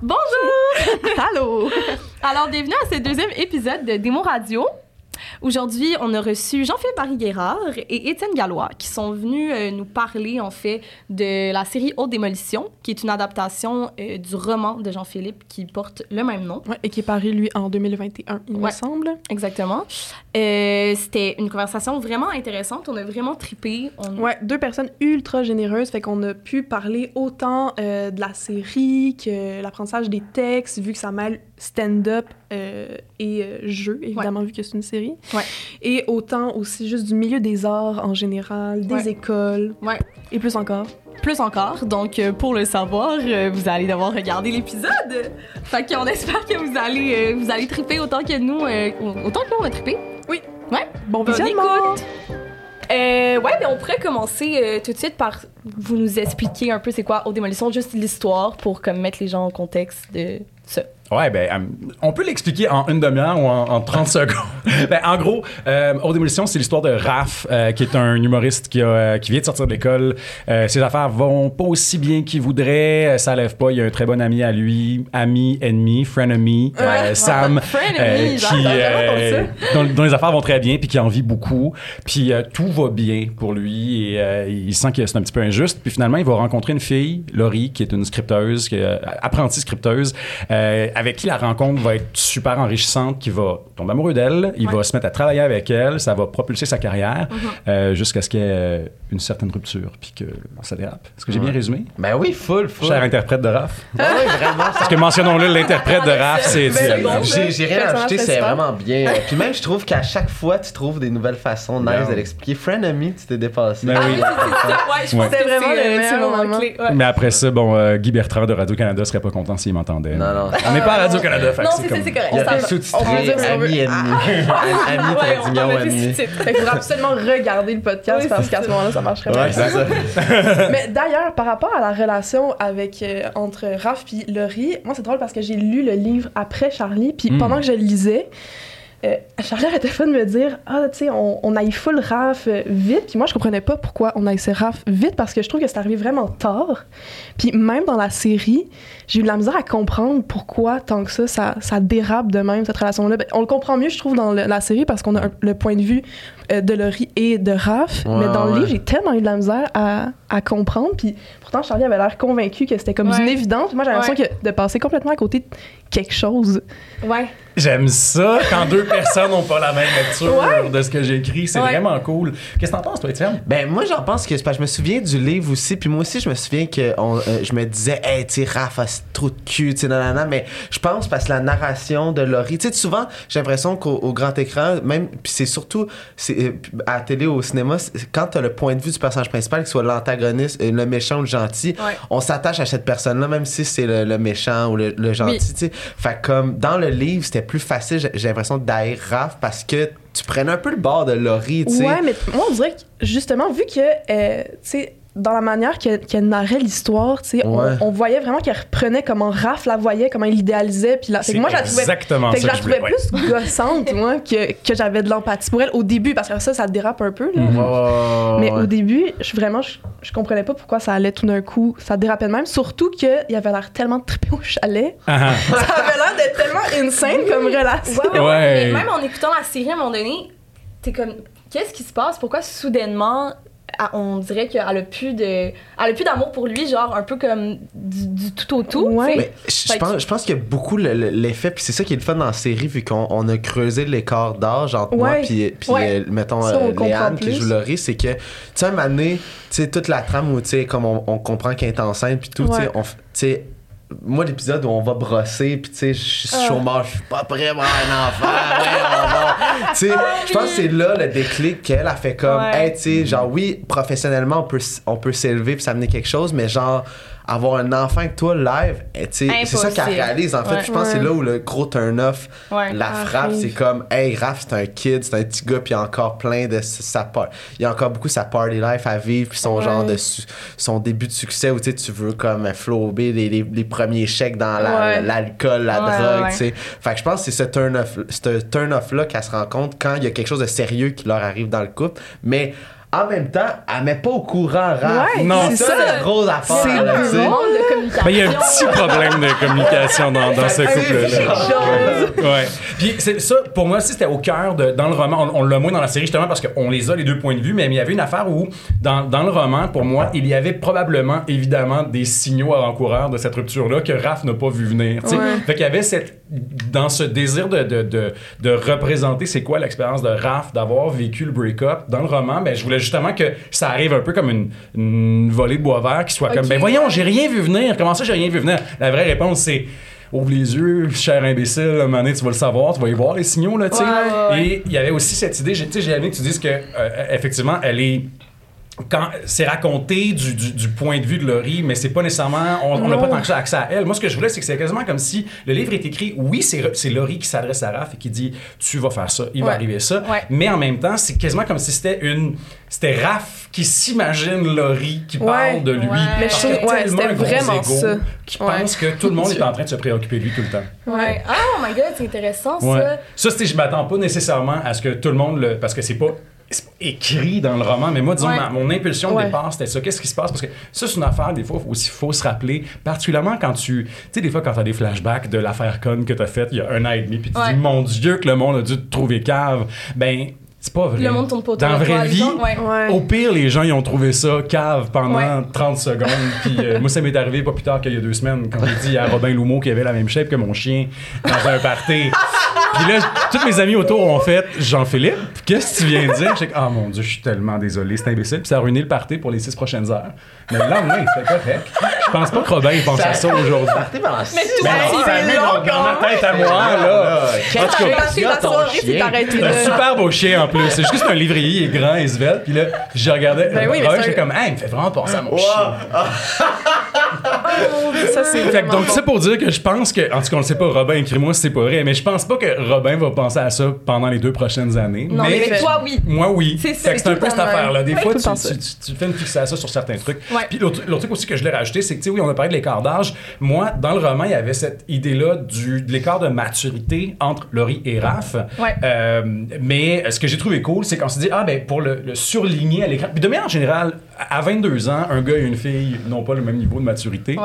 Bonjour! Allô! Alors, bienvenue à ce deuxième épisode de Démo Radio. Aujourd'hui, on a reçu Jean-Philippe Barry-Guérard et Étienne Gallois qui sont venus euh, nous parler, en fait, de la série Haute Démolition, qui est une adaptation euh, du roman de Jean-Philippe qui porte le même nom. Ouais, et qui est paru, lui, en 2021, il me semble. Exactement. Euh, C'était une conversation vraiment intéressante. On a vraiment tripé. On... Ouais, deux personnes ultra généreuses, fait qu'on a pu parler autant de la série que l'apprentissage des textes, vu que ça mêle stand-up euh, et euh, jeu, évidemment, vu que c'est une série. Ouais. Et autant aussi juste du milieu des arts en général, des Ouais. écoles, et plus encore. Plus encore. Donc, euh, pour le savoir, euh, vous allez devoir regarder l'épisode. Fait qu'on espère que vous allez, vous allez triper autant que nous, autant que nous on a trippé. Oui. Ouais. Bon visionnement! Euh, ouais, mais on pourrait commencer euh, tout de suite par vous nous expliquer un peu c'est quoi Haute Démolition, juste l'histoire pour comme mettre les gens en contexte de ça. Ouais, ben, on peut l'expliquer en une demi-heure ou en, en 30 secondes. ben, en gros, euh, Haute Démolition, c'est l'histoire de Raph, euh, qui est un humoriste qui, a, euh, qui vient de sortir de l'école. Euh, ses affaires vont pas aussi bien qu'il voudrait. Euh, Ça lève pas. Il y a un très bon ami à lui, ami, ennemi, frenemy, euh, Ouais. Sam, Frenemy, qui, euh, dont, dont les affaires vont très bien, puis qui en vit beaucoup. Puis euh, tout va bien pour lui et euh, il sent que c'est un petit peu injuste. Puis finalement, il va rencontrer une fille, Laurie, qui est une scripteuse, qui est, euh, apprentie scripteuse, euh, avec qui la rencontre va être super enrichissante, qui va tomber amoureux d'elle, il Ouais. va se mettre à travailler avec elle, ça va propulser sa carrière Mhm. euh, jusqu'à ce qu'il y ait euh, une certaine rupture, puis que ça dérape. Est-ce que j'ai bien résumé? Ben oui, full, full. Cher interprète de Raph. Ouais, ouais, vraiment. Parce que mentionnons-le, l'interprète de Raph, c'est Étienne. bon, J'ai j'ai rien ajouter, c'est vraiment bien. Puis même, je trouve qu'à chaque fois, tu trouves des nouvelles façons nice Ben de l'expliquer. Frenemy, tu t'es dépassé. Ben oui. Ouais, je Ouais. vraiment c'est, le meilleur c'est le moment clé. Mais après ça, bon, euh, Guy Bertrand de Radio-Canada serait pas content s'il m'entendait. Non, non. On n'est pas à Radio-Canada, que Non, c'est c'est correct. Il y on a s'en sous-titré ami, ennemi. Ami, mettre ennemi. des sous-titres. Fait qu'il faudra absolument regarder le podcast parce qu'à ce moment-là, ça marcherait Ouais, pas. c'est ça. Mais d'ailleurs, par rapport à la relation avec euh, entre Raph et Laurie, moi c'est drôle parce que j'ai lu le livre après Charlie, puis Mm. pendant que je le lisais, euh, arrêtait pas de me dire ah tu on, on aille full Raph euh, vite, puis moi je comprenais pas pourquoi on aille Raph vite parce que je trouve que c'est arrivé vraiment tard. Puis même dans la série, j'ai eu de la misère à comprendre pourquoi tant que ça ça, dérape de même cette relation là. on le comprend mieux je trouve dans la série parce qu'on a le point de vue euh, de Laurie et de Raph, Ouais, mais dans le ouais. livre j'ai tellement eu de la misère à, à comprendre. Puis pourtant, Charlie avait l'air convaincu que c'était comme Ouais. une évidence. Moi, j'ai l'impression que de passer complètement à côté de quelque chose. Ouais. J'aime ça quand deux personnes n'ont pas la même lecture de ce que j'écris. C'est Ouais. vraiment cool. Qu'est-ce que t'en penses, toi, Étienne? Ben moi j'en pense que c'est parce que je me souviens du livre aussi puis moi aussi je me souviens que on, euh, je me disais hey tu sais Raph a ce trou de cul tu sais nanana mais je pense parce que la narration de Laurie tu sais souvent j'ai l'impression qu'au au grand écran même puis c'est surtout c'est à la télé ou au cinéma quand t'as le point de vue du personnage principal que ce soit l'antagoniste le méchant ou le gentil Ouais. on s'attache à cette personne là même si c'est le, le méchant ou le, le gentil Oui. tu sais fait comme dans le livre c'était plus facile j'ai l'impression d'haïr Raph parce que tu prenais un peu le bord de Laurie tu sais Ouais, mais moi, on dirait que justement, vu que, euh, tu sais, dans la manière qu'elle qu'elle narrait l'histoire, tu sais, on- Ouais. on, voyait vraiment qu'elle reprenait comment Raph la voyait, comment il l'idéalisait. Puis là, fait que moi, je la trouvais exactement Fait que ça je la trouvais plus gossante, moi, que, que j'avais de l'empathie pour elle au début, parce que ça, ça dérape un peu, là. Mais ouais. au début, je, vraiment, je, je comprenais pas pourquoi ça allait tout d'un coup. Ça dérapait de même. Surtout qu'il avait l'air tellement trippé au chalet. Ah, ça avait l'air d'être tellement insane comme relation. Ouais, ouais, ouais. Ouais. Mais même en écoutant la série, à un moment donné, t'es comme, qu'est-ce qui se passe? Pourquoi soudainement, on dirait qu'elle a plus de, elle a plus d'amour pour lui, genre un peu comme du, du tout au tout. Ouais. Mais je, pense, je pense qu'il y a beaucoup le- le- l'effet, puis c'est ça qui est le fun dans la série, vu qu'on on a creusé l'écart d'âge entre moi Ouais. puis puis Ouais. euh, mettons Ça, euh, Léane qui joue Laurie, c'est que, tu sais, un moment donné, tu sais, toute la trame où, tu sais, comme on, on comprend qu'elle est enceinte, puis tout, tu sais, Moi, l'épisode où on va brosser, puis tu sais, je suis Ah. chômeur, je suis pas prêt à avoir un enfant, ouais, on va. Tu sais, je pense que c'est là le déclic qu'elle a fait comme, Ouais. hey, tu sais, genre, oui, professionnellement, on peut, s- on peut s'élever puis s'amener quelque chose, mais genre, avoir un enfant avec toi live, eh, c'est ça qu'elle réalise, en fait. Ouais. Je pense que c'est là où le gros turn-off Ouais. la Arrive. frappe, c'est comme, hey, Raph, c'est un kid, c'est un petit gars, puis il y a encore plein de sa part. Il y a encore beaucoup sa party life à vivre, puis son genre de son début de succès où tu veux comme flober les, les, les premiers chèques dans la- l'alcool, la, Ouais, drogue, sais. Fait que je pense que c'est ce turn-off ce turn-off là qu'elle se rend compte quand il y a quelque chose de sérieux qui leur arrive dans le couple. Mais en même temps, elle met pas au courant Raph. Ouais, Non. c'est ça, ça. la grosse affaire. C'est là, de communication. Ben, il y a un petit problème de communication dans, dans ce couple-là. Ouais. Puis c'est ça, pour moi aussi, c'était au cœur de. Dans le roman, on, on l'a moins dans la série justement parce qu'on les a, les deux points de vue, mais il y avait une affaire où, dans, dans le roman, pour moi, il y avait probablement, évidemment, des signaux avant-coureurs de cette rupture-là que Raph n'a pas vu venir. Ouais. Fait qu'il y avait cette. Dans ce désir de, de, de, de représenter c'est quoi l'expérience de Raph, d'avoir vécu le break-up, dans le roman, ben, je voulais justement que ça arrive un peu comme une, une volée de bois vert qui soit comme, ben voyons, j'ai rien vu venir. Comment ça, j'ai rien vu venir? La vraie réponse, c'est ouvre les yeux, cher imbécile, à un moment donné, tu vas le savoir, tu vas y voir les signaux, là, tu sais. Ouais, ouais, ouais. Et il y avait aussi cette idée, j'ai- tu sais, j'ai aimé que tu dises que, euh, effectivement, elle est quand c'est raconté du, du, du point de vue de Laurie, mais c'est pas nécessairement, on n'a pas tant que ça accès à elle. Moi, ce que je voulais, c'est que c'est quasiment comme si le livre est écrit, oui, c'est c'est Laurie qui s'adresse à Raph et qui dit, tu vas faire ça, il va arriver ça. Ouais. Mais en même temps, c'est quasiment comme si c'était une, c'était Raph qui s'imagine Laurie qui Ouais. parle de lui. Ouais. Mais je tellement un gros vraiment égo ça. Qui Ouais. pense que tout le monde est en train de se préoccuper de lui tout le temps. Ouais. Ah, oh my god, c'est intéressant Ouais. ça. Ça, je m'attends pas nécessairement à ce que tout le monde le. Parce que c'est pas écrit dans le roman, mais moi, disons, Ouais. ma- mon impulsion de Ouais. départ, c'était ça. Qu'est-ce qui se passe? Parce que ça, c'est une affaire, des fois, aussi, faut se rappeler, particulièrement quand tu. Tu sais, des fois, quand t'as des flashbacks de l'affaire conne que t'as faite il y a un an et demi, puis tu Ouais. dis, mon Dieu, que le monde a dû te trouver cave. Ben, c'est pas vrai. Le monde tourne pas autour Dans la de toi, vraie vie. Ouais. au pire, les gens, ils ont trouvé ça cave pendant Ouais. 30 secondes. Puis euh, moi, ça m'est arrivé pas plus tard qu'il y a deux semaines, quand j'ai dit à Robin Loumeau qu'il avait la même shape que mon chien dans un party. Puis là, tous mes amis autour ont fait Jean-Philippe, qu'est-ce que tu viens de dire? J'ai dit, ah mon Dieu, je suis tellement désolé, c'est imbécile. Puis ça a ruiné le party pour les six prochaines heures. Mais le lendemain, c'était correct. Je pense pas que Robin il pense à ça aujourd'hui. Six toi, ça fais met long, dans, ma tête à moi, là. Quel En tout cas, C'est un là. super beau chien en plus. C'est juste que c'est un livrier, il est grand et svelte. Puis là, je regardais. Ben oui, mais c'est j'étais comme, hey, il me fait vraiment penser à mon chien. Ça, c'est Fait que vraiment donc, c'est pour dire que je pense que, en tout cas, on le sait pas, Robin, écris-moi si c'est pas vrai, mais je pense pas que Robin va penser à ça pendant les deux prochaines années. Non, mais, toi, oui. Moi, oui. C'est ça, Fait que c'est un peu cette affaire-là. Des Oui, fois, tu, tu, tu- tu fais une fixation sur certains trucs. Ouais. Puis l'autre l'autre truc aussi que je voulais rajouter, c'est que, tu sais, oui, on a parlé de l'écart d'âge. Moi, dans le roman, il y avait cette idée-là du- de l'écart de maturité entre Laurie et Raph. Ouais. Euh, mais ce que j'ai trouvé cool, c'est qu'on s'est dit, ah, ben, pour le, le surligner à l'écran. Puis de manière générale, à 22 ans, un gars et une fille n'ont pas le même niveau de maturité.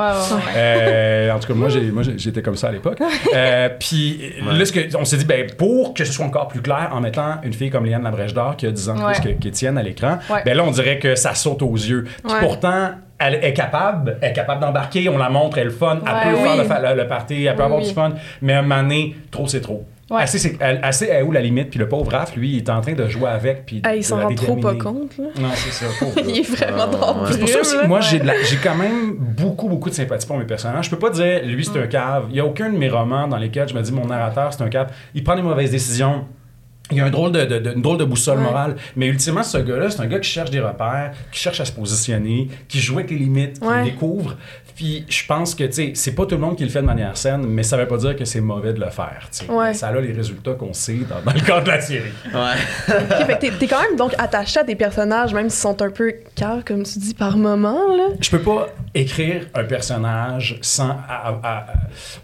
Euh, en tout cas, moi, j'étais comme ça à l'époque. Euh, puis là, ce que, on s'est dit, ben, pour que ce soit encore plus clair, en mettant une fille comme Léane Labrèche d'Or, qui a 10 ans de Ouais. plus que- qu'Étienne à l'écran, Ouais. ben là, on dirait que ça saute aux yeux. Puis pourtant, elle est capable, elle est capable d'embarquer, on la montre, elle est fun, elle peut faire le, le, le party, elle peut Oui, avoir oui. du fun, mais à un moment donné, trop, c'est trop. Ouais. Assez, c'est, assez est où la limite? Puis le pauvre Raph, lui, il est en train de jouer avec. Puis Ah, de il s'en la rend trop pas compte, là. Non, c'est ça. pauvre Il est vraiment drôle. c'est pour ça aussi que moi, j'ai, de la- j'ai quand même beaucoup, beaucoup de sympathie pour mes personnages. Je peux pas dire, lui, c'est un cave. Il y a aucun de mes romans dans lesquels je me dis, mon narrateur, c'est un cave. Il prend des mauvaises décisions. Il y a un drôle de, de- de- une drôle de boussole Ouais. morale. Mais ultimement, ce gars-là, c'est un gars qui cherche des repères, qui cherche à se positionner, qui joue avec les limites, qui Ouais. découvre. Puis je pense que, tu sais, c'est pas tout le monde qui le fait de manière saine, mais ça veut pas dire que c'est mauvais de le faire, tu sais. Ouais. Ça a les résultats qu'on sait dans, dans le cadre de la série. Ouais. Ok, fait que t'es- quand même donc attaché à tes personnages, même s'ils sont un peu caves, comme tu dis, par moment, là. Je peux pas écrire un personnage sans à- à- à-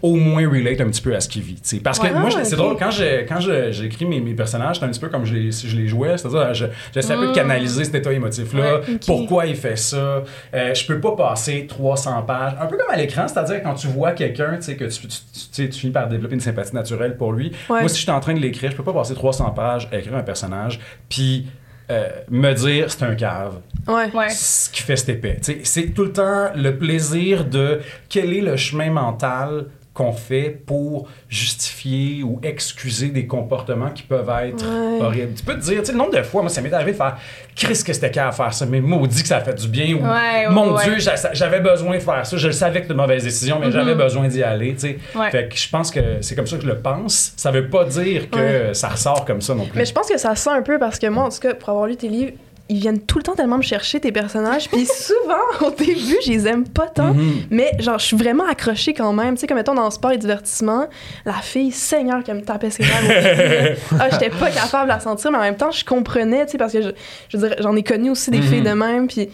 au moins relate un petit peu à ce qu'il vit. tu sais. Parce que moi, je- c'est drôle, quand j'ai quand je- j'écris mes, mes personnages, c'est un petit peu comme je les, si je les jouais, c'est-à-dire je- j'essaie un peu de canaliser cet état émotif-là, Ouais, pourquoi il fait ça. Euh, je peux pas passer 300 pages, un peu comme à l'écran, c'est-à-dire quand tu vois quelqu'un, que tu, tu, tu- finis par développer une sympathie naturelle pour lui. Ouais. Moi, si je suis en train de l'écrire, je peux pas passer 300 pages à écrire un personnage, puis euh, me dire c'est un cave Ouais. Ouais. ce qui fait cet épais. C'est tout le temps le plaisir de quel est le chemin mental qu'on fait pour justifier ou excuser des comportements qui peuvent être Ouais. horribles. Tu peux te dire, tu sais, le nombre de fois, moi, ça m'est arrivé de faire Chris, que c'était qu'à à faire ça, mais maudit que ça a fait du bien. Ou, Ouais, Mon ouais. Dieu, j'a- j'avais besoin de faire ça. Je le savais que c'était une mauvaise décision, mais j'avais besoin d'y aller. tu sais. Fait que je pense que c'est comme ça que je le pense. Ça veut pas dire que ça ressort comme ça non plus. Mais je pense que ça sent un peu parce que moi, en tout cas, pour avoir lu tes livres, ils viennent tout le temps tellement me chercher, tes personnages. Puis souvent, au début, je les aime pas tant. Mhm. Mais genre, je suis vraiment accrochée quand même. Tu sais, comme mettons dans le sport et divertissement, la fille, Seigneur, qui me tapait ses là. Ah, j'étais pas capable de la sentir, mais en même temps, je comprenais, tu sais, parce que je, je veux dire, j'en ai connu aussi des Mhm. filles de même. Puis.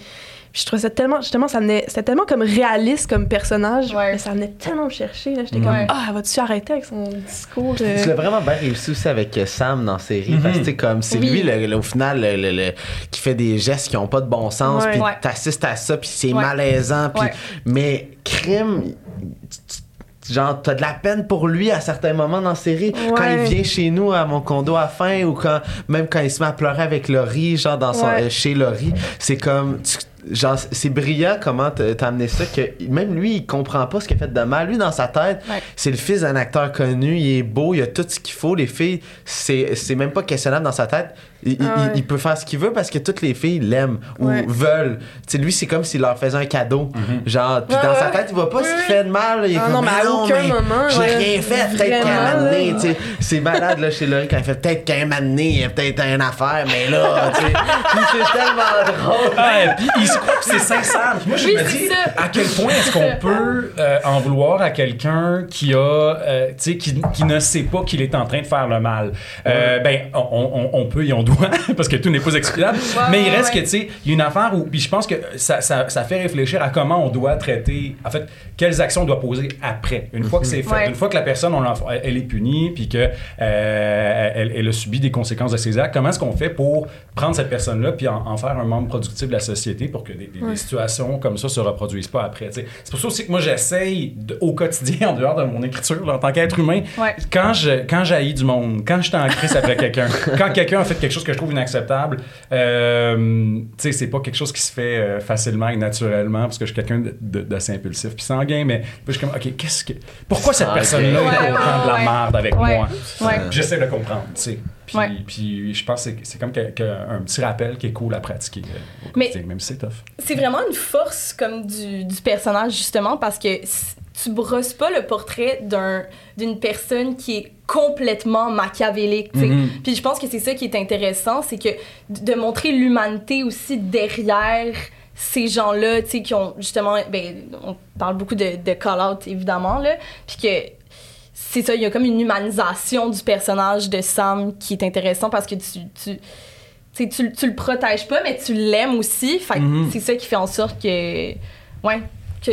Puis je trouvais ça tellement, justement, ça venait, c'était tellement comme réaliste comme personnage, Ouais. mais ça venait tellement me chercher. là. J'étais Ouais. comme, ah, va-tu arrêter avec son discours? euh, Tu l'as vraiment bien réussi aussi avec euh, Sam dans la série. Parce que c'est comme, c'est Oui. lui, le- le- au final, le- le- le- qui fait des gestes qui ont pas de bon sens. Ouais. Puis Ouais. t'assistes à ça, puis c'est Ouais. malaisant. Puis, Ouais. Mais crime. tu- tu- Genre, t'as de la peine pour lui à certains moments dans la série. Quand il vient chez nous à mon condo à fin, ou quand même quand il se met à pleurer avec Laurie, genre dans son, Ouais. euh, chez Laurie, c'est comme. tu- genre, c'est brillant comment t'as amené ça, que même lui, il comprend pas ce qu'il a fait de mal. Lui, dans sa tête, Ouais. c'est le fils d'un acteur connu, il est beau, il a tout ce qu'il faut. Les filles, c'est c'est même pas questionnable dans sa tête. Il, Ah ouais. il peut faire ce qu'il veut parce que toutes les filles l'aiment Ouais. ou veulent. Tu sais, lui, c'est comme s'il leur faisait un cadeau. Genre, puis Ouais, dans sa ouais. tête, il voit pas ce qu'il fait de mal. Il est Ah comme, non, mais à aucun moment, J'ai ouais. rien fait. Peut-être qu'un là. tu sais, c'est malade là, chez Laurie quand il fait peut-être qu'un donné, il y a peut-être une affaire, mais là, tu sais. C'est tellement drôle. Ouais, puis il se croit que c'est sincère. Moi, je Oui, me dis, ça. à quel point est-ce qu'on peut euh, en vouloir à quelqu'un qui a, euh, tu sais, qui, qui ne sait pas qu'il est en train de faire le mal? Euh, ben, on, on- on peut et on doit, parce que tout n'est pas explicable. mais il reste ouais. que, tu sais, il y a une affaire où, puis je pense que ça, ça, ça fait réfléchir à comment on doit traiter, en fait, quelles actions on doit poser après. Une fois que c'est fait, Ouais. une fois que la personne, on elle est punie, puis que euh, elle, elle a subi des conséquences de ses actes, comment est-ce qu'on fait pour prendre cette personne-là puis en, en faire un membre productif de la société pour que des, des- des situations comme ça se reproduisent pas après. tu sais? C'est pour ça aussi que moi j'essaye au quotidien, en dehors de mon écriture, là, en tant qu'être humain, quand je quand j'haïs du monde, quand je suis en crise après quelqu'un, quand quelqu'un a fait quelque chose que je trouve inacceptable, euh, tu sais, c'est pas quelque chose qui se fait euh, facilement et naturellement parce que je suis quelqu'un d'assez impulsif puis sanguin, mais je suis comme, ok, qu'est-ce que, pourquoi cette personne-là est autant de la merde avec Ouais. moi? Ouais. J'essaie de comprendre, tu sais. Puis, Ouais. puis je pense que c'est- comme que- que un petit rappel qui est cool à pratiquer euh, au Mais- même si c'est tough. C'est vraiment une force comme du, du personnage justement parce que tu brosses pas le portrait d'un d'une personne qui est complètement machiavélique. Mhm. Puis je pense que c'est ça qui est intéressant, c'est que de montrer l'humanité aussi derrière ces gens-là, tu sais, qui ont justement, ben, on parle beaucoup de, de call-out évidemment là, puis que c'est ça, il y a comme une humanisation du personnage de Sam qui est intéressant parce que tu, tu, tu, tu, le protèges pas, mais tu l'aimes aussi. Fait Mhm. c'est ça qui fait en sorte que. Ouais.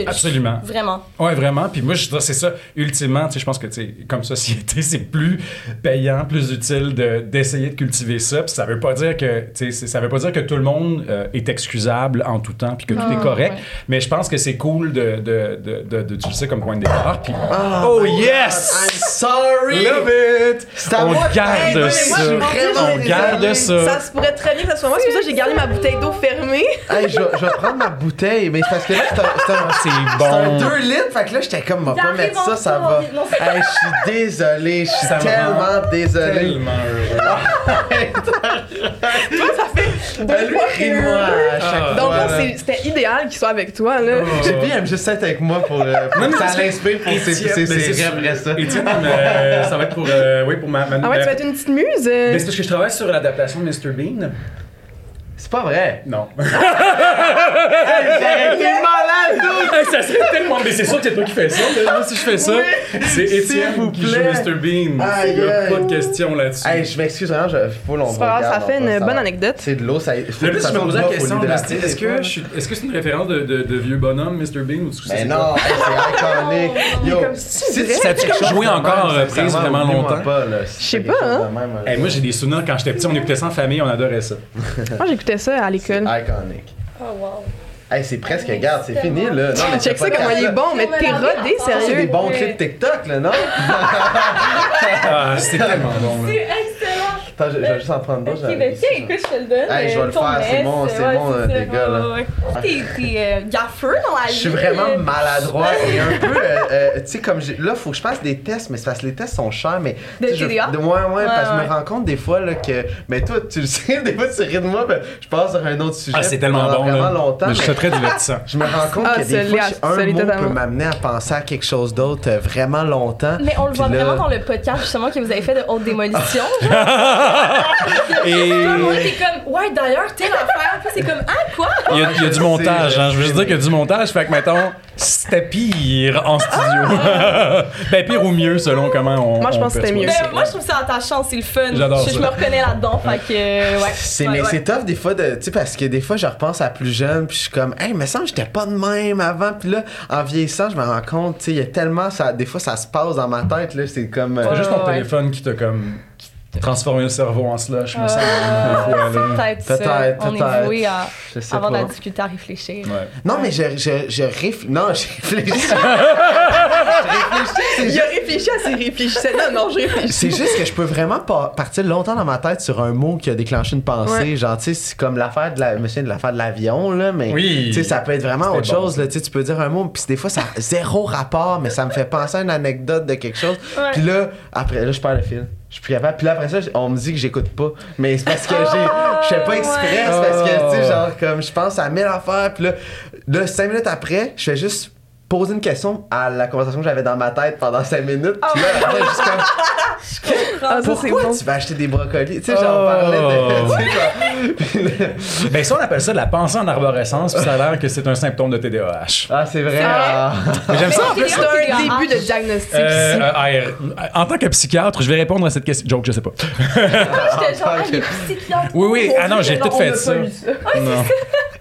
Que Absolument. Vraiment. Ouais, vraiment. Puis moi, je dirais, c'est ça. Ultimement, tu sais, je pense que, tu sais, comme société, c'est plus payant, plus utile de- d'essayer de, cultiver ça. Puis ça veut pas dire que, tu sais, ça veut pas dire que tout le monde euh, est excusable en tout temps puis que tout Ah, est correct. ouais. Mais je pense que c'est cool de, de, d'utiliser comme point de départ. Puis, Ah, oh God, yes! I'm sorry! Love it! On moi garde Hey, ça. On garde ça. Ça se pourrait très bien que ça soit moi. C'est pour ça que j'ai gardé ma bouteille d'eau fermée. Hey, je, vais- je vais prendre ma bouteille, mais c'est parce que là, c'est un, c'est un, C'est c'est un bon. 2 litres, fait que là, j'étais comme, on va pas mettre ça, ça va. Hey, je suis désolé, je suis Ça tellement désolé. Tellement heureux. Ben, lui, ris-moi à chaque Ah. Donc, fois. là, c'est- c'était idéal qu'il soit avec toi, là. J'ai dit, il aime juste être avec moi pour, euh, pour Non, non, que ça l'inspire pour ses, ben, sûr. après ça. Euh, ça va être pour, euh, oui, pour ma, ma Ah ouais, tu vas être une petite muse. euh. Mais c'est parce que je travaille sur l'adaptation de Mr. Bean. C'est pas vrai. Non. J'ai été malade, dude. Hey, ça serait tellement. Mais c'est sûr que c'est toi qui fais ça. là. Moi, si je fais ça, c'est S'il Étienne vous qui joue plaît. Mr. Bean. Aïe, Il y a aïe. pas de question là-dessus. Hey, je m'excuse vraiment, je faut l'on C'est pas grave, ça fait une bonne anecdote. C'est de l'eau, ça. Le plus, je me posais la question, là, c'était, est-ce que, je suis- est-ce que c'est une référence de, de, de vieux bonhomme, Mr. Bean, ou est-ce que Mais c'est non, hey, c'est iconique. Yo, comme si si vrai? tu comme de encore en reprise sincèrement, vraiment longtemps? pas, là, si Je sais tu pas, hein. de. Hey, moi, j'ai des souvenirs quand j'étais petit, on écoutait ça en famille, on adorait ça. Moi, j'écoutais ça à l'école. Iconique. Oh, wow. Hey, c'est presque, regarde, c'est fini, là. Non, mais Check c'est ça comment il est bon, mais t'es rodé, Ça, c'est des sérieux. bons clips TikTok, là, non? Ah, c'est tellement bon, là. Attends, je, je vais juste en prendre d'autres. Ok, ben tiens, écoute, je te le donne. Hey, je vais euh, le faire, c'est bon, c'est ouais, bon, euh, les gars, là. T'es euh, gaffeux dans la Je vie. suis vraiment euh, maladroit et un peu, euh, euh, tu sais, comme là, faut que je fasse des tests, mais c'est parce que les tests sont chers, mais. De je- TDA? de- ouais, ouais, parce que je me rends compte des fois, là, que. Mais toi, tu le sais, des fois, tu ris de moi, ben, je passe sur un autre sujet. Ah, c'est tellement bon, vraiment là. longtemps. Mais je mais- suis très divertissant. Je me rends compte Ah, que des ça fois, un mot peut m'amener à penser à quelque chose d'autre euh, vraiment longtemps. Mais on le voit vraiment dans le podcast justement que vous avez fait de haute démolition. Et. T'es comme, ouais, d'ailleurs, fois, c'est comme, ah, quoi? Il y a, il y a du montage, hein. je veux juste dire qu'il y a du montage. Fait que, mettons, c'était pire en studio. ben, pire ou mieux, selon comment on. Moi, je pense que c'était mieux. Ben, moi, je trouve ça attachant, c'est le fun. J'adore je, je me reconnais là-dedans, fait que, euh, ouais. C'est, Ouais, mais ouais. c'est tough des fois de. Tu sais, parce que des fois, je repense à plus jeune, puis je suis comme, hey, mais ça, j'étais pas de même avant. Puis là, en vieillissant, je me rends compte, tu sais, il y a tellement. Ça, des fois, ça se passe dans ma tête, là. C'est comme. euh, C'est juste ton téléphone qui t'a comme transformé le cerveau en slush, me semble. Là. peut-être. Peut-être, On est voué à je sais avoir de la difficulté à réfléchir. Ouais. Non, mais je, je, je réfléchis. Non, je réfléchis. Il a réfléchi à ses réfléchissait. Non, non, je réfléchis. C'est juste que je peux vraiment partir longtemps dans ma tête sur un mot qui a déclenché une pensée. Ouais. Genre, tu sais, c'est comme l'affaire de la. Je de l'affaire de l'avion, là, mais. Oui. Tu sais, ça peut être vraiment autre bon, chose, là. Tu sais, tu peux dire un mot, puis des fois, ça a zéro rapport, mais ça me fait penser à une anecdote de quelque chose. Puis là, après, là, je perds le fil. Je suis plus capable. Puis là, après ça, on me dit que j'écoute pas. Mais c'est parce que j'ai. Je fais pas exprès. C'est parce que, tu sais, Oh. genre, comme je pense à mille affaires. Puis là, là, cinq minutes après, je fais juste poser une question à la conversation que j'avais dans ma tête pendant cinq minutes. Puis là, après, juste comme. Ah, ça, c'est Pourquoi bon. tu vas acheter des brocolis? Tu sais, j'en Oh. parlais de. genre, Ben, ça, on appelle ça de la pensée en arborescence, puis ça a l'air que c'est un symptôme de TDAH. Ah, c'est vrai. Ah. Mais j'aime ça. en plus, C'est un début de diagnostic. Euh, euh. En tant que psychiatre, je vais répondre à cette question. Joke, je sais pas. J'étais genre, ah, il est psychiatre. Oui, oui. Ah non, j'ai tout fait ça. ça.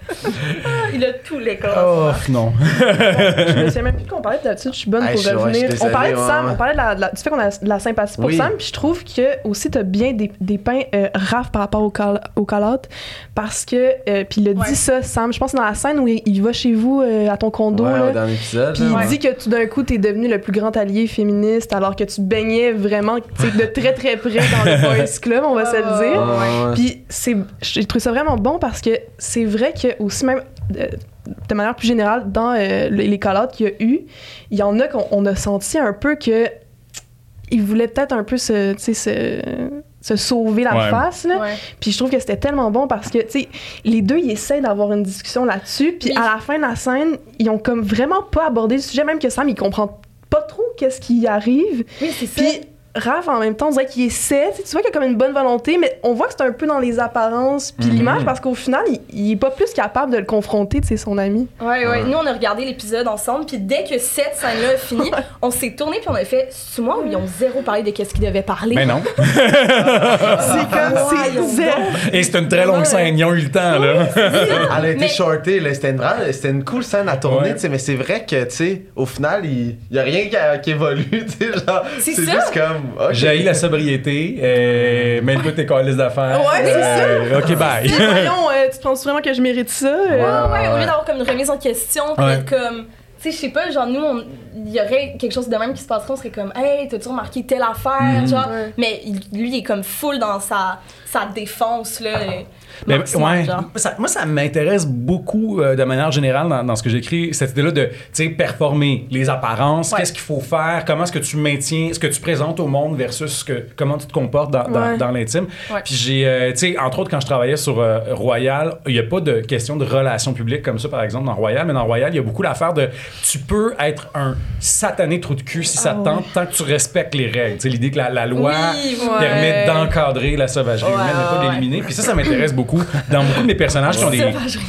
Il a tous les corps. Oh, non. Je me souviens même plus de quoi on parlait d'habitude, je suis bonne Hey, pour je- ouais, je revenir. suis on parlait de désolé, Sam, ouais, on parlait de la, de la- du fait qu'on a de la sympathie pour Oui. Sam, puis je trouve que aussi t'as bien des, des peints euh, Raph par rapport au call, au call-out, parce que, euh, puis il a Ouais. dit ça, Sam, je pense que dans la scène où il, il va chez vous euh, à ton condo, Ouais, là, au dernier épisode. puis là, il ouais. dit que tout d'un coup, t'es devenu le plus grand allié féministe alors que tu baignais vraiment tu sais, de très très près dans le boys club, on va se le dire. Ouais, ouais, ouais. Puis c'est, j'ai trouvé ça vraiment bon parce que c'est vrai que aussi même euh, de manière plus générale dans euh, les call-outs qu'il y a eu, il y en a qu'on on a senti un peu que ils voulaient peut-être un peu se, se, se sauver la Ouais. face là. Ouais. Puis je trouve que c'était tellement bon parce que, les deux, ils essaient d'avoir une discussion là-dessus. Puis Mais- à la fin de la scène, ils ont comme vraiment pas abordé le sujet, même que Sam, il comprend pas trop qu'est-ce qui arrive. Oui, c'est ça. Puis Raph, en même temps, on dirait qu'il essaie. Tu vois qu'il y a comme une bonne volonté, mais on voit que c'est un peu dans les apparences puis Mhm. l'image parce qu'au final, il, il est pas plus capable de le confronter, tu sais, son ami. Ouais, ouais, Ouais. Nous, on a regardé l'épisode ensemble, puis dès que cette scène-là a fini, on s'est tourné puis on a fait, c'est moi où ils ont zéro parlé de qu'est-ce qu'ils devaient parler? Mais non. c'est comme, c'est zéro. Et c'est une très longue scène. Ils ont eu le temps, là. Elle a été Mais- shortée, là. C'était une, c'était une cool scène à tourner, Ouais. tu sais, mais c'est vrai que, tu sais, au final, il y a rien qui, a- qui évolue, tu sais, genre. C'est juste comme. Ok. J'ai la sobriété. Euh, Mets-toi tes calices d'affaires. Ouais, c'est Euh, OK, bye. Voyons, euh, tu penses vraiment que je mérite ça? Euh, Ouais, ouais, au lieu d'avoir comme une remise en question, puis Ouais. d'être comme. Tu sais, je sais pas, genre, nous, il y aurait quelque chose de même qui se passerait, on serait comme, hey, t'as-tu remarqué telle affaire, Mhm. genre? Ouais. Mais il- lui, il est comme full dans sa, sa défense, là. Mais, ouais, ça- moi, ça m'intéresse beaucoup euh, de manière générale dans, dans ce que j'écris, cette idée-là de tu sais, performer les apparences, Ouais. qu'est-ce qu'il faut faire, comment est-ce que tu maintiens, ce que tu présentes au monde versus ce que, comment tu te comportes dans, dans- Ouais. dans l'intime? Ouais. Puis j'ai, euh, tu sais, entre autres, quand je travaillais sur euh, Royal, il n'y a pas de question de relations publiques comme ça, par exemple, dans Royal, mais dans Royal, il y a beaucoup l'affaire de tu peux être un satané trou de cul si ça Ah te tente, tant que tu respectes les règles. Tu sais, l'idée que la, la loi Oui, ouais. permet d'encadrer la sauvagerie Ouais, humaine, pas ouais. d'éliminer. Puis ça, ça m'intéresse beaucoup dans beaucoup de mes personnages qui ont des,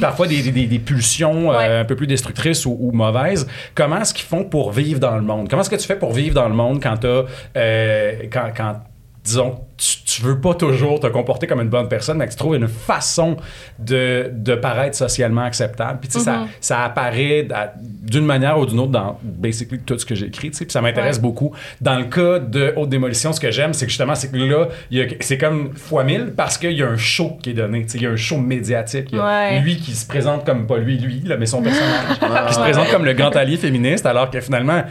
parfois des, des- des pulsions euh, un peu plus destructrices ou, ou mauvaises. Comment est-ce qu'ils font pour vivre dans le monde? Comment est-ce que tu fais pour vivre dans le monde quand t'as, euh, quand, quand disons, tu, tu veux pas toujours te comporter comme une bonne personne, mais que tu trouves une façon de, de paraître socialement acceptable. Puis, tu sais, ça, ça apparaît d'une manière ou d'une autre dans basically tout ce que j'écris, tu sais. Puis ça m'intéresse Ouais. beaucoup. Dans le cas de Haute Démolition, ce que j'aime, c'est que justement, c'est que là, c'est comme fois mille parce qu'il y a un show qui est donné. Tu sais, il y a un show médiatique. Il y a Ouais. lui qui se présente comme, pas lui, lui, là, mais son personnage, qui se présente comme le grand allié féministe, alors que finalement,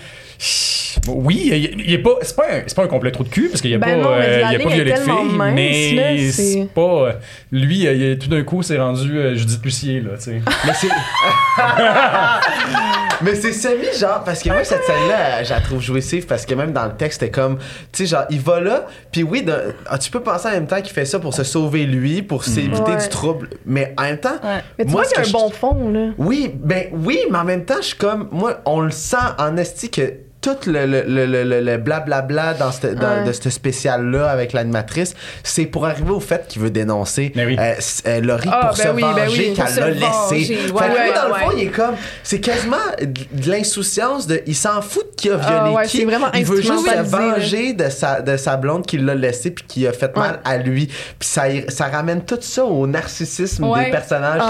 oui, il, est pas, c'est pas, un, c'est pas un complet trou de cul parce qu'il y a Ben pas, non, mais euh, la il y a pas violé de mince, mais là, c'est- c'est pas, euh, lui, il tout d'un coup, c'est rendu euh, Judith Lucier là, tu sais. Mais c'est. Mais c'est semi genre parce que moi cette scène là je la trouve jouissive parce que même dans le texte c'était comme tu sais genre il va là puis oui d'un- ah, tu peux penser en même temps qu'il fait ça pour se sauver lui pour s'éviter Ouais. du trouble mais en même temps Ouais. Mais tu Moi, vois qu'il y a un je- bon fond, là. oui ben oui mais en même temps je suis comme moi on le sent en esti que tout le, le, le, le, le- le blablabla dans cette- dans- Ouais. de ce spécial-là avec l'animatrice, c'est pour arriver au fait qu'il veut dénoncer oui. euh, euh, Laurie Ah, pour ben se oui, ben venger oui, qu'elle l'a laissé. venger. Fait que Ouais, lui, ouais, dans le fond, il est comme. C'est quasiment de, l'insouciance de. Il s'en fout de qui a violé Ah, ouais, qui. c'est vraiment il veut juste se venger de sa, de sa blonde qui l'a laissé puis qui a fait mal à lui. Puis ça, ça ramène tout ça au narcissisme Ouais. des personnages.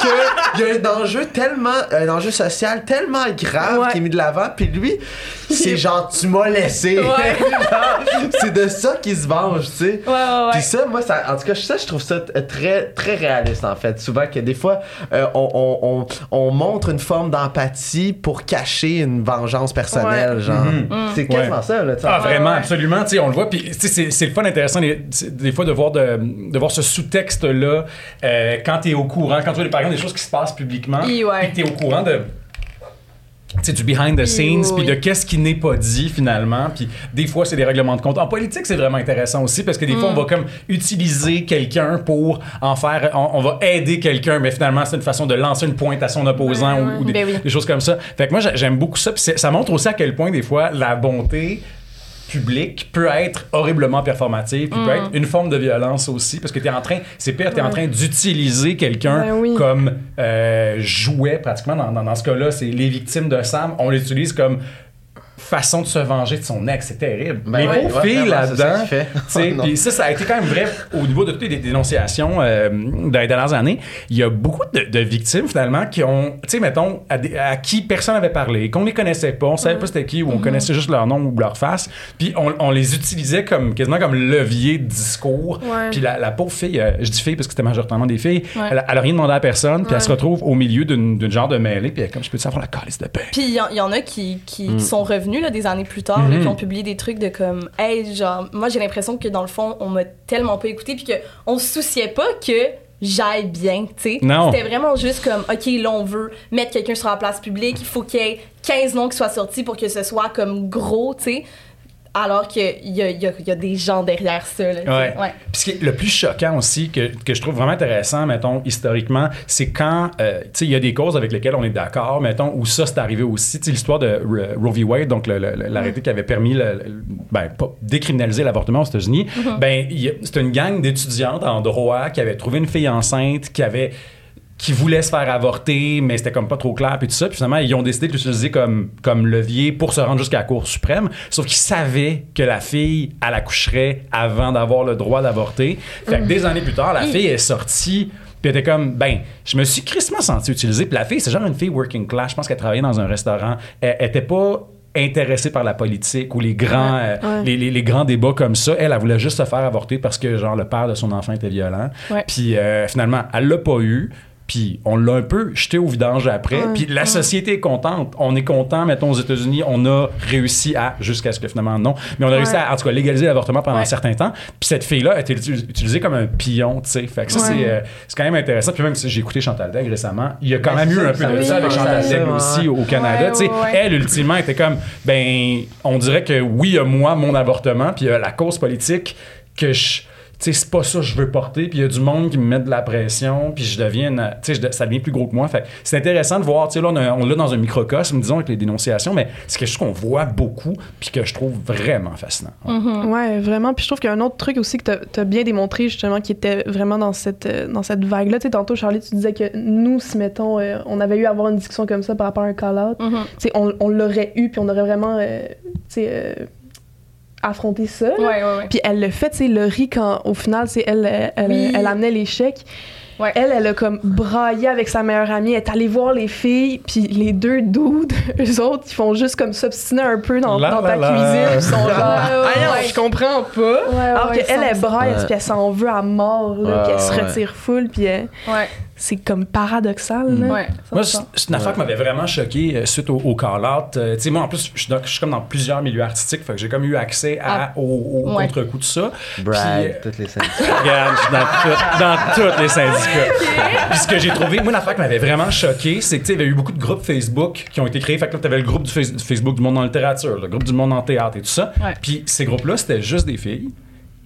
Qu'il y a un enjeu tellement un enjeu social tellement grave Ouais. qui est mis de l'avant puis lui c'est genre tu m'as laissé Ouais. C'est de ça qu'il se venge tu sais Ouais, ouais, ouais. puis ça moi ça en tout cas ça je trouve ça très très réaliste en fait souvent que des fois euh, on, on, on, on montre une forme d'empathie pour cacher une vengeance personnelle Ouais. genre Mhm. c'est quasiment Ouais. ça là. Ah, vraiment, ouais. absolument. Tu sais, on le voit. Puis, tu sais, c'est, c'est le fun intéressant des, des fois de voir, de, de voir ce sous-texte-là euh, quand tu es au courant, quand tu vois, par exemple, des choses qui se passent publiquement. Et ouais. tu es au courant de. Sais, du behind the scenes, oui, puis de qu'est-ce qui n'est pas dit finalement. Puis des fois, c'est des règlements de compte. En politique, c'est vraiment intéressant aussi parce que des Mm. fois, on va comme utiliser quelqu'un pour en faire. On, on va aider quelqu'un, mais finalement, c'est une façon de lancer une pointe à son opposant ou- des, Ben des choses comme ça. Fait que moi, j'a- j'aime beaucoup ça. Puis c'est- ça montre aussi à quel point, des fois, la bonté publique peut être horriblement performative, puis peut Mm. être une forme de violence aussi, parce que tu es en train, c'est pire, tu es en train d'utiliser quelqu'un Ben oui. comme euh, jouet, pratiquement, dans, dans, dans ce cas-là, c'est les victimes de Sam, on l'utilise comme façon de se venger de son ex, c'est terrible. Ben les ouais, pauvres ouais, filles là-dedans, Non. puis ça, ça a été quand même vrai au niveau de toutes les dénonciations euh, dans les dernières années. Il y a beaucoup de, de victimes, finalement, qui ont, tu sais, mettons, à, qui personne n'avait parlé, qu'on les connaissait pas, on savait pas c'était qui, ou on connaissait juste leur nom ou leur face, puis on, on les utilisait comme, quasiment comme levier de discours. Ouais. Puis la, la pauvre fille, euh, je dis fille parce que c'était majoritairement des filles, Ouais. elle, a- elle a rien demandé à personne, puis elle se retrouve au milieu d'une genre de mêlée, puis elle est comme, je peux te savoir la calice de pain? Puis il y, en- il y en a qui, qui, Mm. qui sont revenus là, des années plus tard, là, Mhm. qui ont publié des trucs de comme, hey, genre, moi j'ai l'impression que dans le fond, on m'a tellement pas écouté, puis qu'on se souciait pas que j'aille bien, tu sais. Non. C'était vraiment juste comme, OK, là, on veut mettre quelqu'un sur la place publique, il faut qu'il y ait 15 noms qui soient sortis pour que ce soit comme gros, tu sais. Alors qu'il y a, y, y des gens derrière ça, là. Ouais. Ouais. Puis ce qui est le plus choquant aussi, que, que je trouve vraiment intéressant, mettons, historiquement, c'est quand, euh, tu sais, il y a des causes avec lesquelles on est d'accord, mettons, où ça, c'est arrivé aussi. Tu sais, l'histoire de Roe v. Wade, donc l'arrêté qui avait permis, le, le- ben, pas décriminaliser l'avortement aux États-Unis, ben, a- c'était une gang d'étudiantes en droit qui avaient trouvé une fille enceinte, qui avait qui voulait se faire avorter, mais c'était comme pas trop clair, puis tout ça. Puis finalement, ils ont décidé de l'utiliser comme, comme levier pour se rendre jusqu'à la Cour suprême. Sauf qu'ils savaient que la fille, elle accoucherait avant d'avoir le droit d'avorter. Fait que des années plus tard, la fille est sortie. Puis elle était comme, ben, je me suis crissement senti utiliser. Puis la fille, c'est genre une fille working class. Je pense qu'elle travaillait dans un restaurant. Elle était pas intéressée par la politique ou les grands, euh, Ouais. les, les- les grands débats comme ça. Elle, elle voulait juste se faire avorter parce que, genre, le père de son enfant était violent. Puis euh, finalement, elle l'a pas eu. Puis on l'a un peu jeté au vidange après. Puis la société est contente. On est content, mettons, aux États-Unis, on a réussi à, jusqu'à ce que finalement non, mais on a réussi à, en tout cas, légaliser l'avortement pendant un certain temps. Puis cette fille-là a été uti- utilisée comme un pion, tu sais. Fait que ça, c'est, euh, c'est quand même intéressant. Puis même si j'ai écouté Chantal Degg récemment, il y a quand Ben, même eu un peu de ça avec Chantal ça, aussi au Canada. Tu sais. Elle, ultimement, était comme, ben, on dirait que oui, il y a moi, mon avortement, puis il y a la cause politique que je. Tu sais, c'est pas ça que je veux porter, puis il y a du monde qui me met de la pression, puis je deviens, tu sais, ça devient plus gros que moi. Fait que c'est intéressant de voir, tu sais, là, on, a- on l'a dans un microcosme, disons, avec les dénonciations, mais c'est quelque chose qu'on voit beaucoup, puis que je trouve vraiment fascinant. Ouais. Mhm. Ouais, vraiment. Puis je trouve qu'il y a un autre truc aussi que tu as, bien démontré, justement, qui était vraiment dans cette, euh, dans cette vague-là. Tu sais, tantôt, Charlie, tu disais que nous, si, mettons, euh, on avait eu à avoir une discussion comme ça par rapport à un call-out, Mhm. tu sais, on, on l'aurait eu, puis on aurait vraiment, euh, tu sais, euh, affronté ça. là. Ouais, ouais, ouais. Puis elle le fait, tu sais, Laurie, quand au final, c'est elle, elle, elle, Oui. elle amenait l'échec. Ouais. Elle, elle a comme braillé avec sa meilleure amie, elle est allée voir les filles, puis les deux dudes, eux autres, ils font juste comme s'obstiner un peu dans, La dans la ta la. cuisine, ils sont ah je comprends pas. Ouais, Alors ouais, qu'elle, elle ça- braille, puis elle s'en veut à mort, là, puis elle se ouais. retire full, puis elle- Ouais, c'est comme paradoxal. Là. ouais. Moi, c'est une affaire qui m'avait vraiment choqué euh, suite au, au call-out. Euh, tu sais, moi, en plus, je suis, dans- je suis comme dans plusieurs milieux artistiques, fait que j'ai comme eu accès à, Ah. au, au Ouais. contre-coup de ça. Brag, Puis, euh, toutes les syndicats. Regarde, je suis dans, tout- dans tous les syndicats. Puis ce que j'ai trouvé, moi, l'affaire qui m'avait vraiment choqué, c'est que tu sais, il y avait eu beaucoup de groupes Facebook qui ont été créés. Fait que là, tu avais le groupe du Face- du Facebook du monde en littérature, le groupe du monde en théâtre et tout ça. Ouais. Puis ces groupes-là, c'était juste des filles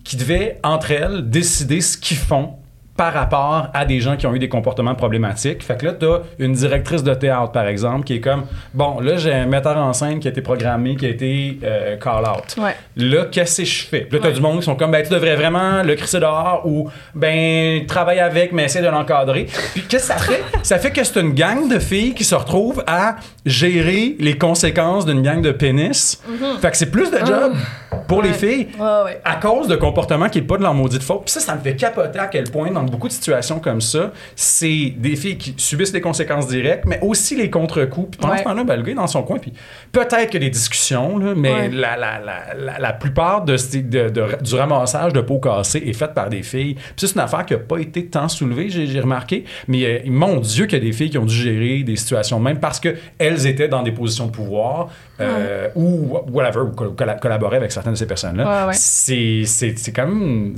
qui devaient, entre elles, décider ce qu'ils font par rapport à des gens qui ont eu des comportements problématiques. Fait que là, t'as une directrice de théâtre, par exemple, qui est comme, bon, là, j'ai un metteur en scène qui a été programmé, qui a été euh, call-out. Ouais. Là, qu'est-ce que je fais? Puis là, t'as Ouais. du monde qui sont comme, ben, tu devrais vraiment le crisser dehors ou, ben, travaille avec, mais essaie de l'encadrer. Puis qu'est-ce que ça fait? ça fait que c'est une gang de filles qui se retrouvent à gérer les conséquences d'une gang de pénis. Fait que c'est plus de job pour les filles Mm-hmm. À cause de comportements qui n'est pas de leur maudite faute. Puis ça, ça me fait capoter à quel point, dans beaucoup de situations comme ça, c'est des filles qui subissent les conséquences directes, mais aussi les contre-coups. Puis pendant ce temps-là, ben, le gars est dans son coin. Puis peut-être que des discussions, là, mais la, la, la, la, la plupart de, de- de- du ramassage de pots cassés est fait par des filles. Puis c'est une affaire qui n'a pas été tant soulevée, j'ai remarqué. Mais euh, mon Dieu, qu'il y a des filles qui ont dû gérer des situations de même parce qu'elles étaient dans des positions de pouvoir euh, ou whatever, ou coll- colla- collaboraient avec certaines de ces personnes-là. Ouais, ouais. C'est quand même.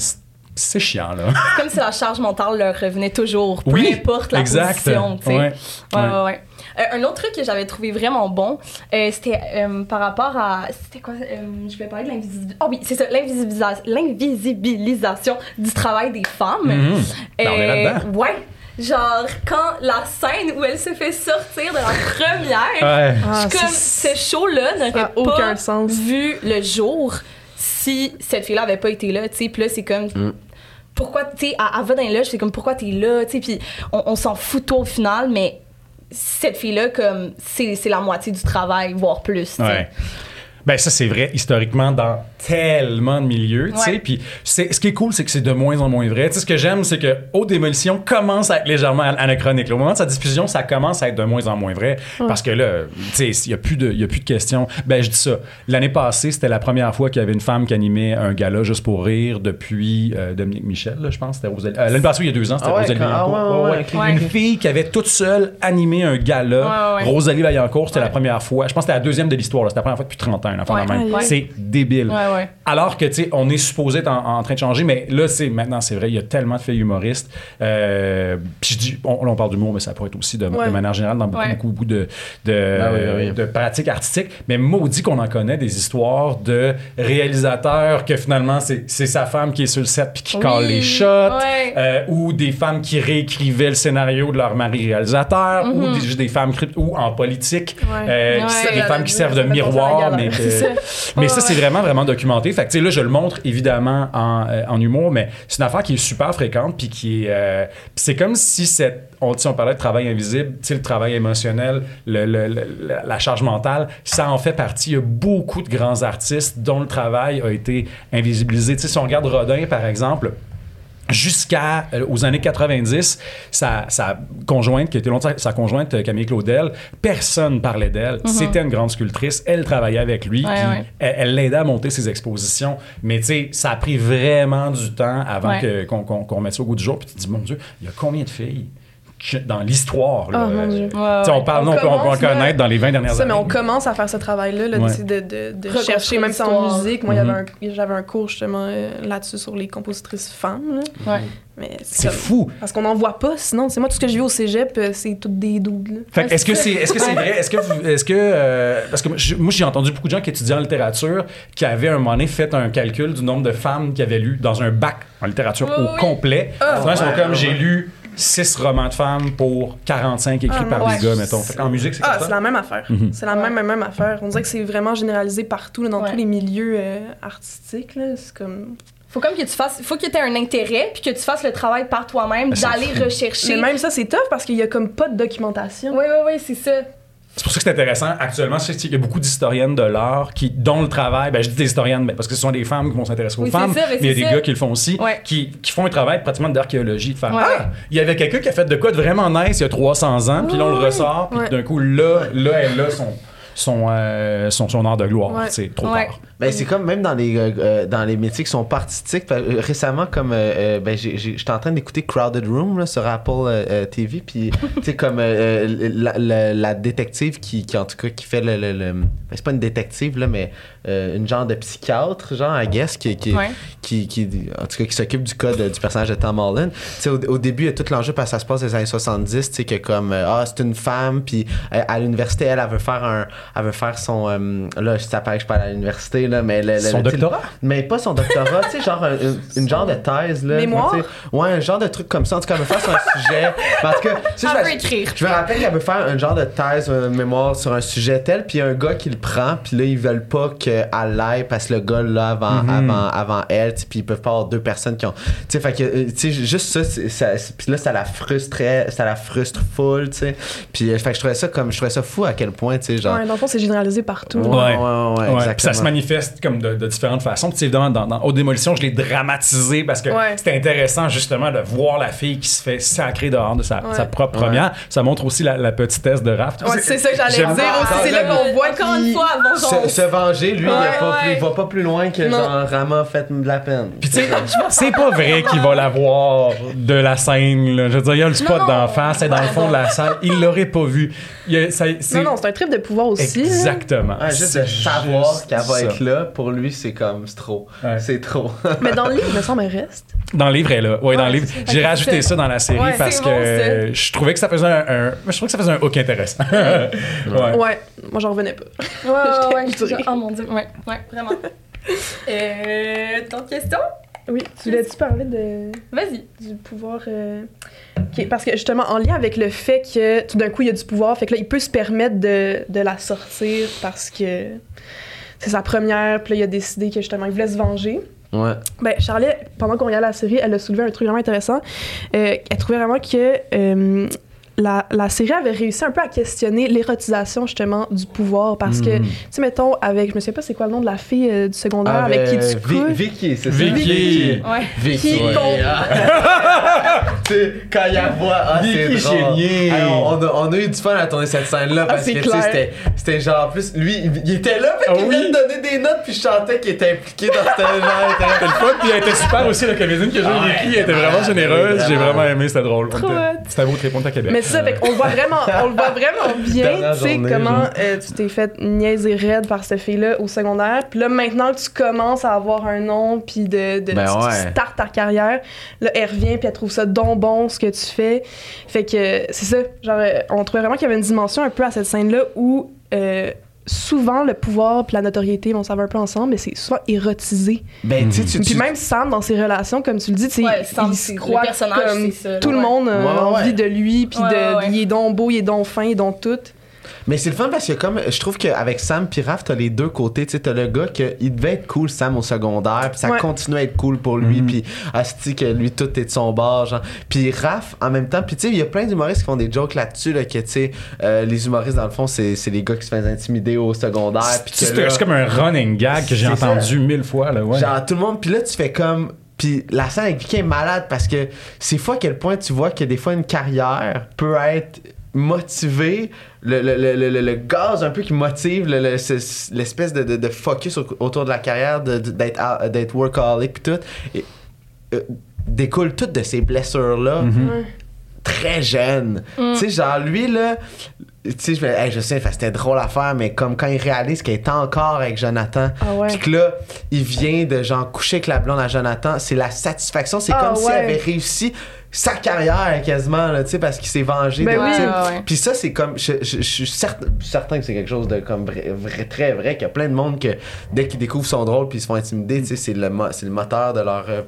C'est- chiant, là. Comme si la charge mentale leur revenait toujours, peu Oui, importe la exact. position. tu sais. Ouais, Ouais, ouais. Euh, un autre truc que j'avais trouvé vraiment bon, euh, c'était euh, par rapport à. C'était quoi euh, Je vais parler de l'invisibilisation. Oh oui, c'est ça, l'invisibilisa- l'invisibilisation du travail des femmes. Mhm. Ben, on est là-dedans. Ouais. Genre, quand la scène où elle se fait sortir de la première, Ouais. Ah, je suis comme, c'est- ce show-là Ça n'aurait a aucun pas sens. vu le jour si cette fille-là avait pas été là, tu sais. Puis là, c'est comme. Mm. Pourquoi, tu sais, elle, elle va dans les loges, c'est comme pourquoi t'es là, tu sais. Puis on, on s'en fout toi au final, mais cette fille-là, comme, c'est c'est la moitié du travail, voire plus, tu sais. Ouais. Ben ça c'est vrai historiquement dans tellement de milieux, tu sais. Puis c'est- ce qui est cool, c'est que c'est de moins en moins vrai. Tu sais, ce que j'aime, c'est que Haute Démolition commence à être légèrement an- anachronique. là. Au moment de sa diffusion, ça commence à être de moins en moins vrai parce que là, tu sais, il y a plus de, il y a plus de questions. Ben je dis ça. L'année passée, c'était la première fois qu'il y avait une femme qui animait un gala juste pour rire depuis euh, Dominique Michel, là, je pense. C'était Rosalie. euh, L'année passée, il y a deux ans, c'était Ah ouais, Rosalie ah Vaillancourt. ouais, ouais, ouais, ok, Ouais. Une fille qui avait toute seule animé un gala. Ouais, ouais. Rosalie Vaillancourt, c'était Ouais. la première fois. Je pense que c'était la deuxième de l'histoire. là. C'était la première fois depuis 30 ans, un enfant de Ouais. même. Ouais. C'est débile. Ouais, ouais. Alors que, tu sais, on est supposé être en, en train de changer, mais là, c'est maintenant, c'est vrai, il y a tellement de filles humoristes. Euh, Puis je dis, on, on parle d'humour, mais ça pourrait être aussi de, Ouais. de manière générale dans beaucoup, Ouais. beaucoup, beaucoup de, de, Ben pratiques artistiques. Mais maudit qu'on en connaît des histoires de réalisateurs que finalement, c'est sa femme qui est sur le set puis qui Oui. colle les shots. Ouais. Euh, ou des femmes qui réécrivaient le scénario de leur mari réalisateur, ou Mhm. des, juste des femmes ou en politique, Ouais. euh, des femmes qui servent de miroir, mais, mais Ouais, ça c'est vraiment vraiment documenté. Fait que tu sais là je le montre évidemment en, euh, en humour, mais c'est une affaire qui est super fréquente puis qui est, euh, c'est comme si cette on, on parlait de travail invisible, le travail émotionnel, le- le- le- la- la charge mentale, ça en fait partie. Il y a beaucoup de grands artistes dont le travail a été invisibilisé. Tu sais, si on regarde Rodin, par exemple, jusqu'à euh, aux années 90 sa, sa conjointe qui était longtemps sa conjointe euh, Camille Claudel personne parlait d'elle c'était une grande sculptrice elle travaillait avec lui Mhm. Ouais, puis ouais. elle l'aidait à monter ses expositions mais tu sais ça a pris vraiment du temps avant Ouais. qu'on remette ça au goût du jour puis tu te dis mon dieu il y a combien de filles? Dans l'histoire là, Oh, mon euh, Ouais, sais, on parle On non, on peut, on peut en connaître dans les 20 dernières Ça, années mais on commence à faire ce travail-là, là, Ouais. d'essayer de, de, chercher, même si en musique. Moi, y Mhm. un- j'avais un cours justement euh, là-dessus sur les compositrices femmes. c'est fou Parce qu'on n'en voit pas, sinon. C'est moi, tout ce que j'ai vu au cégep, euh, c'est toutes des doudes. là. Fait que est-ce que c'est est-ce que c'est vrai? Est-ce que vous- est-ce que euh, parce que moi, j'ai- entendu beaucoup de gens qui étudiaient en littérature qui avaient un moment donné fait un calcul du nombre de femmes qu'ils avaient lu dans un bac en littérature au oui. complet. Souvent, ils sont ouais, comme ouais. j'ai lu six romans de femmes pour 45 écrits Ah, par ouais. des gars mettons. Fait qu'en musique c'est Ah, c'est la même affaire. Mhm. C'est la même, même, même affaire. On dirait que c'est vraiment généralisé partout, là, dans Ouais. tous les milieux euh, artistiques. là. C'est comme... Faut comme que tu fasses, faut que tu aies un intérêt puis que tu fasses le travail par toi-même, d'aller rechercher. Mais même ça, c'est tough parce qu'il y a comme pas de documentation. Oui, oui, oui, c'est ça. C'est pour ça que c'est intéressant. Actuellement, qu'il y a beaucoup d'historiennes de l'art qui, dont le travail, ben, je dis des historiennes, mais parce que ce sont des femmes qui vont s'intéresser aux Oui, femmes, ça, mais il y a des ça. gars qui le font aussi, Ouais. qui, qui font un travail pratiquement d'archéologie, de faire Ouais. Ah, il y avait quelqu'un qui a fait de quoi de vraiment nice il y a 300 ans, puis là on le ressort, puis d'un coup, là, là, elle a son, son, euh, son, son art de gloire. C'est trop tard. Ben, c'est comme même dans les, euh, euh, dans les métiers qui sont pas artistiques. Euh, récemment, comme euh, ben, j'étais en train d'écouter Crowded Room là, sur Apple euh, TV, puis tu sais, comme la, la- la détective qui, qui, en tout cas, qui fait le. le- le- ben, c'est pas une détective, là, mais une genre de psychiatre, genre, I guess, qui, qui, Ouais. qui, qui, en tout cas, qui s'occupe du cas de- du personnage de Tom Holland. Tu sais, au, au début, il y a tout l'enjeu parce que ça se passe les années 70, tu sais, que comme, ah, c'est une femme, puis à l'université, elle, elle veut faire un, elle veut faire son. là, ça paraît que je parle à l'université, là, mais. le- le- Son le- doctorat? Mais pas son doctorat, tu sais, genre un- une, une genre de thèse, là. Mémoire? Ouais, un genre de truc comme ça. En tout cas, elle veut faire sur un sujet. Tout cas, tu sais, je veut écrire. Je me rappelle qu'elle veut faire un genre de thèse, un mémoire sur un sujet tel, puis il y a un gars qui le prend, puis là, ils veulent pas qu'elle l'aille parce que le gars là avant, Mhm. avant, avant elle, puis ils peuvent pas avoir deux personnes qui ont. Tu sais, fait que, euh, tu sais, juste ça, ça puis là, ça la frustrait, ça la frustre full, tu sais. Puis, euh, fait que je trouvais ça comme, je trouvais ça fou à quel point, tu sais, genre. Ouais, dans le fond, c'est généralisé partout. Ouais, Ouais. ouais, ouais, Ouais, puis ça se manifeste comme de, de différentes façons. Puis, tu sais, évidemment, dans, dans Haute Démolition, je l'ai dramatisé parce que Ouais. c'était intéressant, justement, de voir la fille qui se fait sacrer dehors de sa, Ouais. sa propre Ouais. première. Ça montre aussi la, la petitesse de Raph. Ouais, c'est ça que j'allais dire aussi. C'est là qu'on voit Encore une fois, avant Se, se venger, lui, il, pas ouais. plus, il va pas plus loin que Non. genre Rama fait de la peine. Puis tu sais, c'est pas vrai qu'il va la voir de la scène. Là. Je veux dire, il y a le spot d'en face, c'est dans le fond de la salle. Il l'aurait pas vu. Il y a- ça- c'est Non, non, c'est un trip de pouvoir aussi. exactement. Ouais, juste C'est de savoir qu'elle va être là, pour lui, c'est comme, c'est trop. Ouais. C'est trop. Mais dans le livre, il me semble, elle reste. Dans le livre, elle est là. Ouais, dans le livre. J'ai rajouté ça dans la série Ouais, parce que je trouvais que ça faisait un, un- je trouvais que ça faisait un hook intéressant. ouais. Ouais, moi, j'en revenais pas. Ouais, ouais. Je. Oh mon dieu, ouais, ouais, vraiment. euh, d'autres questions? Oui, tu voulais-tu parler de, Vas-y. du pouvoir. euh, parce que justement, en lien avec le fait que tout d'un coup, il y a du pouvoir, fait que là, il peut se permettre de, de la sortir parce que c'est sa première, puis là, il a décidé que justement, il voulait se venger. Ouais. Ben, Charlotte, pendant qu'on regardait la série, elle a soulevé un truc vraiment intéressant. Euh, elle trouvait vraiment que euh, la, la série avait réussi un peu à questionner l'érotisation, justement, du pouvoir. Parce que, Mhm. tu sais, mettons, avec, je me sais pas c'est quoi le nom de la fille euh, du secondaire avec qui tu Vi- couches. Vicky, c'est ça? Vicky. Ouais. Vicky. Qui Ouais. Ah. tu sais, quand il y a voix, ah, c'est Vicky drôle. Alors, on, a, on a eu du fun à tourner cette scène-là parce c'est que, tu sais, c'était- c'était genre, en plus, lui, il, il était là, fait Ah qu'il oui. venait me donner des notes, puis je chantais qu'il était impliqué dans cette genre. C'était le fun, puis elle était super aussi, la comédienne qui a joué Ah ouais, Vicky, elle était vraiment généreuse. J'ai vraiment. aimé, c'était drôle. C'était un beau on était à Québec. Mais c'est ça, fait qu'on voit vraiment, on le voit vraiment bien, tu sais, comment euh, tu t'es fait niaiser raide par cette fille-là au secondaire. Puis là, maintenant que tu commences à avoir un nom, puis de, de Ben tu, tu ouais. startes ta carrière, là, elle revient, puis elle trouve ça donc bon, ce que tu fais. Fait que c'est ça, genre, euh, on trouvait vraiment qu'il y avait une dimension un peu à cette scène-là où... euh, souvent le pouvoir puis la notoriété vont s'avoir un peu ensemble mais c'est souvent érotisé. Ben, tu sais, tu- puis tu- même Sam dans ses relations comme tu le dis tu sais, Ouais, il- croit comme ça, tout le monde a Ouais, ouais, envie ouais. de lui puis Ouais, de il est donc beau il est donc fin il est donc tout Mais c'est le fun parce que comme je trouve qu'avec Sam puis Raph, t'as les deux côtés. Tu sais, t'as le gars que il devait être cool Sam au secondaire, puis ça Ouais. continue à être cool pour lui, Mhm. puis asti que lui tout est de son bord, genre. Puis Raph en même temps, puis tu sais, il y a plein d'humoristes qui font des jokes là-dessus là, que tu sais, euh, les humoristes dans le fond, c'est c'est les gars qui se font intimider au secondaire, C'est comme un running gag que j'ai ça. entendu mille fois. Là, ouais. Genre tout le monde, puis là tu fais comme puis la scène avec Vicky est malade parce que c'est fou à quel point tu vois que des fois une carrière peut être motivée, le, le, le, le, le gaz un peu qui motive le- le- ce- l'espèce de, de, de focus au- autour de la carrière, de- de- d'être d'être workaholic puis tout, et, euh, découle toutes de ces blessures-là Mhm. très jeune. Mm. Tu sais, genre lui, là, tu sais, je, hey, je sais, c'était drôle à faire, mais comme quand il réalise qu'il est encore avec Jonathan, Ah ouais. puis que là, il vient de genre coucher avec la blonde à Jonathan, c'est la satisfaction. C'est Ah comme s'il ouais. avait réussi sa carrière quasiment, là, tu sais, parce qu'il s'est vengé. Ben de- oui. Ouais, ouais, ouais. Puis ça, c'est comme. Je, je- je suis certain, certain que c'est quelque chose de comme vrai, vrai- très vrai, qu'il y a plein de monde que dès qu'ils découvrent son drôle puis ils se font intimider, tu sais, c'est le, mo- c'est le moteur de leur. euh,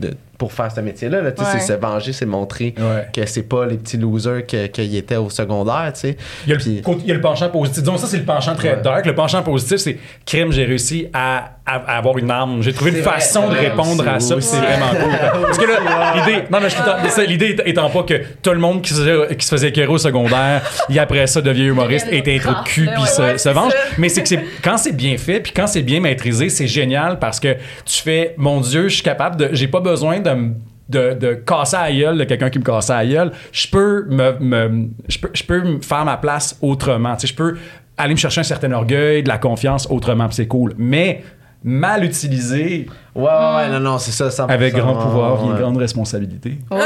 de- pour faire ce métier-là, là, Ouais. c'est se venger, c'est montrer Ouais. que c'est pas les petits losers que- qu'ils étaient au secondaire, tu sais. Il y, a le, Puis- il y a le penchant positif. Disons, ça, c'est le penchant très Ouais. dark. Le penchant positif, c'est crime, j'ai réussi à, à- à avoir une arme. J'ai trouvé une vrai, façon de répondre à ça, c'est vraiment cool. Parce que là, l'idée, non, mais l'idée étant pas que tout le monde qui se faisait, qui se faisait écœurer au secondaire, et après ça devient humoriste, trou de cul, puis se, se venge. Mais c'est que c'est, quand c'est bien fait, puis quand c'est bien maîtrisé, c'est génial parce que tu fais, mon Dieu, je suis capable de, j'ai pas besoin de me de, de casser à gueule de quelqu'un qui me casse à gueule, je peux me, me- je peux, je peux me faire ma place autrement. Tu sais, je peux aller me chercher un certain orgueil, de la confiance autrement, c'est cool. Mais mal utilisé, Ouais, ouais, ouais, non, non, c'est ça. 100%, avec grand pouvoir vient ouais. grande responsabilité. Oh,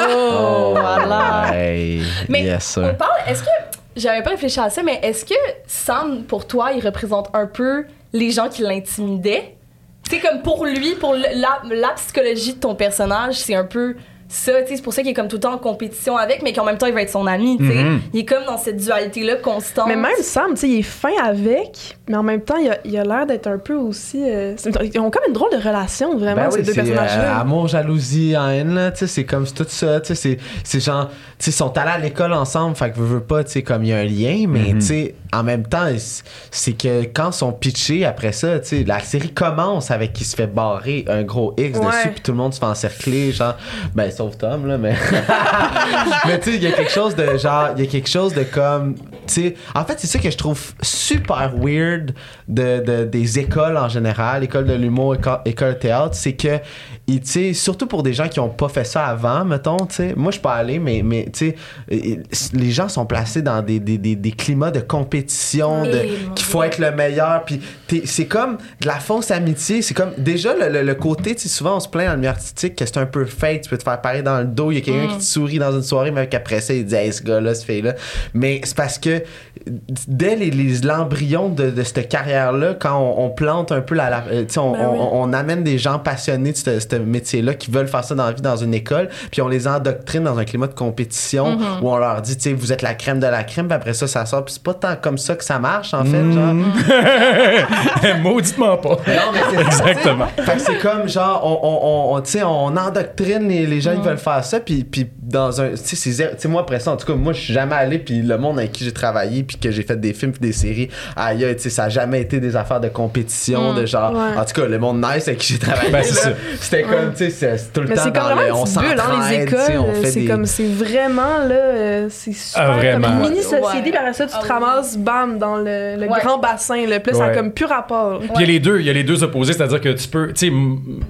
voilà. Ouais, Mais yes, on parle, est-ce que, j'avais pas réfléchi à ça, mais est-ce que Sam, pour toi, il représente un peu les gens qui l'intimidaient? C'est comme pour lui, pour la, la psychologie de ton personnage, c'est un peu ça, tu sais, c'est pour ça qu'il est comme tout le temps en compétition avec, mais qu'en même temps, il va être son ami, tu sais. Mhm. Il est comme dans cette dualité-là constante. Mais même Sam, tu sais, il est fin avec, mais en même temps, il a, il a l'air d'être un peu aussi. euh, ils ont comme une drôle de relation, vraiment, Ben ces oui, deux personnages-là. euh, amour, jalousie, haine, là, tu sais, c'est comme tout ça, tu sais, c'est, c'est genre, tu sais, ils sont allés à l'école ensemble, fait que veux, veux pas, tu sais, comme il y a un lien, mais Mhm. tu sais, en même temps, c'est- c'est que quand ils sont pitchés après ça, tu sais, la série commence avec qui se fait barrer un gros X Ouais. dessus, puis tout le monde se fait encercler, genre, ben, sauf Tom, là, mais. mais tu sais, il y a quelque chose de genre, il y a quelque chose de comme, tu sais, en fait, c'est ça que je trouve super weird de, de- des écoles en général, école de l'humour, éco- école de théâtre, c'est que, tu sais, surtout pour des gens qui ont pas fait ça avant, mettons, tu sais, moi je suis pas allé, mais, mais tu sais, les gens sont placés dans des, des, des, des climats de compétition, de, qu'il faut être le meilleur, puis t'es- c'est comme de la fausse amitié, c'est comme, déjà le, le- le côté, tu sais, souvent on se plaint dans le milieu artistique que c'est un peu fake, tu peux te faire dans le dos, il y a quelqu'un qui te sourit dans une soirée, mais qu'après ça, il dit, hey, ce gars-là, ce fille-là. Mais c'est parce que dès les, les- l'embryon de, de cette carrière-là, quand on, on plante un peu la. la- euh, tu sais, on, Ben oui. on- on amène des gens passionnés de ce, métier-là qui veulent faire ça dans la vie dans une école, puis on les endoctrine dans un climat de compétition où on leur dit, tu sais, vous êtes la crème de la crème, puis après ça, ça sort, puis c'est pas tant comme ça que ça marche, en fait, genre. Mauditement pas. Non, mais c'est Exactement. fait que c'est comme genre, on, on, on, on- tu sais, on endoctrine les, les gens veulent faire ça, puis, puis dans un. Tu sais, moi, après ça, en tout cas, moi, je suis jamais allé, puis le monde avec qui j'ai travaillé, puis que j'ai fait des films, puis des séries, aïe, tu sais, ça a jamais été des affaires de compétition, de genre. Ouais. En tout cas, le monde nice avec qui j'ai travaillé, Ben, c'était comme, tu sais, c'est tout le Mais temps c'est dans comme le. On bulle, hein, les s'entraide, tu sais, écoles. on fait C'est des. comme, c'est vraiment, là, euh, c'est super Ah, vraiment. comme une mini-société, Ouais. puis après ça, tu Ah te oui. ramasses, bam, dans le, le Ouais. grand bassin, là. Puis là, ça a Ouais. comme plus rapport. Puis il y a les deux, il y a les deux opposés, c'est-à-dire que tu peux, tu sais,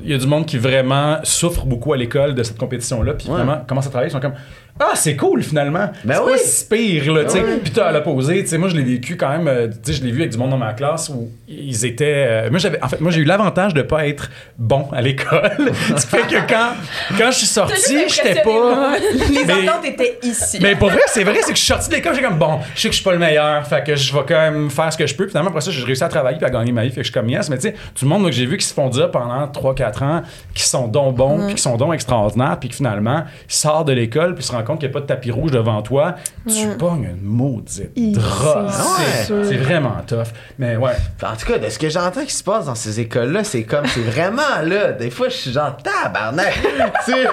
il y a du monde qui vraiment souffre beaucoup à l'école de cette compétition-là, puis Ouais. vraiment commence à travailler, ils sont comme ah c'est cool finalement, Ben c'est oui. pas si pire là, tu sais. Puis t'as à l'opposé, tu sais, moi je l'ai vécu quand même, euh, tu sais, je l'ai vu avec du monde dans ma classe où ils étaient, euh, moi j'avais, en fait, moi j'ai eu l'avantage de pas être bon à l'école, ce qui fait que quand quand je suis sorti, j'étais pas. Les Mais- attentes étaient ici. mais pour vrai, c'est vrai, c'est que je suis sorti de l'école, j'ai comme bon, je sais que je suis pas le meilleur, fait que je vais quand même faire ce que je peux. Puis Finalement, après ça, j'ai réussi à travailler puis à gagner ma vie, fait que je suis comme yes. Mais tu sais, tout le monde que j'ai vu qui se font dire pendant 3-4 ans, qui sont donc bons, puis qui sont donc extraordinaires, puis que finalement, ils sortent de l'école puis se rendent compte qu'il n'y a pas de tapis rouge devant toi, tu pognes une maudite Hi, drop. c'est vraiment tough. Mais ouais. En tout cas, de ce que j'entends qui se passe dans ces écoles-là, c'est comme, c'est vraiment là. Des fois, je suis genre tabarnak. tu sais,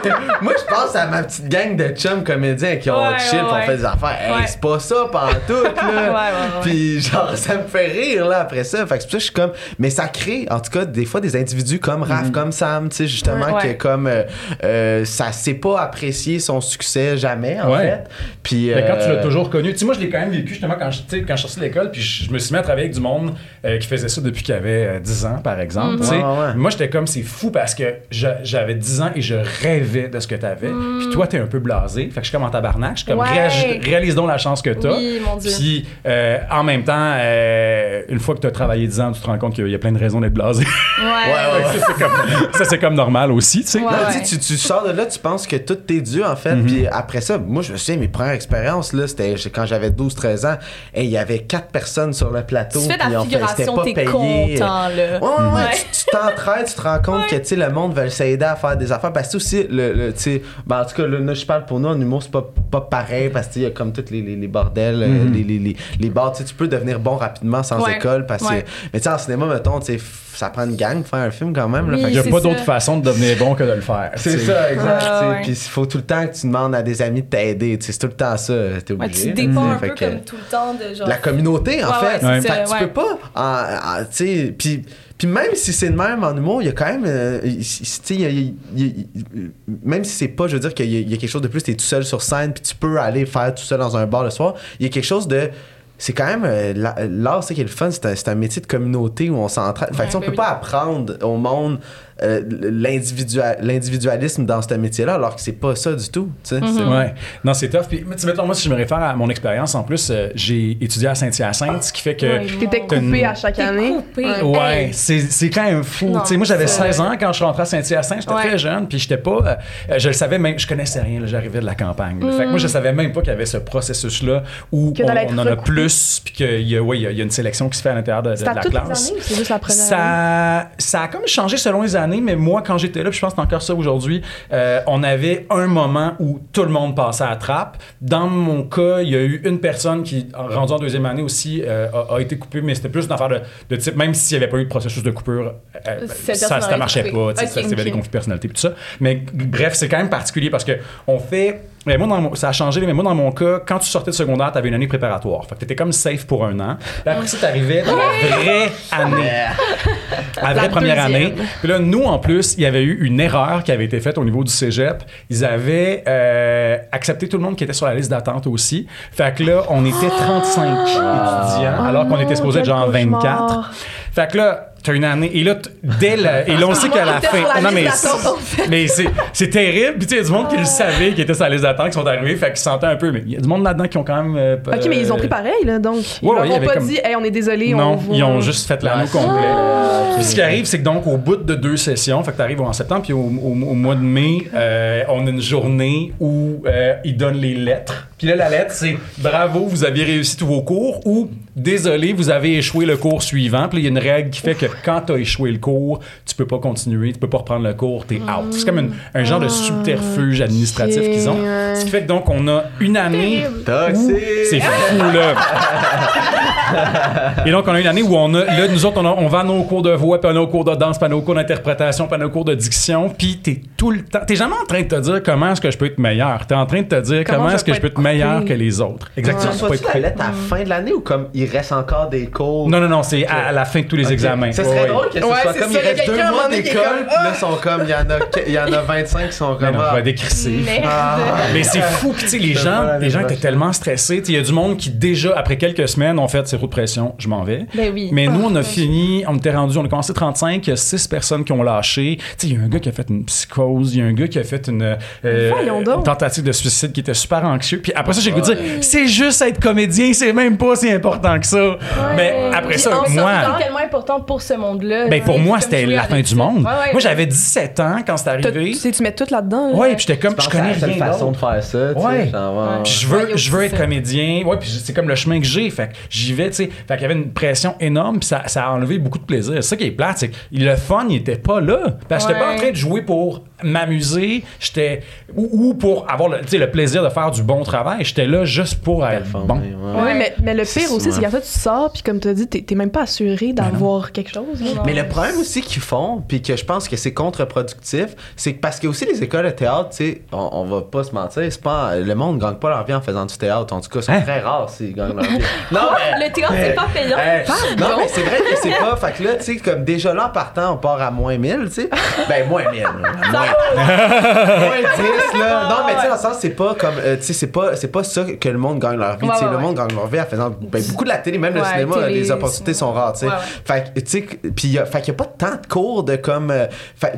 moi, je pense à ma petite gang de chums comédiens qui ont Ouais, chill, on fait des affaires. Hey, c'est pas ça pantoute, là. Ouais, ouais, ouais. Puis genre, ça me fait rire, là, après ça. Fait que c'est pour ça que je suis comme. Mais ça crée, en tout cas, des fois, des individus comme Raph, comme Sam, tu sais, justement, Mm-hmm. Ouais. qui Ouais. est comme. euh, euh, ça sait pas apprécier son succès jamais, en Ouais. fait. Puis. Mais quand tu euh, l'as toujours connu, tu sais, moi je l'ai quand même vécu justement quand je, tu quand je sortais de l'école, puis je, je me suis mis à travailler avec du monde euh, qui faisait ça depuis qu'il avait euh, 10 ans, par exemple. tu sais. Ouais, ouais, ouais. Moi j'étais comme, c'est fou parce que je- j'avais 10 ans et je rêvais de ce que t'avais. Puis toi, t'es un peu blasé. Fait que je suis comme en tabarnak. Je suis comme, réalise donc la chance que t'as. Oui, mon Dieu. Puis euh, en même temps, euh, une fois que t'as travaillé 10 ans, tu te rends compte qu'il y a plein de raisons d'être blasé. Ouais. Ouais, ouais, ça, c'est comme, ça, c'est comme normal aussi, tu sais. Ouais. Tu sais, tu, tu sors de là, tu penses que tout t'est dû, en fait. Mhm. Puis après ça, moi, je me souviens, mes premières expériences, là, c'était quand j'avais 12-13 ans. Et il y avait quatre personnes sur le plateau. Tu fais c'était figuration, pas t'es payé. content, là. Ouais, ouais, ouais, Ouais. Tu t'entraides, tu te rends compte que, tu sais, le monde veut s'aider à faire des affaires. Parce que aussi, le, le- tu sais, ben, en tout cas, là, là, je parle pour nous, en humour, c'est pas, pas pareil. Parce qu'il y a comme tous les, les, les bordels, euh, Mhm. les, les, les, les bars. Tu sais, tu peux devenir bon rapidement sans Ouais. école. Parce Ouais. que, mais tu sais, en cinéma, mettons, tu sais, ça prend une gang pour faire un film quand même. Oui, Il n'y a pas d'autre façon de devenir bon que de le faire. c'est ça, exact. Ah. Puis il faut tout le temps que tu demandes à des amis de t'aider. C'est tout le temps ça. T'es Ouais, obligé. tu dépends un peu que- comme tout le temps de genre. La communauté, en Ouais, fait. ouais, que tu peux pas. tu sais, puis. Puis même si c'est de même en humour, il y a quand même. euh, tu sais, même si c'est pas, je veux dire qu'il y, a- il y a quelque chose de plus, t'es tout seul sur scène, puis tu peux aller faire tout seul dans un bar le soir, il y a quelque chose de. C'est quand même. euh, la- L'art, c'est qui est le fun, c'est un, un métier de communauté où on s'entraide. Fait que, sais, on ben peut oui. pas apprendre au monde euh, l'individua- l'individualisme dans ce métier-là, alors que c'est pas ça du tout. tu sais. C'est- Ouais. Non, c'est tough. Puis, mais tu sais, mettons, moi, si je me réfère à mon expérience, en plus, euh, j'ai étudié à Saint-Hyacinthe, ce qui fait que. Ouais, T'étais une- coupé à chaque T'es année. coupé. Ouais. Ouais, Hey. c'est c'est quand même fou. Non, Tu sais, moi, j'avais c'est- 16 ans quand je suis rentré à Saint-Hyacinthe. J'étais Ouais. très jeune, puis j'étais pas. euh, je le savais même, je connaissais rien. là, J'arrivais de la campagne. Fait que moi, je savais même pas qu'il y avait ce processus-là où on, en a recoupé. plus, puis qu'il y, a- ouais, il y a- il y a une sélection qui se fait à l'intérieur de, la classe. années juste la? Ça, ça a comme changé selon les années. Année, mais moi, quand j'étais là, puis je pense que c'est encore ça aujourd'hui, euh, on avait un moment où tout le monde passait à la trappe. Dans mon cas, il y a eu une personne qui, en- rendue en deuxième année aussi, euh, a, a été coupée, mais c'était plus une affaire de, de type, même s'il n'y avait pas eu de processus de coupure, euh, ça, aurait marchait pas. tu sais, Ok, ça, c'était ok. des conflits de personnalité, tout ça. Mais bref, c'est quand même particulier parce que on fait. Mais moi, dans mon- ça a changé, mais moi, dans mon cas, quand tu sortais de secondaire, tu avais une année préparatoire. Fait que tu étais comme safe pour un an. Puis après ça, tu arrivais dans la vraie année. La vraie première année. Puis là, nous, en plus, il y avait eu une erreur qui avait été faite au niveau du cégep. Ils avaient euh, accepté tout le monde qui était sur la liste d'attente aussi. Fait que là, on était 35 étudiants, alors qu'on Oh était supposé être genre cauchemar. 24. Fait que là, t'as une année. Et là, t- dès le, Et là, on sait qu'à la fin. la Non, mais c'est- mais c'est c'est terrible. Puis tu sais, il y a du monde qui le savait, qui était sur la liste d'attente, qui sont arrivés. Fait qu'ils se sentaient un peu. Mais il y a du monde là-dedans qui ont quand même. euh, Ok, mais ils ont pris pareil, là, donc. Ils Ouais, leur ouais, il y ont avait pas comme- dit, hey, on est désolé, on non, ils ont juste fait l'anneau Ouais, complet. Ah, Puis ce qui arrive, c'est que donc au bout de deux sessions, fait que t'arrives en septembre, puis au, au- au mois de mai, euh, on a une journée où euh, ils donnent les lettres. Puis là, la lettre, c'est bravo, vous avez réussi tous vos cours ou désolé, vous avez échoué le cours suivant. Puis il y a une règle qui fait que quand t'as échoué le cours, tu peux pas continuer, tu peux pas reprendre le cours, t'es out. C'est comme une- un genre de subterfuge administratif qu'ils ont. Ce qui fait que donc on a une année Toxique. c'est fou, là. Et donc, on a une année où on a. Là, nous autres, on, a- on va à nos cours de voix, puis à nos cours de danse, puis à nos cours d'interprétation, puis à nos cours de diction, puis t'es tout le temps. T'es jamais en train de te dire comment est-ce que je peux être meilleur. T'es en train de te dire Comment comment, est-ce que je peux être être meilleur que les autres. Exactement. Tu tu peux reçois-tu être la lettre à la fin de l'année ou comme il reste encore des cours? Non, non, non, c'est à, à la fin de tous les Ok. examens. Ça Ouais, serait ouais. drôle que ce Ouais, soit c'est comme ça, il reste deux mois d'école, puis là, ils sont comme, il y, en a, il y en a 25 qui sont Mais comme. non, je ah. Merde. Mais c'est fou, tu sais, les gens, les gens étaient tellement stressés. Tu Il y a du monde qui, déjà, après quelques semaines, ont fait c'est trop de pression, je m'en vais. Ben oui. Mais nous, on a fini, on était rendu, on a commencé 35, il y a 6 personnes qui ont lâché. Tu sais, il y a un gars qui a fait une psychose, il y a un gars qui a fait une, euh, donc. une tentative de suicide qui était super anxieux. Puis après ça, j'ai le goût de dire, c'est juste être comédien, c'est même pas si important que ça. Mais après Puis ça, moi. c'est tellement important pour ce monde-là. Ben pour moi, c'était la fin du monde. Ouais, ouais, moi, j'avais 17 ans quand c'est arrivé. Tu sais, tu mets tout là-dedans. là. Ouais, puis j'étais comme, Je connais rien façon de faire ça. Ouais. je veux, je veux être comédien. Ouais, puis c'est comme le chemin que j'ai. Fait que j'y vais, tu sais. Fait qu'il y avait une pression énorme, puis ça, ça a enlevé beaucoup de plaisir. C'est ça qui est plate, c'est que le fun, il était pas là. Parce que j'étais pas en train de jouer pour m'amuser, j'étais ou, ou pour avoir le, tu sais, le plaisir de faire du bon travail. J'étais là juste pour être Performer, bon. ouais. Ouais, mais, mais le pire aussi, c'est Ouais. qu'après, tu sors, puis comme tu as dit, t'es même pas assuré d'avoir quelque chose. là. Mais le problème aussi qu'ils font, puis que je pense que c'est contre-productif, c'est que parce que aussi les écoles de théâtre, tu sais, on, on va pas se mentir, c'est pas le monde gagne pas leur vie en faisant du théâtre. En tout cas, c'est Hein? très rare s'ils gagnent leur vie. Non, mais, Le théâtre, c'est pas payant. Eh, non, mais c'est vrai que c'est pas. Fait que là, tu sais, comme déjà là, en partant, on part à moins 1000, tu sais. Ben, moins 1000. là. Moins, moins 10, là. Non, mais tu sais, dans le sens, c'est pas comme. euh, tu sais, c'est pas, c'est pas ça que le monde gagne leur vie. Ouais, tu le ouais. monde gagne leur vie en faisant ben, beaucoup de la télé, même le cinéma, télé, les opportunités sont rares, tu sais. Ouais, ouais. Fait que, tu sais, puis y a- fait qu'il y a pas tant de cours de comme. euh,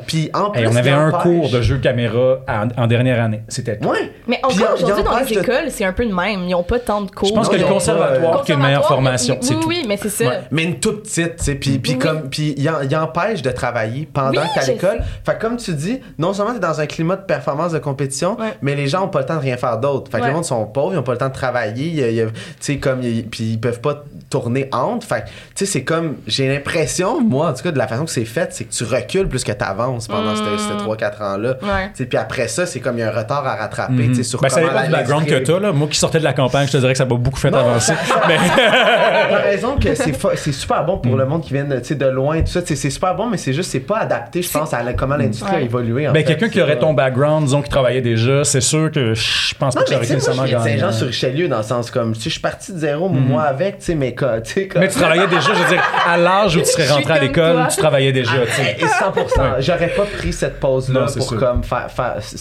puis en plus. Hey, on avait il un empêche- cours de jeu caméra en, en dernière année. C'était tout. Ouais. Mais encore il aujourd'hui, il dans les de- écoles, c'est un peu de même. Ils n'ont pas tant de cours. Je pense que le conservatoire qui a une meilleure formation, oui, mais c'est ça. Mais une toute petite, tu sais, puis, comme, puis il il empêche de travailler pendant que à l'école. Fait que comme tu dis, non seulement t'es dans un climat de performance, de compétition, mais les gens ont pas le temps de rien faire d'autre. Fait que les gens sont pauvres, ils ont pas le temps de travailler, il y a- il y a- tu sais, comme, puis ils peuvent pas tourner entre. Fait tu sais, c'est comme, j'ai l'impression, moi, en tout cas, de la façon que c'est fait, c'est que tu recules plus que t'avances pendant ces- ces 3-4 ans-là. Tu Puis après ça, c'est comme, il y a un retard à rattraper, Mhm. tu sais, sur Ben, ça comment dépend du background que t'as. Là. Moi qui sortais de la campagne, je te dirais que ça m'a beaucoup fait Non, avancer. Mais- T'as raison que c'est super bon pour le monde qui vient de, tu loin, tout ça. Tu C'est super bon, mais c'est juste, c'est pas adapté, je pense, à la- comment l'industrie a évolué. en Ben, quelqu'un qui aurait ton background, disons, qui travaillait déjà, c'est sûr que je pense pas Non, que ça aurait tu été de gagnant. Saint-Jean-sur-Richelieu dans le sens comme, tu sais, je suis parti de zéro, moi avec, tu sais, mais quoi, tu sais, comme. Mais tu travaillais déjà, je veux dire, à l'âge où tu serais rentré à l'école, toi. tu travaillais déjà, tu sais. Et 100%. Ouais. J'aurais pas pris cette pause-là Non, c'est pour sûr. comme faire,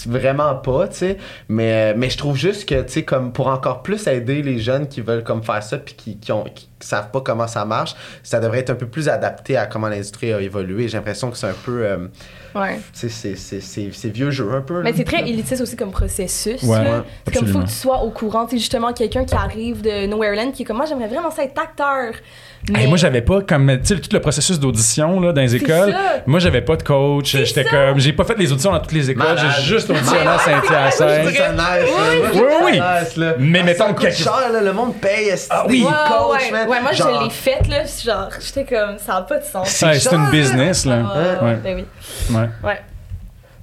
vraiment pas, tu sais. Mais, mais je trouve juste que, tu sais, comme pour encore plus aider les jeunes qui veulent comme faire ça puis qui, qui ont, qui savent pas comment ça marche, ça devrait être un peu plus adapté à comment l'industrie a évolué. J'ai l'impression que c'est un peu, euh, Ouais. c'est, c'est, c'est- c'est c'est vieux jeu un peu. là. Mais c'est très élitiste aussi comme processus. Ouais, là. ouais, C'est comme faut absolument. que tu sois au courant. Tu sais, justement, quelqu'un qui arrive de Nowhereland qui est comme moi, j'aimerais vraiment ça être acteur. Mais Hey, moi, j'avais pas comme tu sais tout le processus d'audition là, dans les écoles. ça. Moi, j'avais pas de coach. C'est J'étais ça. comme, j'ai pas fait les auditions dans toutes les écoles. Malade. J'ai juste auditionné à Ouais, ouais, Saint-Hyacinthe. Oui, oui. là. Mais Ah, mettons ça coûte quelque- cher, là, le monde paye. Ah oui. Ouais, coachs, ouais, ouais, moi, Genre, je l'ai faite, là. Genre, j'étais comme, ça n'a pas de sens. C'est Ouais, c'est une cher, business là. Ah, ouais, Ouais. Ben oui. Ouais.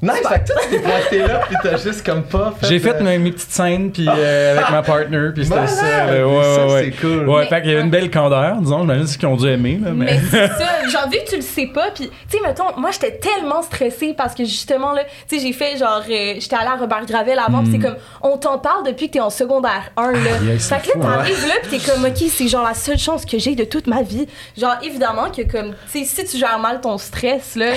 Nice, fait que toi, tu t'es pointé là, puis t'as juste comme pas fait. J'ai fait euh, mes, mes petites scènes puis euh, avec ma partner puis c'était ça. là. Ouais, Ça, ouais, ouais. c'est cool. Ouais, Mais- fait qu'il y avait une belle candeur, disons. J'imagine ce qu'ils ont dû aimer là, mais. Mais c'est ça, genre vu que tu le sais pas, puis tu sais mettons, moi j'étais tellement stressée parce que justement là, tu sais j'ai fait genre euh, j'étais allée à Robert Gravel avant, puis c'est comme on t'en parle depuis que t'es en secondaire 1 là. Hmm. C'est fait que là fou, t'arrives là puis t'es comme ok c'est genre la seule chance que j'ai de toute ma vie. Genre évidemment que comme tu sais si tu gères mal ton stress là,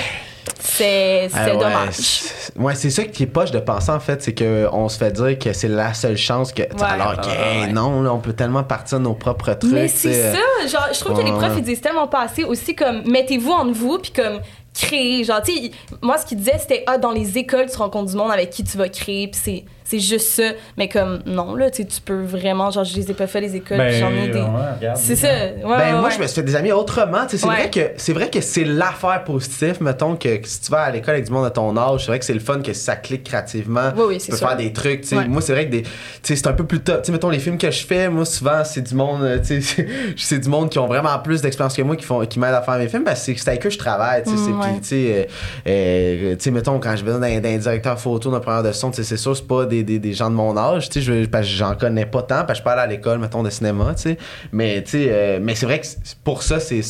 c'est c'est Ah ouais, dommage. Ouais, c'est ça qui est poche de penser en fait, c'est qu'on se fait dire que c'est la seule chance que. alors que ouais, hey, ouais. non, là, on peut tellement partir de nos propres trucs. Mais c'est sais. ça, genre, je trouve que les profs, ils disent tellement pas assez aussi comme, mettez-vous entre vous, puis comme, créer. Genre, tu sais, moi, ce qu'ils disaient, c'était, ah, dans les écoles, tu rencontres du monde avec qui tu vas créer, puis c'est, c'est juste ça. Mais comme, non, là, tu peux vraiment, genre, je les ai pas fait, les écoles, j'en ai des. Ben, ouais, regarde. C'est ça. Ouais, Ben, ouais, moi, ouais. je me suis fait des amis autrement. Tu sais, C'est Ouais. vrai que c'est vrai que c'est l'affaire positive, mettons, que, que si tu vas à l'école avec du monde de ton âge, c'est vrai que c'est le fun que ça clique créativement. Oui, oui, tu c'est peux sûr. faire des trucs. tu sais. Ouais. Moi, c'est vrai que des, tu sais, c'est un peu plus top. Tu sais, mettons, les films que je fais, moi, souvent, c'est du monde, euh, tu sais, c'est du monde qui ont vraiment plus d'expérience que moi qui, font, qui m'aident à faire mes films. parce que c'est c'est avec eux que je travaille. tu sais, c'est- Mm, ouais. puis, tu sais, euh, euh, tu sais, mettons, quand je vais dans, un directeur photo, d'un preneur de son, tu sais, c'est sûr, c'est pas des, des, des gens de mon âge. Tu sais, je- parce que j'en connais pas tant, parce que je allé à l'école, mettons, de cinéma, tu sais. Mais, tu sais, euh, mais c'est vrai que pour ça, c'est,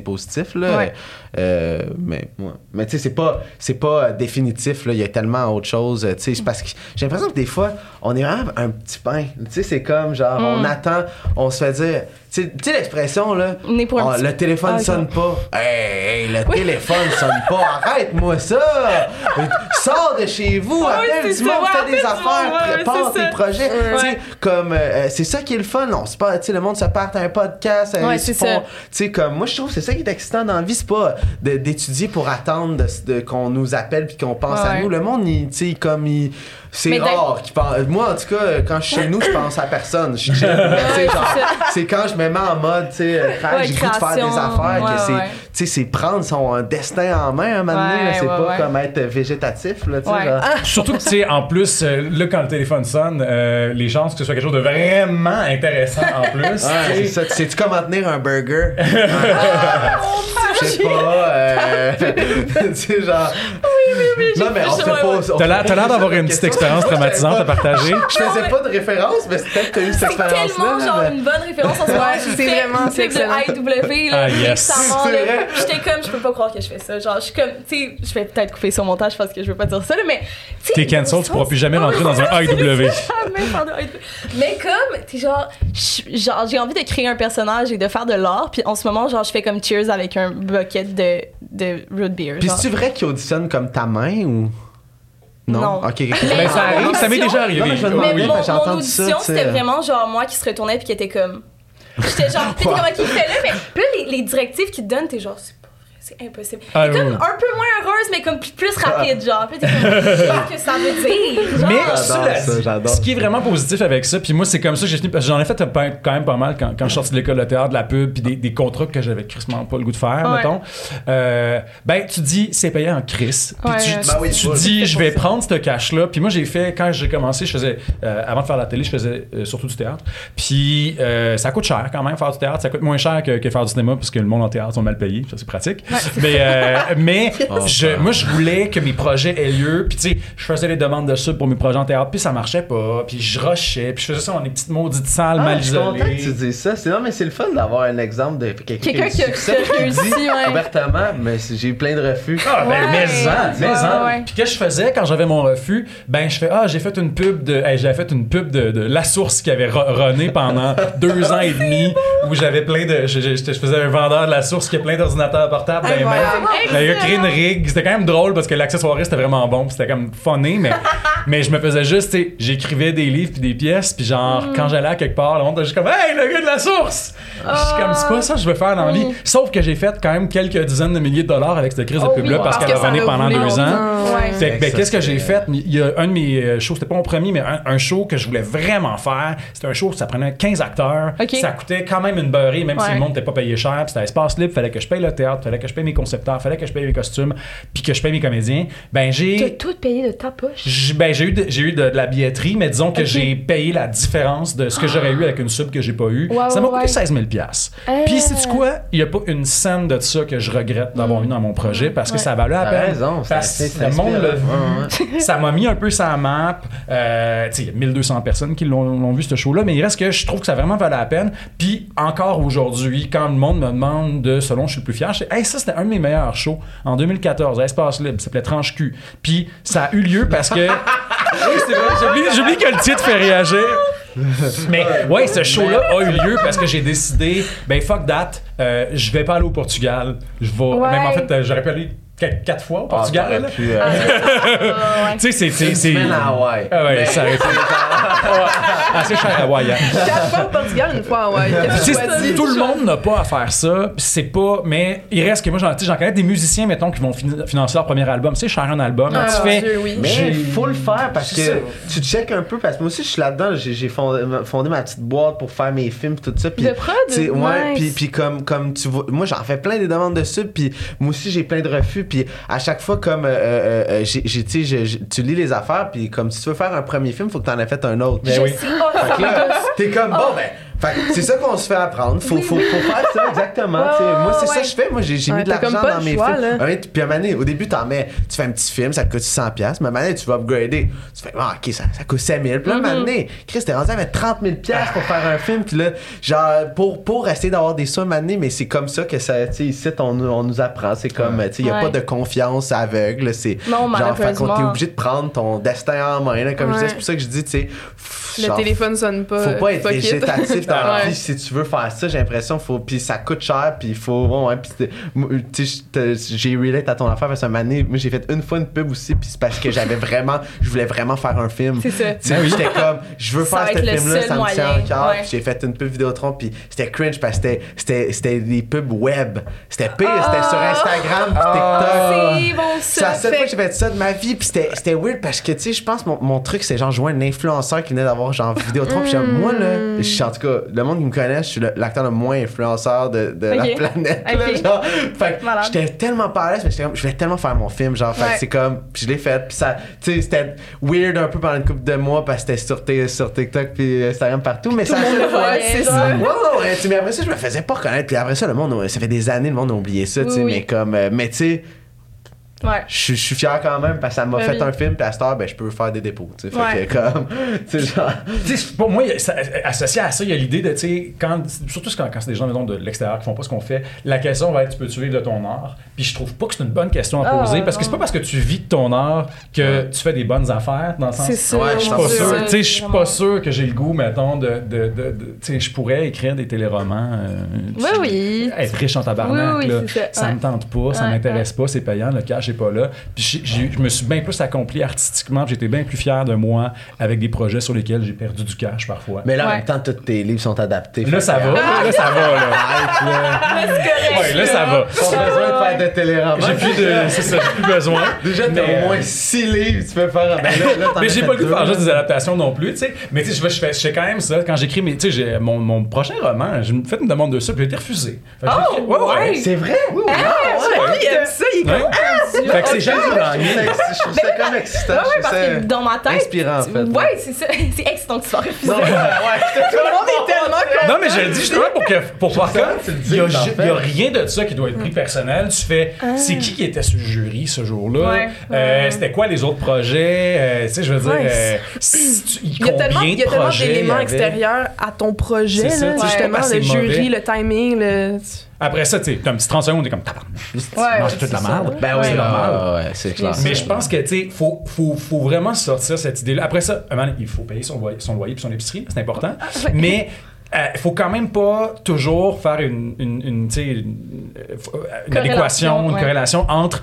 positif, là. Ouais. Euh, mais, ouais. mais tu sais, c'est pas, c'est pas euh, définitif, là. Il y a tellement autre chose, tu sais. c'est parce que j'ai l'impression que des fois, on est vraiment un petit pain. Tu sais, c'est comme, genre, on Mm. attend, on se fait dire, tu sais, l'expression, là? Né pour le téléphone Ah, sonne pas. Hey, hey, le téléphone sonne pas. Arrête-moi ça. Sors de chez vous. Appelle du monde, fais des affaires, prépare tes ça. projets. Tu sais, comme, euh, c'est ça qui est le fun. On se part, tu sais, le monde se part à un podcast. euh, Ouais. Tu sais, comme, moi, je trouve que c'est ça qui est excitant dans la vie. C'est pas d'étudier pour attendre de- de- qu'on nous appelle puis qu'on pense à nous. Le monde, tu sais, comme, il. C'est rare pense. Moi, en tout cas, quand je suis chez nous, je pense à personne. Je suis genre, c'est quand je me en mode, tu sais, euh, Ouais, j'ai le goût de faire des création. affaires, Ouais, que c'est, ouais. tu sais, c'est prendre son destin en main un moment donné, c'est ouais, pas ouais. comme être végétatif, là, tu sais, genre. Surtout que, tu sais, en plus, euh, là, quand le téléphone sonne, euh, les chances que ce soit quelque chose de vraiment intéressant en plus. C'est sais. ça. Tu sais-tu comment tenir un burger? Oh, Je sais pas. Euh... tu sais, genre. Oui, oui, oui. Non, mais on Ouais, pas. on T'as l'air, t'as l'air d'avoir une petite expérience traumatisante à partager. Je faisais pas de référence, mais c'est peut-être que t'as eu cette C'est expérience-là. tellement genre mais- une bonne référence en ce moment. J'ai c'est fait vraiment- une c'est de IW là, Ah, yes. récemment, C'est là. vrai. J'étais comme, je peux pas croire que je fais ça. Genre, je suis comme, tu sais, je vais peut-être couper sur montage parce que je veux pas dire ça, là, mais. tu sais, T'es cancel, tu pourras plus jamais rentrer dans un IW. Jamais faire de. Mais comme, t'es genre, je- genre, j'ai envie de créer un personnage et de faire de l'art, puis en ce moment, genre, je fais comme Cheers avec un bucket de, de root beer. Puis genre. c'est-tu vrai qu'il auditionne comme ta main ou? Non? Non. Ok. Mais Ben, ça arrive, ça m'est déjà arrivé. Non, mais je me Mais demandais, Oui. mon, j'ai mon entendu audition, ça, c'était vraiment genre moi qui se retournait puis qui était comme. J'étais genre, tu sais, comment qu'il fait là, mais puis les, les directives qu'ils te donnent, t'es genre, c'est c'est impossible. Ah, T'es comme oui. un peu moins heureuse, mais comme plus, plus rapide, genre. Puis t'es comme, que ça veut dire? Genre, Mais ça, ce qui est vraiment positif avec ça, puis moi c'est comme ça que j'ai fini, parce que j'en ai fait quand même pas mal quand, quand je suis sorti de l'école de théâtre, de la pub, puis des, des contrats que j'avais crissement pas le goût de faire, Ouais. mettons. Euh, ben tu dis c'est payé en crise, puis Ouais, tu, Ben oui, tu dis je vais prendre ce cash là, puis moi j'ai fait quand j'ai commencé, je faisais euh, avant de faire la télé, je faisais euh, surtout du théâtre, puis euh, ça coûte cher quand même faire du théâtre, ça coûte moins cher que, que faire du cinéma parce que le monde en théâtre sont mal payés, ça c'est pratique. mais euh, mais je, moi je voulais que mes projets aient lieu, puis tu sais je faisais les demandes de sub pour mes projets en théâtre, puis ça marchait pas, puis je rushais, puis je faisais ça dans des petites maudites salles Ah, mal je suis content que tu isolées. dises ça. C'est, non, mais c'est le fun d'avoir un exemple de quelqu'un, Quelqu'un qui qui a réussi, ouais. ouvertement, mais c'est- j'ai eu plein de refus. Ah, ben. Ouais, ouais. Puis que je faisais quand j'avais mon refus, ben, je fais, ah, j'ai fait une pub de, hey, j'avais fait une pub de, de La Source qui avait runné pendant deux ans et demi, où j'avais plein de, je, je- je faisais un vendeur de La Source qui a plein d'ordinateurs portables Ben, il a créé une rig. C'était quand même drôle parce que l'accessoire c'était vraiment bon. puis C'était comme funné, mais mais je me faisais juste, tu sais, j'écrivais des livres puis des pièces, puis genre, quand j'allais à quelque part, le monde était juste comme, hey, le gars de la source! Je suis comme, c'est pas ça que je veux faire dans la vie. Sauf que j'ai fait quand même quelques dizaines de milliers de dollars avec cette crise de Oh pub-là oui, parce parce qu'elle a pendant deux ans. ouais. Fait que, ben, qu'est-ce que j'ai fait? Il y a un de mes euh, shows, c'était pas mon premier, mais un, un show que je voulais vraiment faire. C'était un show, ça prenait 15 acteurs. Ça coûtait quand même une beurrée, même si le monde n'était pas payé cher. Puis c'était espace libre, fallait que je paye le théâtre, fallait que je paye mes concepteurs, fallait que je paye mes costumes, puis que je paye mes comédiens. Ben, T'as j'ai. tout payé de ta poche? J'ai ben, j'ai eu, de, j'ai eu de, de la billetterie, mais disons que j'ai payé la différence de ce que j'aurais eu avec une sub que j'ai pas eu. Ça m'a coûté ouais. 16 000 piastres. Euh. Puis, sais-tu quoi? Il y a pas une scène de ça que je regrette d'avoir eu dans mon projet parce que Ouais. ça valait la T'as peine. raison, c'est parce c'est le monde l'a vu. ça m'a mis un peu sa map. Euh, tu sais, il y a 1200 personnes qui l'ont l'ont vu, ce show-là, mais il reste que je trouve que ça a vraiment valait la peine. Puis, encore aujourd'hui, quand le monde me demande de selon je suis le plus fier, je dis, hey, ça, c'était un de mes meilleurs shows en 2014, à Espace Libre, ça s'appelait Tranche Cul. Puis, ça a eu lieu parce que. oui, c'est vrai, j'oublie- j'oublie que le titre fait réagir. Mais ouais, ce show-là a eu lieu parce que j'ai décidé, ben fuck that, euh, je vais pas aller au Portugal. Je vais, Ouais. même en fait, euh, j'aurais pu aller quatre, quatre fois au Ah, Portugal. pu, euh. Tu sais, c'est. c'est- Une c'est- semaine à Hawaï. Ah ouais, Mais- ça aurait été assez cher à Hawaï. Quatre fois au Portugal, une fois en Hawaï. Tout le monde n'a pas à faire ça, c'est pas. Mais il reste que moi, j'en connais des musiciens, mettons, qui vont fin- financer leur premier album. Tu sais, cher un album, Ah, tu fais. Dieu, oui. Mais J'ai- faut le faire parce que C'est tu check un peu parce que moi aussi je suis là-dedans j'ai j'ai fondé, ma petite boîte pour faire mes films tout ça puis De prod? ouais Nice. puis puis comme comme tu vois moi j'en fais plein des demandes de sub puis moi aussi j'ai plein de refus puis à chaque fois comme euh, euh, euh, tu lis les affaires puis comme si tu veux faire un premier film faut que tu en aies fait un autre Ben Je oui. sais. Oh, t'es comme, bon, ben, fait que c'est ça qu'on se fait apprendre. Faut, faut, faut faire ça, exactement. Moi, c'est ouais. ça que je fais. Moi, j'ai mis de l'argent dans mes choix, films. Ouais, puis à un moment donné, au début, t'en mets, tu fais un petit film, ça te coûte 600$. pièces Mais à un moment donné, tu vas upgrader. Tu fais, ah, ok, ça, ça coûte 5000$. Puis là, à un Mm-hmm. moment donné, Chris, t'es rendu à mettre 30 000$ piastres pour faire un film. Puis là, genre, pour, pour essayer d'avoir des sous à un moment donné, mais c'est comme ça que ça, tu sais, ici, on, nous- on nous apprend. C'est comme, tu sais, il y a pas de confiance aveugle. C'est genre, fait qu'on t'es obligé de prendre ton destin en main. là. Comme je disais, c'est pour ça que je dis, tu sais, Le téléphone sonne pas. faut pas être végétatif dans la Ouais. vie si tu veux faire ça j'ai l'impression faut puis ça coûte cher puis il faut ouais, ouais puis c'est- moi, tu sais j'étais- j'ai relate à ton affaire parce que un année moi j'ai fait une fois une pub aussi puis c'est parce que j'avais vraiment je voulais vraiment faire un film C'est ça. Sais, j'étais comme je veux Ça faire ce film là ça me tient ouais. puis j'ai fait une pub Vidéotron puis c'était cringe parce que c'était- c'était c'était des pubs web c'était pire c'était sur Instagram puis TikTok C'est bon, c'est ça. la seule fait fois que j'ai fait ça de ma vie, puis c'était, c'était weird parce que, tu sais, je pense mon, mon truc, c'est genre jouer un influenceur qui venait d'avoir genre Vidéotron, puis moi, là, je suis en tout cas, le monde qui me connaît, je suis l'acteur le moins influenceur de, de la planète, là, Ok. genre. Fait que Malade. j'étais tellement pas à l'aise, mais j'étais comme, je voulais tellement faire mon film, genre, fait c'est comme, puis je l'ai fait, puis ça, tu sais, c'était weird un peu pendant une couple de mois parce que c'était sur, sur TikTok puis Instagram partout, mais ça, c'est ça. Mais après ça, je me faisais pas reconnaître. Puis après ça, le monde, ça fait des années, le monde a oublié ça, tu sais, mais comme, euh, mais tu sais, Ouais. je suis- je suis fier quand même parce que ça m'a Ben fait oui. un film, puis à cette heure, ben, je peux faire des dépôts, tu sais. Ouais. Fait que comme, genre. Pour moi, ça- associé à ça, il y a l'idée de, tu sais, quand, surtout quand, quand c'est des gens mettons, de l'extérieur qui font pas ce qu'on fait, la question va être tu peux tuer de ton art? Puis je trouve pas que c'est une bonne question à Ah, poser parce que c'est pas parce que tu vis de ton art que tu fais des bonnes affaires dans le sens. C'est ça. Ouais, je suis pas sûr, ouais, tu sais, je suis pas sûr que j'ai le goût, mettons, de, de, de, de- tu sais, je pourrais écrire des téléromans. euh, Oui, oui. Être riche en tabarnak, Oui, oui, là. c'est ça, ça ouais. me tente pas, ça Ouais, m'intéresse pas, c'est payant, le cash pas là. Puis j'ai- j'ai- je me suis bien plus accompli artistiquement, puis j'étais bien plus fier de moi avec des projets sur lesquels j'ai perdu du cash parfois. Mais là, en Ouais. même temps, tous tes livres sont adaptés. Là, ça va, là, ça va, là. Arrête, là. Ouais, ça va. Pas besoin de faire de téléromans. J'ai plus de. C'est ça, j'ai plus besoin. Déjà, t'as au moins euh, 6 livres, tu peux faire. Ben là, là, Mais j'ai pas le goût de faire juste des adaptations non plus, tu sais. Mais tu sais, je fais- quand même ça. Quand j'écris mes. Tu sais, mon, mon prochain roman, j'ai fait une demande de ça, puis j'ai été refusé. Fait Oh, ouais, ouais. ouais. C'est vrai? Oui, oui. Ah, il aime ça, il est Ouais. comme. Ah, Dieu. Fait que c'est jamais gagné. Je trouve ça comme excitant. Ouais, je ouais, parce que dans ma tête. inspirant, en fait. Ouais, c'est ça. C'est excitant que tu sois refusé. Non, ouais. Tout le monde est tellement comme. Non, mais je le dis justement pour que pour voir tu dis, il y a, rien de ça qui doit être pris personnel. Tu fais, c'est qui qui était sur le jury ce jour-là? Euh. C'était quoi les autres projets? Euh, tu sais, je veux dire, euh, tu- Il y a tellement, d'éléments extérieurs à ton projet, tu justement, le jury, le timing, le... Après ça, tu sais, t'as un petit 30 secondes, t'es comme tabarnak. Ouais, toute la merde. Ben oui, c'est normal. ouais, ouais, c'est clair. Mais je pense que, tu sais, faut, faut, faut vraiment sortir cette idée-là. Après ça, un moment donné, il faut payer son loyer, son loyer puis son épicerie, c'est important. ouais. Mais il faut quand même pas toujours faire une, une, euh, une adéquation, une ouais. corrélation entre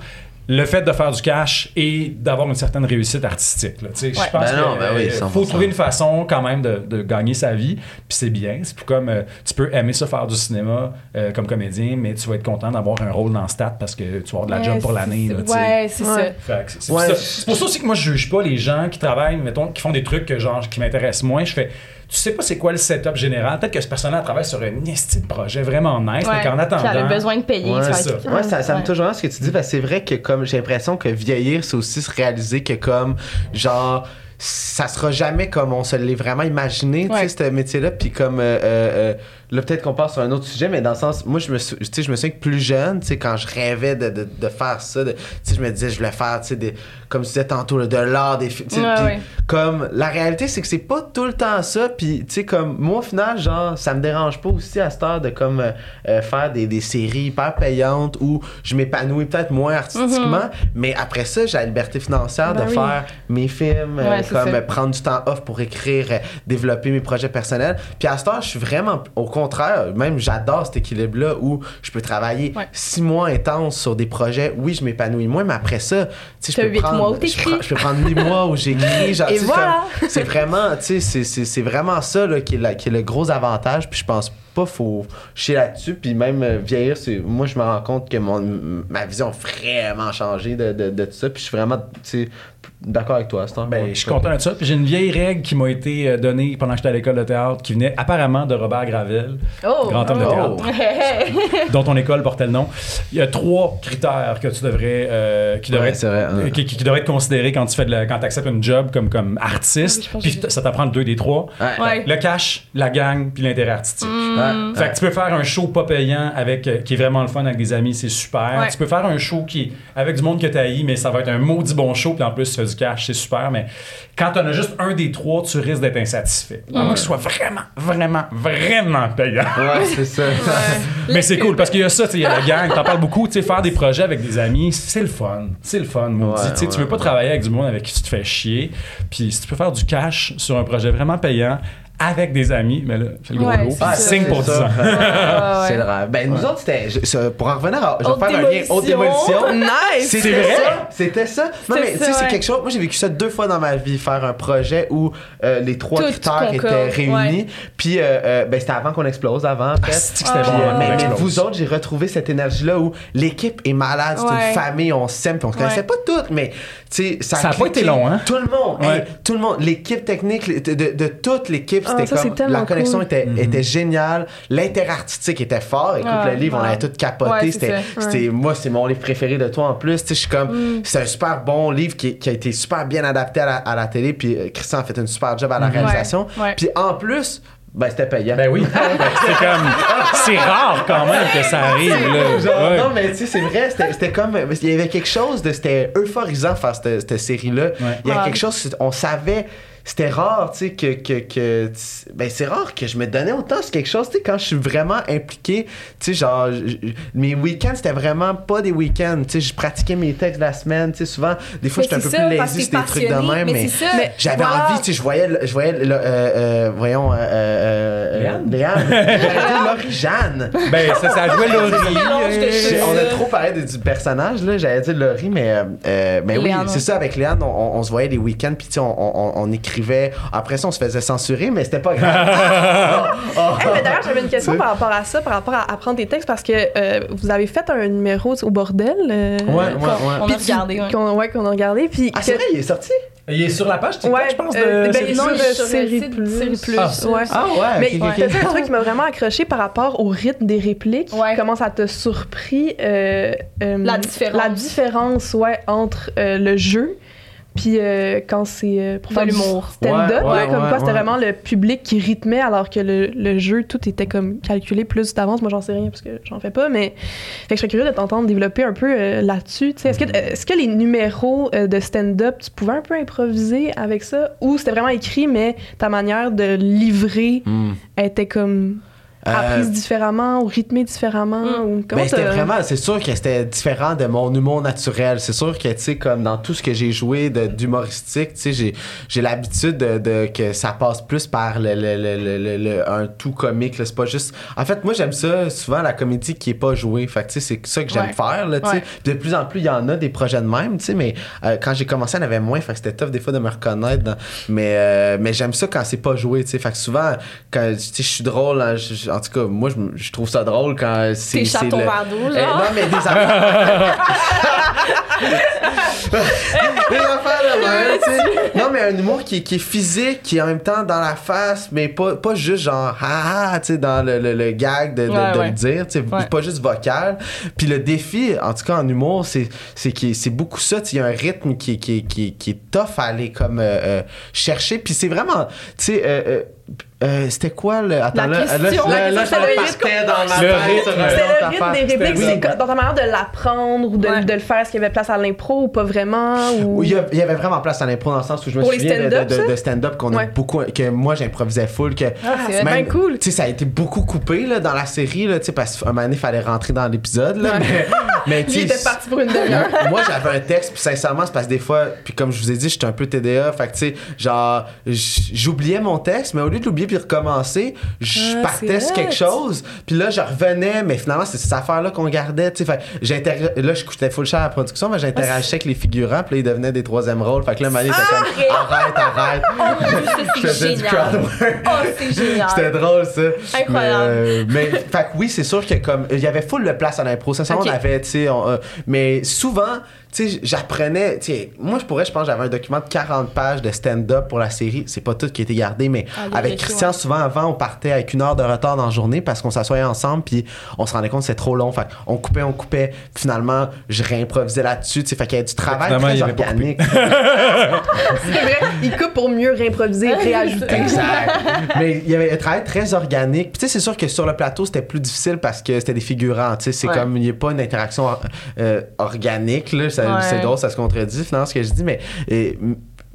le fait de faire du cash et d'avoir une certaine réussite artistique. Là, tu sais. Ouais. Je pense Ben que, ben oui, euh, 100%. faut trouver une façon quand même de, de gagner sa vie, puis c'est bien. C'est tout comme euh, tu peux aimer ça faire du cinéma euh, comme comédien, mais tu vas être content d'avoir un rôle dans Stat parce que tu vas avoir de la job pour l'année. là, tu sais. Ouais, c'est ça. Ouais. Ça. C'est pour ça aussi que moi, je juge pas les gens qui travaillent, mettons, qui font des trucs que, genre, qui m'intéressent moins. Je fais, tu sais pas c'est quoi le setup général. Peut-être que ce personnage travaille sur un esti de projet vraiment nice, mais Ouais. qu'en Qui attendant. a besoin de payer. Ouais, être- ça. Ouais, ça, ça me touche vraiment ce que tu dis, parce que c'est vrai que comme j'ai l'impression que vieillir, c'est aussi se réaliser que comme genre ça sera jamais comme on se l'est vraiment imaginé, tu sais, ce métier-là. Puis comme euh, euh, euh, là, peut-être qu'on passe sur un autre sujet, mais dans le sens, moi, je me, sou- je me souviens que plus jeune, tu sais, quand je rêvais de, de, de faire ça, de- tu sais, je me disais, je voulais faire, tu sais, des- comme tu disais tantôt, là, de l'art, des fi- tu sais, Ouais, puis ouais. comme la réalité, c'est que c'est pas tout le temps ça. Puis, tu sais, comme moi, au final, genre, ça me dérange pas aussi à cette heure de comme euh, euh, faire des, des séries hyper payantes où je m'épanouis peut-être moins artistiquement, mais après ça, j'ai la liberté financière Ben de oui. faire mes films, euh, Ouais, comme euh, prendre du temps off pour écrire, développer mes projets personnels. Puis à cette heure, je suis vraiment, au contraire, même j'adore cet équilibre-là où je peux travailler Ouais. six mois intenses sur des projets. Oui, je m'épanouis moins, mais après ça, tu sais, je peux prendre, mois où je, je peux prendre huit mois où j'écris. genre, voilà. c'est vraiment, tu sais, c'est- c'est c'est vraiment ça là, qui, est la- qui est le gros avantage. Puis je pense pas faut chier là-dessus. Puis même euh, vieillir, c'est moi je me rends compte que mon, ma vision a vraiment changé de, de, de tout ça. Puis je suis vraiment, tu sais, d'accord avec toi, Star. Ben, je suis content de ça. Puis j'ai une vieille règle qui m'a été euh, donnée pendant que j'étais à l'école de théâtre, qui venait apparemment de Robert Gravel, Oh! grand homme de Oh. théâtre, dont ton école portait le nom. Il y a trois critères que tu devrais, euh, qui devraient Ouais, c'est vrai, hein. qui, qui devraient être considérés quand tu fais de la- quand acceptes une job comme comme artiste. Puis ça t'apprend le deux des trois. Ouais. Ouais. Le cash, la gang, puis l'intérêt artistique. Mm. Fait que tu peux faire un show pas payant avec euh, qui est vraiment le fun avec des amis, c'est super. Ouais. Tu peux faire un show qui est avec du monde que tu haïs, mais ça va être un maudit bon show, puis en plus tu fais du cash, c'est super. Mais quand t'en as juste un des trois, tu risques d'être insatisfait. À moins que ce soit vraiment, vraiment, vraiment payant. Ouais, c'est ça. Mais c'est cool parce qu'il y a ça, tu sais, il y a la gang, t'en parles beaucoup, tu sais, faire des projets avec des amis, c'est le fun. C'est le fun, maudit. Ouais, Tu Tu veux ouais, pas ouais. travailler avec du monde avec qui tu te fais chier. Puis si tu peux faire du cash sur un projet vraiment payant avec des amis, mais là, fais le gros Ouais, lot, c'est ça. signe pour 10 ça. ans. ouais. C'est le rêve. Ben, nous autres, c'était. je- Pour en revenir à. Je vais Haute faire un lien. Haute démolition. démolition. Nice! C'était C'est vrai? ça. C'était ça. Non, C'était mais tu sais, ça, c'est ouais. quelque chose. Moi, j'ai vécu ça deux fois dans ma vie, faire un projet où euh, les trois Tout critères concorde, étaient réunis. ouais. Puis, euh, euh, ben, c'était avant qu'on explose, avant, c'est que c'était Puis, bon, euh, avant mais, qu'on mais explose? vous autres, j'ai retrouvé cette énergie-là où l'équipe est malade, c'est Ouais. une famille, on s'aime, puis on se connaissait pas toutes, mais tu sais, ça, Ça a pas cliqué. été long, hein? Tout le monde, Ouais. hey, tout le monde, l'équipe technique, de, de- de toute l'équipe, Ah, c'était ça, c'est comme la connexion cool. était, était géniale, l'intérêt artistique était fort. Écoute, Ah, le livre, on avait tout capoté, Ouais, c'était, c'était moi, c'est mon livre préféré de toi en plus. Je suis comme, c'est un super bon livre qui, qui a été super bien adapté à la, à la télé, puis euh, Christian a fait une super job à la réalisation. Ouais, ouais. Puis en plus, ben c'était payant. Ben oui. Que c'est comme. C'est rare quand même que ça arrive, là. Genre, Ouais. Non, mais tu sais, c'est vrai, c'était c'était comme. Il y avait quelque chose de. C'était euphorisant faire cette, cette série-là. Il y a Ouais. quelque chose. On savait. C'était rare, tu sais, que. que, que ben, c'est rare que je me donnais autant sur quelque chose, tu sais, quand je suis vraiment impliqué. Tu sais, genre, je- je- mes week-ends, c'était vraiment pas des week-ends. Tu sais, je pratiquais mes textes la semaine. Tu sais, souvent, des fois, j'étais un peu ça, plus lazy sur des trucs de même, mais mais. J'avais envie, tu sais, je voyais, le- je voyais, le- euh, euh, voyons, euh, euh, Léane? Laurie Jeanne. Ben, ça, ça jouait Laurie. On a trop parlé de- du personnage, là. J'allais dire Laurie, mais, mais oui, Léane, c'est ça. Avec Léane, on, on- on se voyait les week-ends, puis tu sais, on, on- on écrivait. Après ça, on se faisait censurer, mais c'était pas grave. Hey, mais D'ailleurs, j'avais une question par rapport à ça, par rapport à apprendre des textes, parce que euh, vous avez fait un numéro au bordel. euh, Ouais, ouais, qu'on- ouais. On puis a regardé, ouais. Qu'on ouais, a regardé. Puis ah, que- c'est vrai, il est sorti? Il est sur la page TikTok, Ouais, je pense. euh, de ben, Série non, sur Série Plus. Série Plus. Ah, ouais. Ah, ouais. Mais ok, il ok, faisait ok. un truc qui m'a vraiment accroché par rapport au rythme des répliques. Ouais. Comment ça t'a surpris euh, euh, La différence. La différence, ouais, entre euh, le jeu puis euh, quand c'est euh, pour faire l'humour. stand-up, Ouais, ouais, là, comme ouais, quoi c'était ouais. vraiment le public qui rythmait alors que le, le jeu tout était comme calculé plus d'avance. Moi j'en sais rien parce que j'en fais pas, mais fait que je serais curieux de t'entendre développer un peu euh, là-dessus. tu sais. Est-ce que, Mm-hmm. est-ce que les numéros euh, de stand-up, tu pouvais un peu improviser avec ça? Ou c'était vraiment écrit mais ta manière de livrer Hmm. était comme apprise différemment ou rythmée différemment Mm. ou comment Ben, c'était vraiment, c'est sûr que c'était différent de mon humour naturel. C'est sûr que, tu sais, comme dans tout ce que j'ai joué d'humoristique, tu sais, j'ai, j'ai l'habitude de, de- que ça passe plus par le, le- le- le- un tout comique. C'est pas juste. En fait, moi, j'aime ça, souvent, la comédie qui est pas jouée. Fait tu sais, c'est ça que j'aime Ouais. faire, là, tu sais. Ouais. Puis De plus en plus, il y en a des projets de même, tu sais, mais euh, quand j'ai commencé, il y en avait moins. Fait c'était tough des fois de me reconnaître. dans- mais euh, mais j'aime ça quand c'est pas joué, tu sais. Fait que souvent, quand, tu sais, je suis drôle, hein, en tout cas, moi, je trouve ça drôle quand c'est. Tes c'est chatons le- d'eau, eh, genre. non, mais des affaires. des affaires de même, tu sais. Non, mais un humour qui, qui est physique, qui est en même temps dans la face, mais pas, pas juste genre, ah, ah, tu sais, dans le, le, le gag de, de, Ouais, de ouais. le dire, tu sais, Ouais. pas juste vocal. Puis le défi, en tout cas en humour, c'est, c'est, qu'il- c'est beaucoup ça, tu sais, il y a un rythme qui, qui, qui, qui est tough à aller comme euh, euh, chercher. Puis c'est vraiment, tu sais, euh, euh, c'était quoi le. Attends, La là, là, question, là, là, je le partais dans ma Le tête rythme. sur le des répliques, C'était- c'est dans ta manière de l'apprendre ou de, Ouais. de le faire. Est-ce qu'il y avait place à l'impro ou pas vraiment? Ou... Oui, il y avait vraiment place à l'impro dans le sens où je me Pour les souviens de, stand-up, de- de- de stand-up qu'on a Ouais. beaucoup, que moi j'improvisais full, que Ah, c'est bien cool. Tu sais, ça a été beaucoup coupé là, dans la série, là, tu sais, parce qu'à un moment donné, il fallait rentrer dans l'épisode. là, Ouais. Mais, mais tu était parti pour une demi-heure. moi j'avais un texte puis sincèrement c'est parce que des fois puis comme je vous ai dit j'étais un peu TDA fait que tu sais genre j'oubliais mon texte mais au lieu de l'oublier puis recommencer je Ah, partais sur quelque chose puis là je revenais mais finalement c'est ces affaires là qu'on gardait tu sais là je j'étais full cher à la production mais j'interagissais avec les figurants puis là ils devenaient des troisième rôles fait que là Mané était comme arrête arrête je c'est faisais du génial. crowd work Oh, c'est génial. c'était drôle ça. Incroyable. Mais, euh, mais fait que oui, c'est sûr que comme il y avait full de place à l'impro, ça Ok. on avait tu sais euh, mais souvent tu sais j'apprenais tu sais moi je pourrais je pense j'avais un document de 40 pages de stand-up pour la série, c'est pas tout qui a été gardé mais Ah, avec Christian souvent avant on partait avec une heure de retard dans la journée parce qu'on s'assoyait ensemble puis on se rendait compte que c'était trop long fait on coupait on coupait finalement je réimprovisais là-dessus tu sais fait qu'il y avait du travail très organique C'est vrai, il coupe pour mieux réimproviser et réajouter. Exact. Mais il y avait un travail très organique. Puis tu sais, c'est sûr que sur le plateau, c'était plus difficile parce que c'était des figurants. Tu sais, c'est Ouais. comme, il n'y a pas une interaction euh, organique. Là. Ça- Ouais. C'est drôle, ça se contredit finalement ce que je dis. Mais et,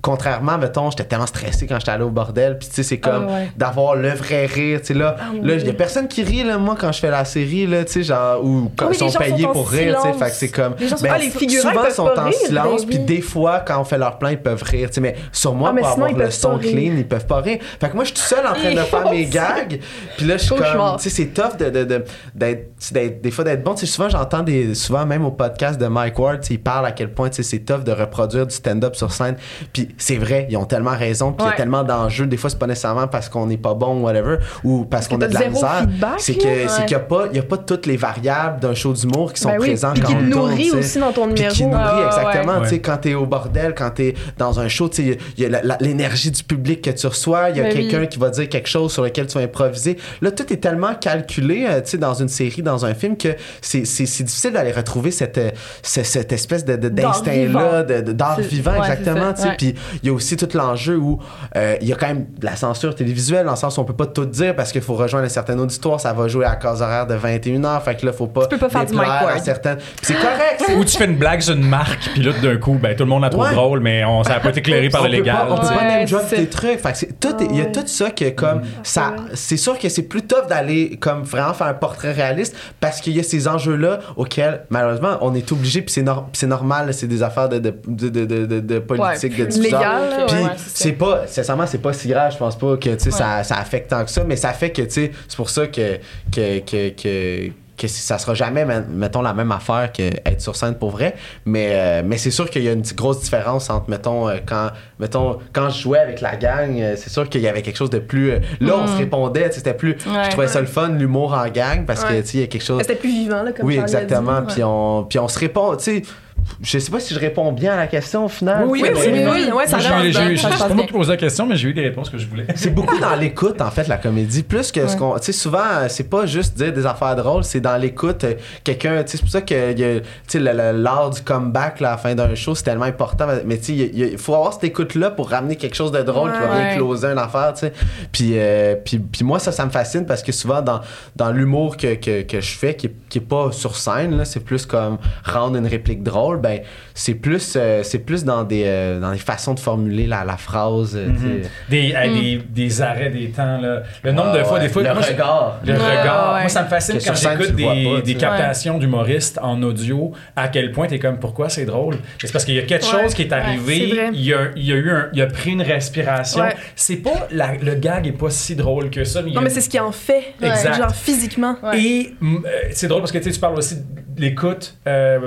contrairement, mettons, j'étais tellement stressé quand j'étais allé au bordel. Puis tu sais, c'est comme Ah ouais. d'avoir le vrai rire. Tu sais, là, Ah là, il y a personne qui rit, là, moi, quand je fais la série, là, tu sais, genre, ou quand Ah oui, ils sont payés sont pour rire. Tu sais, fait que c'est comme. Les gens sont- Ben, Ah, les figurants, souvent, ils sont en rire, silence. ben Puis des fois, quand on fait leur plan, ils peuvent rire. tu sais, mais sur moi, Ah, pour sinon, avoir le son clean, ils peuvent pas rire. Fait que moi, je suis tout seul en train de faire mes gags. Puis là, je suis comme. Tu sais, c'est tough de, de, de- d'être, des fois d'être bon. Tu sais, souvent, j'entends des. Souvent, même au podcast de Mike Ward, il parle à quel point tu sais, c'est tough de reproduire du stand-up sur scène. Puis c'est vrai, ils ont tellement raison. Puis il y a tellement d'enjeux. Des fois, c'est pas nécessairement parce qu'on n'est pas bon ou whatever, ou parce qu'on a de la misère. c'est là. que, Ouais. c'est qu'il n'y a, pas- il y a pas toutes les variables d'un show d'humour qui sont Ben oui, présentes puis quand qui tourne, nourrit tu aussi dans ton Puis qui numéro. nourrit, ouais, exactement. ouais. Tu sais, quand t'es au bordel, quand t'es dans un show, tu sais, il y a l'énergie du public que tu reçois, il y a Ben oui. quelqu'un qui va dire quelque chose sur lequel tu vas improviser. Là, tout est tellement calculé, euh, tu sais, dans une série, dans un film, que c'est difficile d'aller retrouver cette, euh, ce- cette espèce de- de- D'art d'instinct-là, de- de- vivant, ouais, exactement. tu. Puis il y a aussi tout l'enjeu où euh, il y a quand même de la censure télévisuelle, dans le sens où on peut pas tout dire parce qu'il faut rejoindre un certain auditoire, ça va jouer à case horaire de 21h, fait que là, faut pas. Tu peux pas faire du à certaines- Puis c'est correct, Ou tu fais une blague sur une marque, puis là, d'un coup, ben, tout le monde la trouve Ouais. drôle, mais on, ça n'a pas été éclairé par le légal. pas- on peut pas name drop tes ça. trucs. Fait que c'est tout, il y a tout ça que comme ça, ouais. c'est sûr que c'est plus tough d'aller comme vraiment faire un portrait réaliste parce qu'il y a ces enjeux-là auxquels malheureusement on est obligé puis c'est puis c'est normal, c'est des affaires de de, de, de, de, de- de politique, de diffusion. Légal, Puis c'est pas, sincèrement, c'est pas si grave. Je pense pas que ça, ça affecte tant que ça, mais ça fait que tu sais, c'est pour ça que que que, que que ça sera jamais, mettons, la même affaire qu'être sur scène pour vrai. Mais, euh, mais c'est sûr qu'il y a une grosse différence entre, mettons, euh, quand, mettons, quand je jouais avec la gang, euh, c'est sûr qu'il y avait quelque chose de plus. là, on se répondait, tu sais, c'était plus. Ouais. Je trouvais ça le fun, l'humour en gang, parce que, tu sais, il y a quelque chose. C'était plus vivant, là, comme Oui, exactement. Ouais. Puis, on, puis on se répond, tu sais. Je sais pas si je réponds bien à la question au final. Oui, Oui, oui, oui, mais- oui, ouais, ça C'est pas moi qui posais la question, mais j'ai eu les réponses que je voulais. C'est beaucoup dans l'écoute, en fait, la comédie. Plus que ce qu'on. Tu sais, souvent, c'est pas juste dire des affaires drôles, c'est dans l'écoute. euh, Quelqu'un. Tu sais, c'est pour ça que il y a, tu sais, le- le- l'art du comeback là, à la fin d'un show, c'est tellement important. Mais tu sais, il faut avoir cette écoute-là pour ramener quelque chose de drôle qui va Ouais. bien closer une affaire, tu sais. Puis, euh, puis, puis moi, ça, ça me fascine parce que souvent, dans, dans l'humour que, que, que je fais, qui est, qui est pas sur scène, là, c'est plus comme rendre une réplique drôle, drôle, ben c'est plus, euh, c'est plus dans des, euh, dans les façons de formuler la, la phrase. euh, tu sais. Des, euh, des, des arrêts des temps, là. Le nombre de Ah, fois, ouais. des fois. Le moi, regard. Le Ouais, regard. ouais. Moi, ça me fascine Que quand j'écoute des, pas, des captations d'humoristes en audio, à quel point t'es comme, pourquoi c'est drôle? C'est parce qu'il y a quelque Ouais. chose qui est arrivé, vrai. il, y a, il y a eu un, il a pris une respiration. Ouais. C'est pas, la- le gag est pas si drôle que ça. Mais Non, a mais c'est ce qui en fait. Exact. Genre physiquement. Ouais. Et mm, c'est drôle parce que tu sais, tu parles aussi de l'écoute. Euh,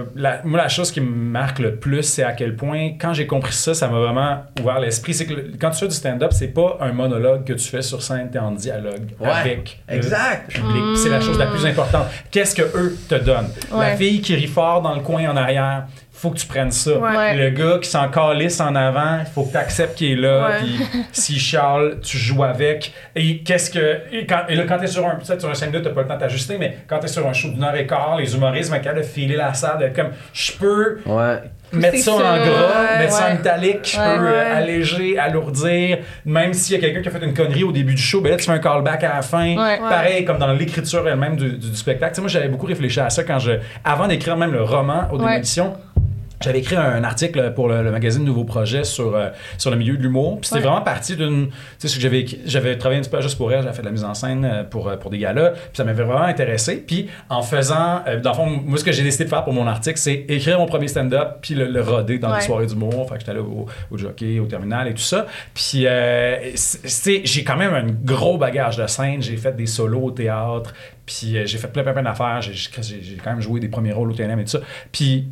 moi, la chose qui me marque le plus, c'est à quel point, quand j'ai compris ça, ça m'a vraiment ouvert l'esprit. C'est que le- quand tu fais du stand-up, c'est pas un monologue que tu fais sur scène, t'es en dialogue Ouais, avec le exact. public. Puis C'est la chose la plus importante. Qu'est-ce que eux te donnent? La Ouais. fille qui rit fort dans le coin en arrière, faut que tu prennes ça. Ouais. Le gars qui s'en calisse en avant, il faut que tu acceptes qu'il est là. Puis s'il chiale, tu joues avec. Et qu'est-ce que. Et, quand, et là, quand t'es sur un. Peut-être sur un 5 minutes, t'as pas le temps de t'ajuster, mais quand t'es sur un show d'une heure et quart, les humoristes capables de filer la salle, d'être comme. Je peux Ouais. mettre ça en gras, ouais, mettre ça en italique, je Ouais, peux euh, ouais. alléger, alourdir. Même s'il y a quelqu'un qui a fait une connerie au début du show, ben là, tu fais un callback à la fin. Ouais. Pareil, comme dans l'écriture elle-même du, du- du spectacle. Tu sais, moi, j'avais beaucoup réfléchi à ça quand je. Avant d'écrire même le roman aux Ouais. démolitions. J'avais écrit un article pour le, le magazine Nouveau Projet sur, euh, sur le milieu de l'humour. Puis c'était Ouais. vraiment parti d'une. Tu sais, c'est que j'avais, j'avais travaillé un petit peu juste pour elle, j'avais fait de la mise en scène euh, pour, euh, pour des galas. Puis ça m'avait vraiment intéressé. Puis en faisant. euh, dans le fond, moi, ce que j'ai décidé de faire pour mon article, c'est écrire mon premier stand-up, puis le, le roder dans Ouais. les soirées d'humour. Fait que j'étais là au, au jockey, au terminal et tout ça. Puis euh, c'est- j'ai quand même un gros bagage de scène. J'ai fait des solos au théâtre. Puis j'ai fait plein, plein, plein d'affaires. J'ai, j'ai, j'ai quand même joué des premiers rôles au TNM et tout ça. Puis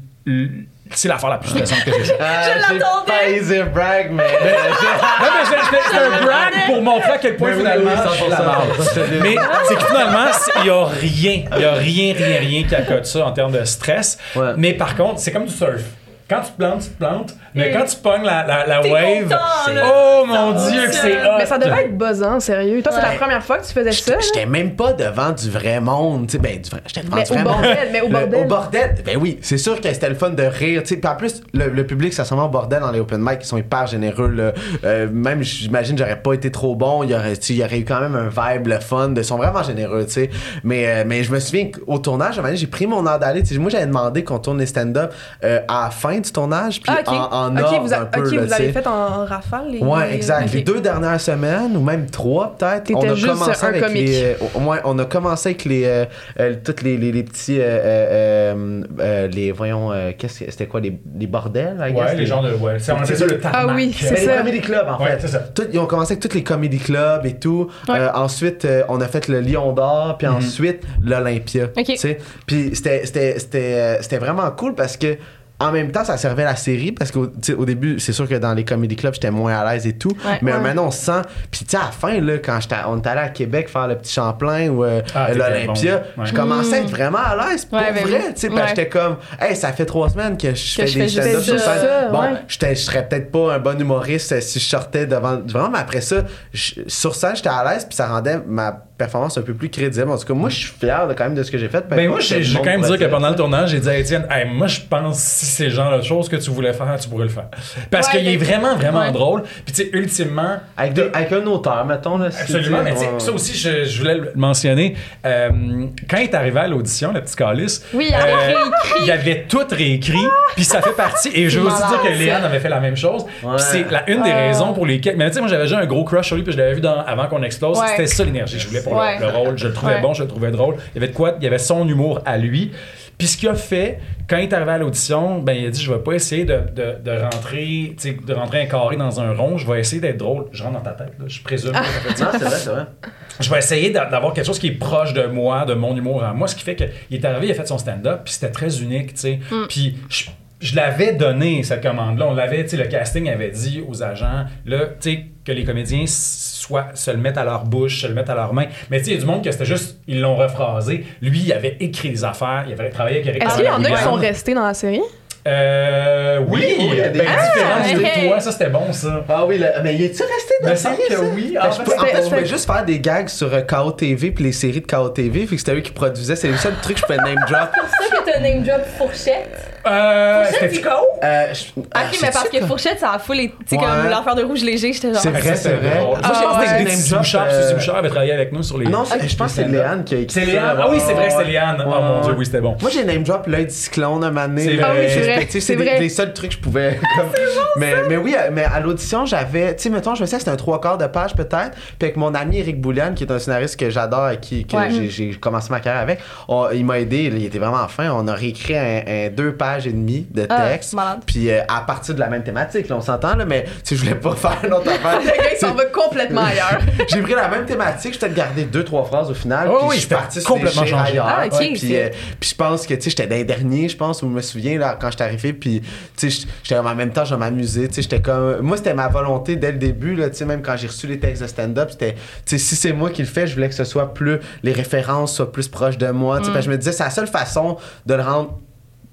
c'est l'affaire la plus stressante que j'ai faite. Ah, Je l'attendais. pas easy brag, mais. Non, mais c'est- c'est c'est un brag pour montrer à quel point finalement oui, je suis la 100%. merde. Mais c'est que finalement, c'est- il n'y a rien, il y a rien, rien, rien qui accote ça en termes de stress. Ouais. Mais par contre, c'est comme du surf. Quand tu te plantes, tu te plantes. Mais quand tu pognes la, la, wave, content, oh mon dieu, que c'est hot. Mais ça devait être buzzant, sérieux. Toi, c'est la première fois que tu faisais ça. J'étais même pas devant du vrai monde, tu sais, ben, du vrai, j'étais devant Mais du au vrai monde. bordel, mais au Le- bordel. Au bordel, ben oui, c'est sûr que c'était le fun de rire, tu sais. Puis en plus, le, le public, ça ressemble au bordel dans les open mic, ils sont hyper généreux, là. Euh, même, j'imagine, j'aurais pas été trop bon, il y aurait, tu sais, il y aurait eu quand même un vibe, le fun, de, ils sont vraiment généreux, tu sais. Mais, euh, mais je me souviens qu'au tournage, j'ai pris mon heure d'aller, tu sais. Moi, j'avais demandé qu'on tourne les stand-up euh, à la fin du tournage, puis Ah, en, en ok, ordre vous, a- un peu, ok, là, vous avez fait en, rafale les. Ouais, exact. Les deux dernières semaines, ou même trois peut-être, on a juste commencé un avec comique. les. euh, on a commencé avec les. Euh, euh, toutes les, les, les petits. Euh, euh, euh, les. Voyons, euh, qu'est-ce que. C'était quoi, les, les bordels, I guess, Ouais, les gens de. Ouais, c'est- ça le tarmac. Ah oui, c'est Mais les ça. comedy clubs, en Ouais, fait. c'est ça. Tout- ils ont commencé avec tous les comedy clubs et tout. Ouais. Euh, ensuite, euh, on a fait le Lion d'Or, puis Mhm. ensuite l'Olympia. Ok. tu sais. Puis c'était- c'était c'était, c'était vraiment cool parce que. En même temps, ça servait la série parce qu'au au début, c'est sûr que dans les comedy clubs, j'étais moins à l'aise et tout. Ouais. mais Ouais. maintenant, on se sent. Puis, tu sais, à la fin, là, quand j'étais- on est allé à Québec faire le petit Champlain ou euh, Ah, l'Olympia, bon. Ouais. je commençais à être vraiment à l'aise pour Ouais, ben vrai. Tu sais, parce que Ouais. j'étais comme, hey, ça fait trois semaines que je fais des stand-up sur ça. scène. Bon, ouais. j'étais- je serais peut-être pas un bon humoriste si je sortais devant. Vraiment, mais après ça, sur scène, j'étais à l'aise, puis ça rendait ma performance un peu plus crédible. En tout cas, moi, je suis fier de, quand même de ce que j'ai fait. Ben moi, j'ai j'ai monde quand même dire que pendant le tournage, j'ai dit à Étienne, hey, moi, je pense que si c'est le genre de choses que tu voulais faire, tu pourrais le faire. Parce Ouais, qu'il est vraiment, vraiment Ouais. drôle. Puis, tu sais, ultimement, Avec, un auteur, mettons. Là, si, Absolument, mais tu sais, ouais. ça aussi, je, je voulais le mentionner. Euh, quand il est arrivé à l'audition, le petit calice, Oui, il avait réécrit. il avait tout réécrit, puis ça fait partie. Et je veux aussi dire que Léane avait fait la même chose. Ouais. Puis c'est la, une des Ah. raisons pour lesquelles. Mais tu sais, moi, j'avais déjà un gros crush sur lui, puis je l'avais vu dans, avant qu'on explose. Ouais. C'était ça l'énergie je voulais pour le- Ouais. le, rôle. Je le trouvais Ouais. bon, je le trouvais drôle. Il y avait de quoi Il y avait son humour à lui. Puis ce qu'il a fait, quand il est arrivé à l'audition, ben il a dit je vais pas essayer de, de, de rentrer, tu sais, de rentrer un carré dans un rond, je vais essayer d'être drôle. Je rentre dans ta tête, là, je présume. Non, c'est vrai, c'est vrai. Je vais essayer d'a- d'avoir quelque chose qui est proche de moi, de mon humour à moi, ce qui fait qu'il est arrivé, il a fait son stand-up, puis c'était très unique, tu sais. Puis je, je l'avais donné, cette commande-là. On l'avait, tu sais, le casting avait dit aux agents, là, tu sais, que les comédiens soit, se le mettent à leur bouche, se le mettent à leurs mains. Mais tu sais, il y a du monde que c'était juste, ils l'ont rephrasé. Lui, il avait écrit des affaires, il avait travaillé avec Eric Est-ce qu'il y en a qui sont restés dans la série? Euh, oui, Oui, oui, il y a des- ben, Ah, de hey. toi, ça c'était bon, ça. Ah oui, le- mais il est-tu resté dans la série, que ça? oui. En je peux- en fait, c'était- je pouvais juste faire des gags sur euh, KO TV puis les séries de KO TV, puis que c'était eux qui produisaient. C'est le seul truc que je peux name drop. C'est pour ça que t'as name drop fourchette. Euh, Fourchette du- Euh, je- ah, Ok, mais parce que Fourchette, ça a full. Tu sais, Ouais. comme l'affaire de rouge léger, j'étais genre. C'est vrai, c'est vrai. Moi, Ah, je pense que ouais. c'était Suzy Name Bouchard. drop, Suzy euh, Bouchard avait travaillé avec nous sur les. Non, c'est- je pense que c'est Léane qui a écrit C'est. Léane? Ah oui, c'est vrai que c'était Léane. Oh mon dieu, oui, c'était bon. Moi, j'ai name drop l'œil du cyclone un moment donné. C'est vrai. Ah c'est. Tu C'est C'est les seuls trucs que je pouvais. mais, mais oui, euh, mais à l'audition, j'avais. Tu sais, mettons, je me sais, c'était un trois quarts de page peut-être. Puis avec mon ami Eric Boulian, qui est un scénariste que j'adore et qui, que j'ai- commencé ma carrière avec, il m'a aidé. il était vraiment fin. On a réécrit un, un deux pages et demie de Ah, texte. Puis euh, à partir de la même thématique, là, on s'entend, là, mais sais, je voulais pas faire une autre affaire. Le gars, il s'en va complètement ailleurs. J'ai pris la même thématique, j'ai peut-être gardé deux, trois phrases au final. Oh puis oui, je suis parti sur des complètement changé. ailleurs. Ah, Ouais, puis, euh, puis je pense que, tu sais, j'étais d'un dernier, je pense, où je me souviens, là, quand j'étais arrivé, puis, tu sais, j'étais en même temps, je m'amusais, tu sais, j'étais comme. Moi, c'était ma volonté dès le début, là, tu sais, même quand j'ai reçu les textes de stand-up, c'était, tu sais, si c'est moi qui le fais, je voulais que ce soit plus. Les références soient plus proches de moi, tu sais, que je me disais, c'est la seule façon de le rendre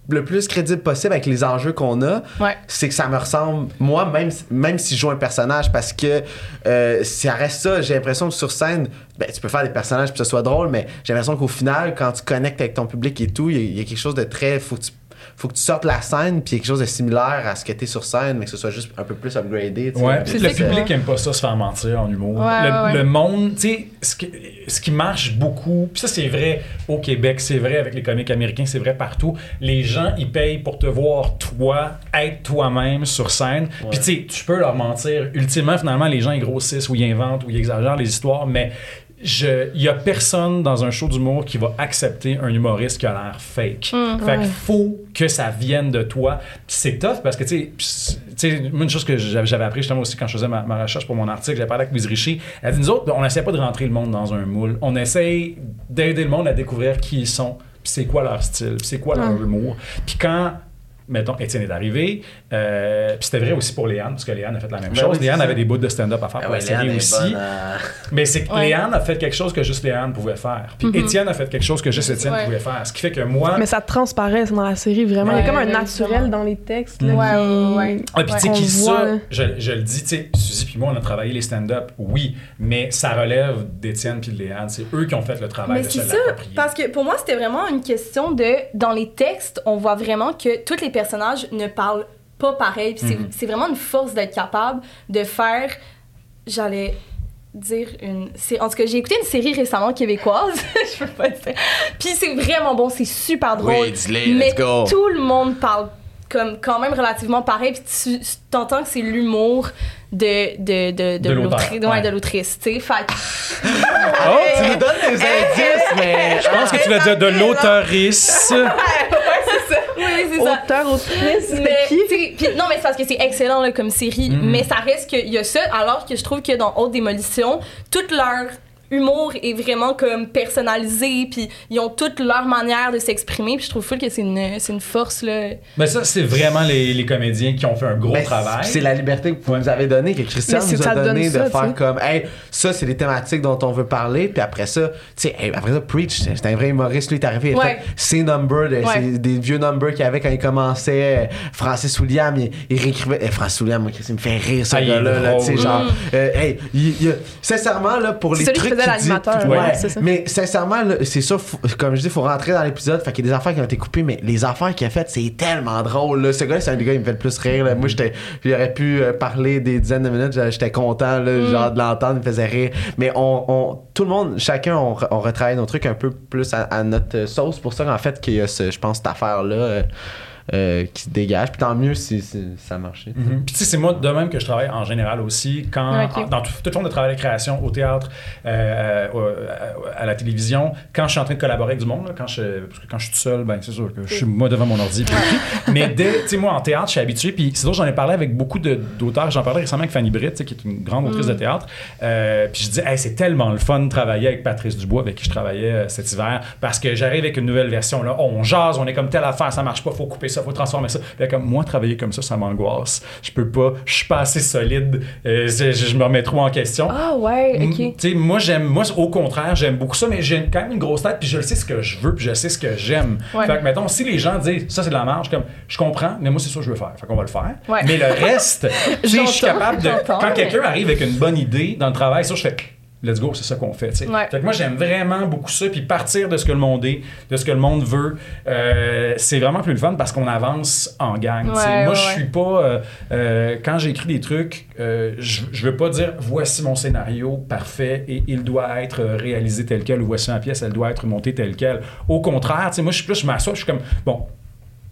le plus crédible possible avec les enjeux qu'on a, Ouais. c'est que ça me ressemble, moi, même, même si je joue un personnage, parce que euh, ça reste ça, j'ai l'impression que sur scène, ben, tu peux faire des personnages puis que ce soit drôle, mais j'ai l'impression qu'au final, quand tu connectes avec ton public et tout, il y, a- il y a quelque chose de très. Faut que tu, faut que tu sortes la scène, puis quelque chose de similaire à ce que t'es sur scène, mais que ce soit juste un peu plus upgradé. tu sais. Ouais, le public aime pas ça se faire mentir en humour. Ouais, le, ouais, le monde, tu sais, ce qui, ce qui marche beaucoup, puis ça c'est vrai au Québec, c'est vrai avec les comiques américains, c'est vrai partout. Les gens ils payent pour te voir toi être toi-même sur scène. Puis tu sais, tu peux leur mentir. Ultimement, finalement, les gens ils grossissent ou ils inventent ou ils exagèrent les histoires, mais il y a personne dans un show d'humour qui va accepter un humoriste qui a l'air fake. fait qu'il faut que ça vienne de toi. C'est tough parce que, tu sais, une chose que j'avais appris justement aussi quand je faisais ma, ma recherche pour mon article, j'avais parlé avec Louise Richer. Elle dit, nous autres, on n'essaie pas de rentrer le monde dans un moule. On essaie d'aider le monde à découvrir qui ils sont, puis c'est quoi leur style, puis c'est quoi leur humour. Puis quand mettons, Étienne est arrivé. Euh, puis c'était vrai aussi pour Léane, parce que Léane a fait la même Ben chose. oui, Léane avait des bouts de stand-up à faire Ah pour ouais, la série aussi. à- Mais c'est que Ouais. Léane a fait quelque chose que juste Léane pouvait faire. Puis Étienne a fait quelque chose que juste Étienne Ouais. pouvait faire. Ce qui fait que moi. Mais ça transparaît dans la série, vraiment. Il y a comme un naturel dans les textes. Là, Ouais, ouais, ouais. Ah, puis tu sais, On qui ça, je, je le dis, tu sais, Suzy puis moi, on a travaillé les stand-up, oui, mais ça relève d'Étienne puis de Léane. C'est eux qui ont fait le travail Mais de c'est se ça, parce que pour moi, c'était vraiment une question de. Dans les textes, on voit vraiment que tous les personnages ne parlent pas pareil. Puis c'est- Mhm. c'est vraiment une force d'être capable de faire. J'allais dire une. c'est- En tout cas, j'ai écouté une série récemment québécoise. Je peux pas dire. Puis c'est vraiment bon, c'est super drôle. Oui, dis-le, mais let's go. tout le monde parle comme quand même relativement pareil. Puis tu tu entends que c'est l'humour de, de, de, l'autrice. ouais, ouais. de l'autrice, tu sais. Fait que- Oh! Tu nous donnes des indices, mais. Je pense que tu l'as dit de l'auteurice. Auteur, autrice, Mais, qui? puis- non, mais c'est parce que c'est excellent là, comme série, Mhm. mais ça reste qu'il y a ça, alors que je trouve que dans Haute Démolition, toute leur humour est vraiment comme personnalisé, puis ils ont toute leur manière de s'exprimer, puis je trouve full que c'est une, c'est une force, là. Mais ça, c'est vraiment les, les comédiens qui ont fait un gros Ben, travail. C'est la liberté que vous nous avez donnée, que Christian nous a te donne donné de ça, faire comme, hey, ça, c'est les thématiques dont on veut parler, puis après ça, tu sais, hey, après ça, Preach, c'est un vrai humoriste, lui, il est arrivé, il a Ouais. fait ses numbers, de- Ouais. ses- des vieux numbers qu'il avait quand il commençait. euh, Francis William, il, il réécrivait. eh, Francis William, moi, il me fait rire, ce Ah, gars-là, là, tu sais, genre, euh, hey, il, il a- sincèrement, là, pour C'est les trucs dit- l'animateur, ouais, ouais, mais sincèrement, c'est ça, faut- comme je dis, il faut rentrer dans l'épisode. Fait qu'il y a des affaires qui ont été coupées, mais les affaires qu'il a faites, c'est tellement drôle. Là. Ce gars-là, c'est un des gars qui me fait le plus rire. là. Moi, j'étais, j'aurais pu euh, parler des dizaines de minutes, j'étais content, là, genre de l'entendre, il me faisait rire. Mais on, on- tout le monde, chacun, on, on retravaille nos trucs un peu plus à, à notre sauce. Pour ça, en fait, qu'il y a, ce, je pense, cette affaire-là. Euh, qui se dégage. Puis tant mieux si, si ça a marché. Mhm. Puis tu sais, c'est moi de même que je travaille en général aussi. Quand, en- dans tout, toute forme de travail de création, au théâtre, euh, euh, à, à la télévision, quand je suis en train de collaborer avec du monde, là, quand, je, parce que quand je suis tout seul, ben, c'est sûr que je suis moi devant mon ordi. puis. Mais dès, tu sais, moi en théâtre, je suis habitué. Puis c'est drôle, j'en ai parlé avec beaucoup de- d'auteurs. J'en parlais récemment avec Fanny Britt, qui est une grande autrice de théâtre. Euh, puis je dis, hey, c'est tellement le fun de travailler avec Patrice Dubois, avec qui je travaillais cet hiver, parce que j'arrive avec une nouvelle version. Là, on jase, on est comme telle affaire, ça marche pas, faut couper ça, faut transformer ça. Puis comme moi, travailler comme ça, ça m'angoisse. Je peux pas, je suis pas assez solide, euh, je, je me remets trop en question. Ah ouais, ok. Tu sais, moi, j'aime, moi, au contraire, j'aime beaucoup ça, mais j'ai quand même une grosse tête, puis je sais ce que je veux, puis je sais ce que j'aime. Ouais. Fait que, mettons, si les gens disent ça, c'est de la marge, comme, je comprends, mais moi, c'est ça que je veux faire. Fait qu'on va le faire. Ouais. Mais le reste, je suis capable de. Quand quelqu'un arrive avec une bonne idée dans le travail, ça, je fais. Let's go, c'est ça qu'on fait. Ouais. Fait que moi, j'aime vraiment beaucoup ça. Puis partir de ce que le monde est, de ce que le monde veut, euh, c'est vraiment plus le fun parce qu'on avance en gang. Ouais, moi, je suis pas. euh, euh, quand j'écris des trucs, je, veux pas dire voici mon scénario parfait et il doit être réalisé tel quel ou voici ma pièce, elle doit être montée telle quelle. Au contraire, moi, je suis plus, je m'assois, je suis comme bon.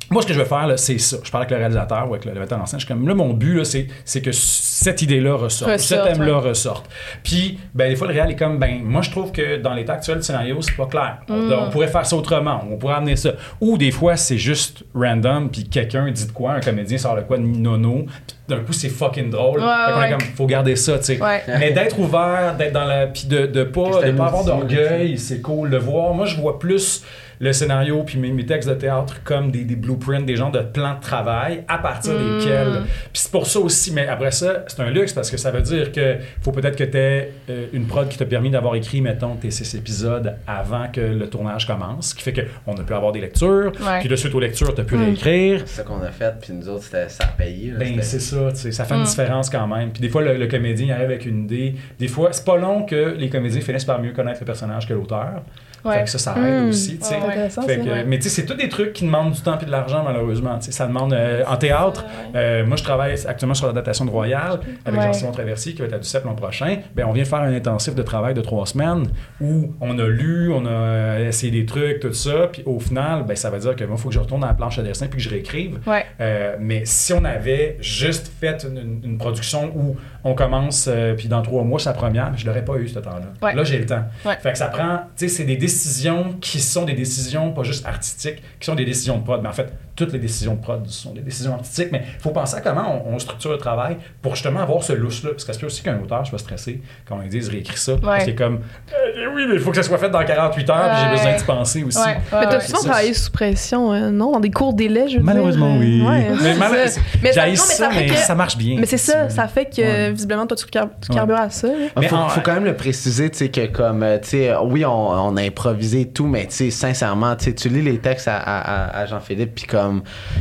Moi, ce que je veux faire, c'est ça. Je parle avec le réalisateur ou avec le, le metteur en scène. Je suis comme, là, mon but, c'est, c'est que cette idée-là ressorte, Ressorte, cet thème-là ouais. ressorte. Puis, ben, des fois, le réal est comme, ben, moi, je trouve que dans l'état actuel du scénario, c'est pas clair. On, Mm. on pourrait faire ça autrement. On pourrait amener ça. Ou des fois, c'est juste random, puis quelqu'un dit de quoi, un comédien sort de quoi de nono, puis d'un coup, c'est fucking drôle. Ouais, Fait qu'on est ouais. comme, faut garder ça, tu sais. Ouais. Mais d'être ouvert, d'être dans la. Puis de, de pas, de pas avoir d'orgueil, c'est cool de voir. Moi, je vois plus le scénario puis mes, mes textes de théâtre comme des, des blueprints, des genres de plans de travail à partir Mm. desquels. Puis c'est pour ça aussi, mais après ça, c'est un luxe parce que ça veut dire que faut peut-être que tu aies une prod qui t'a permis d'avoir écrit, mettons, tes six épisodes avant que le tournage commence, ce qui fait qu'on a pu avoir des lectures, puis de suite aux lectures, tu as pu Mm. réécrire. C'est ça qu'on a fait, puis nous autres, c'était- ça a payé. là, Ben, c'est ça, tu sais, ça fait une différence quand même. Puis des fois, le, le comédien il arrive avec une idée. Des fois, c'est pas long que les comédiens finissent par mieux connaître le personnage que l'auteur. Ouais. Fait que ça, ça aide Mm. aussi, tu sais. Ouais, Fait que. Mais c'est tous des trucs qui demandent du temps et de l'argent, malheureusement. Tu sais, ça demande. euh, en théâtre, euh, moi, je travaille actuellement sur l'adaptation de Royal avec Ouais. Jean-Simon Traversier qui va être à Duceppe l'an prochain. Ben, on vient faire un intensif de travail de trois semaines où on a lu, on a euh, essayé des trucs, tout ça. Puis au final, ben, ça veut dire que moi, il faut que je retourne à la planche à dessin puis que je réécrive. Euh, mais si on avait juste fait une production où on commence, euh, puis dans trois mois, c'est la première, je l'aurais pas eu ce temps-là. Ouais. Là, j'ai le temps. Ouais. Fait que ça prend, tu sais, c'est des décisions qui sont des décisions pas juste artistiques, qui sont des décisions de prod. Mais en fait, toutes les décisions de prod sont des décisions artistiques. Mais il faut penser à comment on, on structure le travail pour justement avoir ce lousse-là. Parce que peut aussi qu'un auteur soit stressé quand ils disent réécris ça. Parce qu'il est comme, Euh, oui, mais il faut que ça soit fait dans 48 heures, puis j'ai Ouais. besoin d'y penser aussi. Ouais. Mais Ouais, t'as ouais. souvent travaillé c'est- sous pression, euh, non? Dans des cours délais, je veux Malheureusement, dire. oui. euh, Ouais, mais c'est mal- ça. Mais ça- non, mais ça, fait mais que- ça marche bien. Mais c'est ça, ça fait que Ouais. visiblement, toi, tu, car- tu Ouais. carbures à ça. là. Il Mais faut, en- faut quand même le préciser, tu sais, que comme, euh, tu sais, euh, oui, on, on a improvisé et tout, mais tu sais, sincèrement, tu lis les textes à, à- à- à Jean-Philippe, puis comme,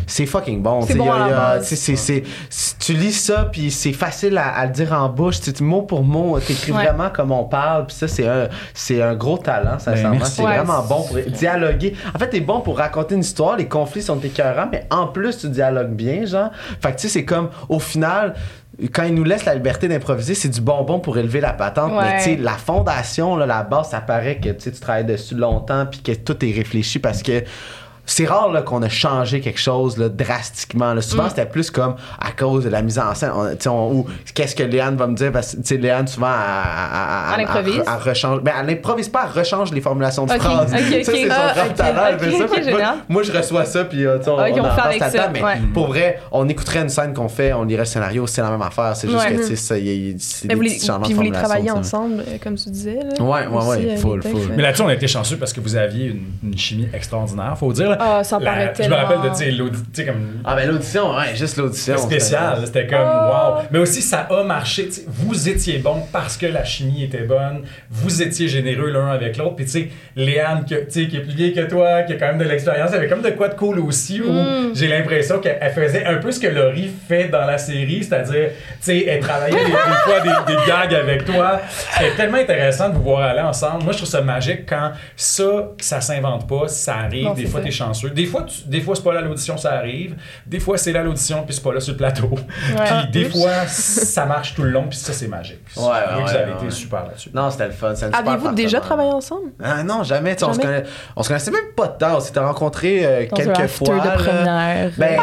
c'est fucking bon. C'est tu bon y a- à la y a- lis ça, puis c'est facile à, à le dire en bouche, tu mot pour mot, t'écris Ouais. vraiment comme on parle, puis ça, c'est un, c'est un gros talent, sincèrement. merci. c'est Ouais, vraiment bon pour dialoguer. En fait, t'es bon pour raconter une histoire, les conflits sont écœurants, mais en plus, tu dialogues bien, genre. Fait que, tu sais, c'est comme, au final, quand ils nous laissent la liberté d'improviser, c'est du bonbon pour élever la patente. Ouais. Mais tu sais, la fondation, là, la base, ça paraît que tu sais, tu travailles dessus longtemps puis que tout est réfléchi parce que c'est rare là, qu'on a changé quelque chose là, drastiquement. là. Souvent, Mm. c'était plus comme à cause de la mise en scène. On- on- ou qu'est-ce que Léane va me dire? Parce que Léane, souvent, elle, Elle improvise? elle rechange. Mais elle n'improvise pas, elle rechange les formulations de Ok, phrases. ok, ok. Ça, c'est son Ah, talent. elle fait ça. moi, je reçois ça, puis euh, on, on on en avec ça, Mais ouais. pour vrai, on écouterait une scène qu'on fait, on lirait le scénario, c'est la même affaire. C'est juste Ouais. que, tu sais, ça, il y a- des vous les, petits changements de vous les travaillez ensemble, euh, comme tu disais. Ouais, ouais, ouais, euh, full, full. Mais là-dessus, on a été chanceux parce que vous aviez une, une chimie extraordinaire, faut dire. Là. Ah, ça La- paraît Je me rappelle de, tu sais, l'audi- tu sais, comme Ah, ben l'audition, ouais, juste l'audition. C'était spécial, c'était comme Oh. wow. Mais aussi ça a marché, tu sais, vous étiez bon parce que la chimie était bonne, vous étiez généreux l'un avec l'autre, puis tu sais Léane que- tu sais, qui est plus vieille que toi, qui a quand même de l'expérience, elle avait comme de quoi de cool aussi où Mm. j'ai l'impression qu'elle elle faisait un peu ce que Laurie fait dans la série, c'est-à-dire tu sais elle travaillait des, des fois des, des gags avec toi. C'était tellement intéressant de vous voir aller ensemble. Moi je trouve ça magique quand ça ça s'invente pas, ça arrive, Non, des fois ça. t'es chanceux. Des fois tu- des fois c'est pas là l'audition ça arrive, des fois c'est là l'audition puis c'est pas là sur le plateau. Puis des Oups. fois, ça marche tout le long, puis ça, c'est magique. Ouais, ouais, vous ouais, avez ouais. été super là-dessus. Non, c'était le fun. Aviez-vous déjà travaillé ensemble? Ah, non, jamais. On, se on connaissait même pas de temps. On s'était rencontrés euh, quelques fois. de première. Ben,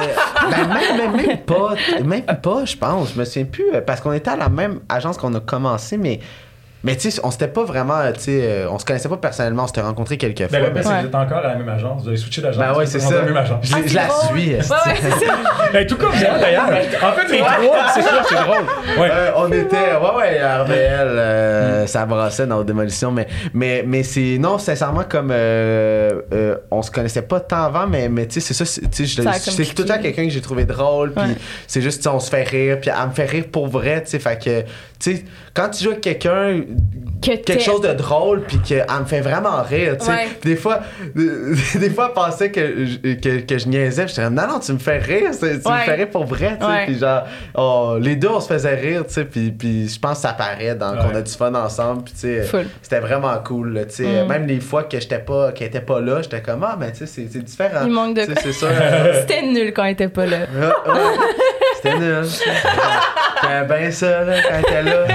ben, même, même, même pas. Même pas, je pense. Je me souviens plus. euh, Parce qu'on était à la même agence qu'on a commencé, mais. Mais tu sais, on s'était pas vraiment. Tu sais, euh, on se connaissait pas personnellement. On s'était rencontrés quelques fois. Ben, le mais- c'est que Ouais. vous êtes encore à la même agence. Vous avez switché d'agence. Ben ouais, c'est ça. la même agence. Je, je la suis. Ouais, ouais. Ben, tout comme moi, d'ailleurs. En fait, les trois, c'est ça, c'est drôle. Ouais. Euh, on était, ouais, ouais, RBL, euh, ça brassait dans nos démolitions, mais, mais, mais c'est, non, sincèrement, comme, euh, euh, on se connaissait pas tant avant, mais, mais tu sais, c'est ça, c'est- tu sais, c'est tout le temps quelqu'un que j'ai trouvé drôle, puis Ouais. c'est juste, tu sais, on se fait rire, puis elle me fait rire pour vrai, tu sais, fait que, tu sais, quand tu joues avec quelqu'un, Que quelque chose de drôle puis qu'elle me fait vraiment rire tu sais Ouais. des fois des fois elle pensait que je, que, que je niaisais j'étais comme non non tu me fais rire tu Ouais. me fais rire pour vrai tu sais puis genre oh, les deux on se faisait rire tu sais puis puis je pense que ça paraît dans qu'on a du fun ensemble puis tu sais c'était vraiment cool tu sais Mm. même les fois que j'étais pas qu'elle était pas là j'étais comme ah mais tu sais c'est- différent Il manque de c'est ça euh, C'était nul quand elle était pas là. ouais. C'était nul c'était bien ça là quand était là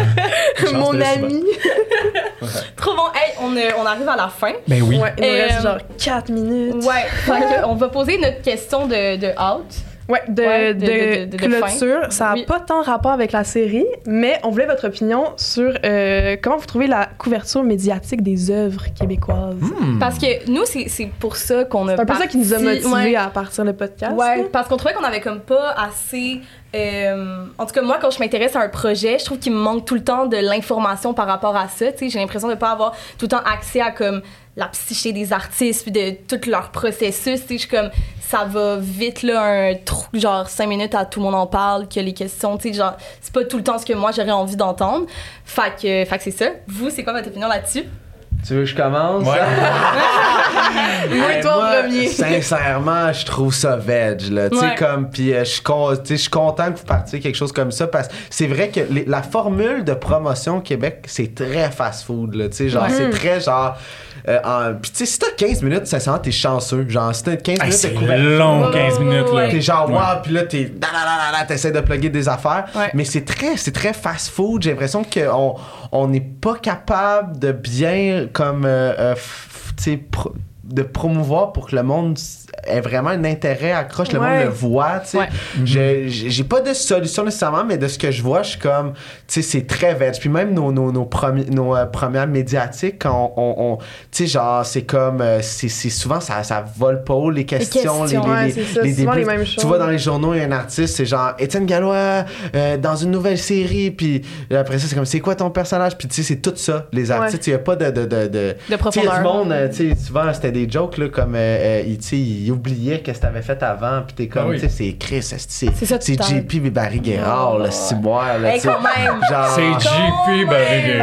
Mon ami. Trop bon. Hey, on, euh, on arrive à la fin. Ben oui. Ouais, il nous Euh, reste genre 4 minutes. Ouais. Fait que on va poser notre question de, de out. Ouais, de, Ouais, de, de- de- de- de clôture. Ça n'a Oui. pas tant rapport avec la série, mais on voulait votre opinion sur euh, comment vous trouvez la couverture médiatique des œuvres québécoises. Hmm. Parce que nous, c'est c'est pour ça qu'on a. C'est un peu ça qui nous a motivés Ouais. à partir le podcast. Ouais, là. parce qu'on trouvait qu'on avait comme pas assez. euh, en tout cas, moi, quand je m'intéresse à un projet, je trouve qu'il me manque tout le temps de l'information par rapport à ça. Tu sais, j'ai l'impression de pas avoir tout le temps accès à comme la psyché des artistes puis de tout leur processus. Tu sais, je suis comme ça va vite là, un trou genre cinq minutes à tout le monde en parle, que les questions, tu sais, genre c'est pas tout le temps ce que moi j'aurais envie d'entendre. Fait que, fait que c'est ça. Vous, c'est quoi votre opinion là-dessus? tu veux que je commence? Ouais. Ben, toi en premier. Sincèrement, je trouve ça veg, là. Tu sais, Ouais. comme, puis euh, je suis con- content que vous partiez quelque chose comme ça parce que c'est vrai que les- la formule de promotion au Québec, c'est très fast-food, là. Tu sais, genre, Ouais. c'est très genre. Euh, en- Puis, tu sais, si t'as 15 minutes, sincèrement, t'es chanceux. Genre, si t'as 15 Hey, minutes c'est couverture. long, Ouais, 15 ouais, minutes. Là. T'es genre, Ouais. wow, puis là, t'es. da, da, da, da, da, T'essaies de plugger des affaires. Ouais. Mais c'est très, c'est très fast-food. J'ai l'impression qu'on on n'est pas capable de bien, comme, euh, euh, f- tu sais, pro- de promouvoir pour que le monde ait vraiment un intérêt, accroche, le Ouais. monde le voit, tu sais. Ouais. J'ai pas de solution nécessairement, mais de ce que je vois, je suis comme, tu sais, c'est très veg. Puis même nos, nos, nos, premi- nos euh, premières médiatiques, quand on, on- tu sais, genre, c'est comme, euh, c'est c'est souvent, ça, ça vole pas haut, les questions, questions, ouais, c'est ça, souvent débuts. les mêmes Tu choses. vois dans les journaux, il y a un artiste, c'est genre Étienne Gallois euh, dans une nouvelle série, puis après ça, c'est comme c'est quoi ton personnage, puis tu sais, c'est tout ça, les artistes, il y a pas de. de, de, de... De Tu sais, profondeur. monde, tu sais, souvent c'était des jokes, là, comme, euh, euh, il, tu sais, il oubliait qu'est-ce que t'avais fait avant, puis t'es comme, Ah oui. tu sais, c'est Chris, c'est. JP Barry Guérard, le ciboire, là, tu C'est JP Barry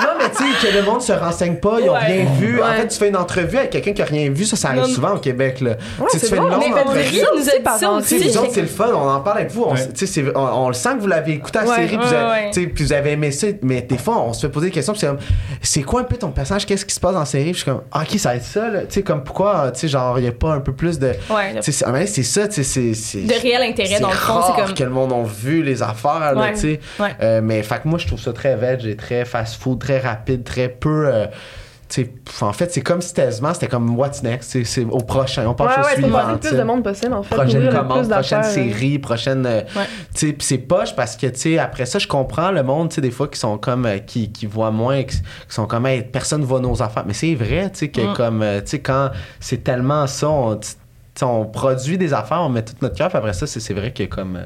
Non, mais tu sais, que le monde se renseigne pas, ils ont Ouais. rien vu. En fait, tu fais une entrevue avec quelqu'un qui a rien vu, ça, ça arrive Non, souvent au Québec, là. Tu fais une longue Mais entrevue. Nous a dit ça c'est le fun, on en parle avec vous. On, on, on le sent que vous l'avez écouté à la Ouais, série, puis, vous vous avez aimé ça. Mais des fois, on se fait poser des questions, c'est comme, c'est quoi un peu ton personnage, qu'est-ce qui se passe dans la série? Suis comme, ah, ok, ça va être ça, là. Tu sais, comme pourquoi, tu sais, genre, il n'y a pas un peu plus de. Ouais, Tu sais, c'est ah, mais c'est ça, tu sais, c'est. c'est- de réel intérêt dans le fond. C'est comme. que le monde a vu les affaires, là, Ouais. tu sais. Ouais. Euh, mais fait que moi, je trouve ça très veg et très fast-food, très rapide, très peu. euh, en fait, c'est comme si c'était comme What's Next, c'est- au prochain, on Ouais, passe ouais, au pour suivant. le plus de monde possible, en fait. Prochaine commande, prochaine série, prochaine. euh, Ouais. tu sais, c'est poche parce que, tu sais, après ça, je comprends le monde, tu sais, des fois, qui sont comme. euh, qui, qui voient moins, qui, sont comme, hey, personne ne voit nos affaires. Mais c'est vrai, tu sais, que Mm. comme. euh, tu sais, quand c'est tellement ça, on, produit des affaires, on met tout notre cœur, après ça, c'est vrai que comme. euh,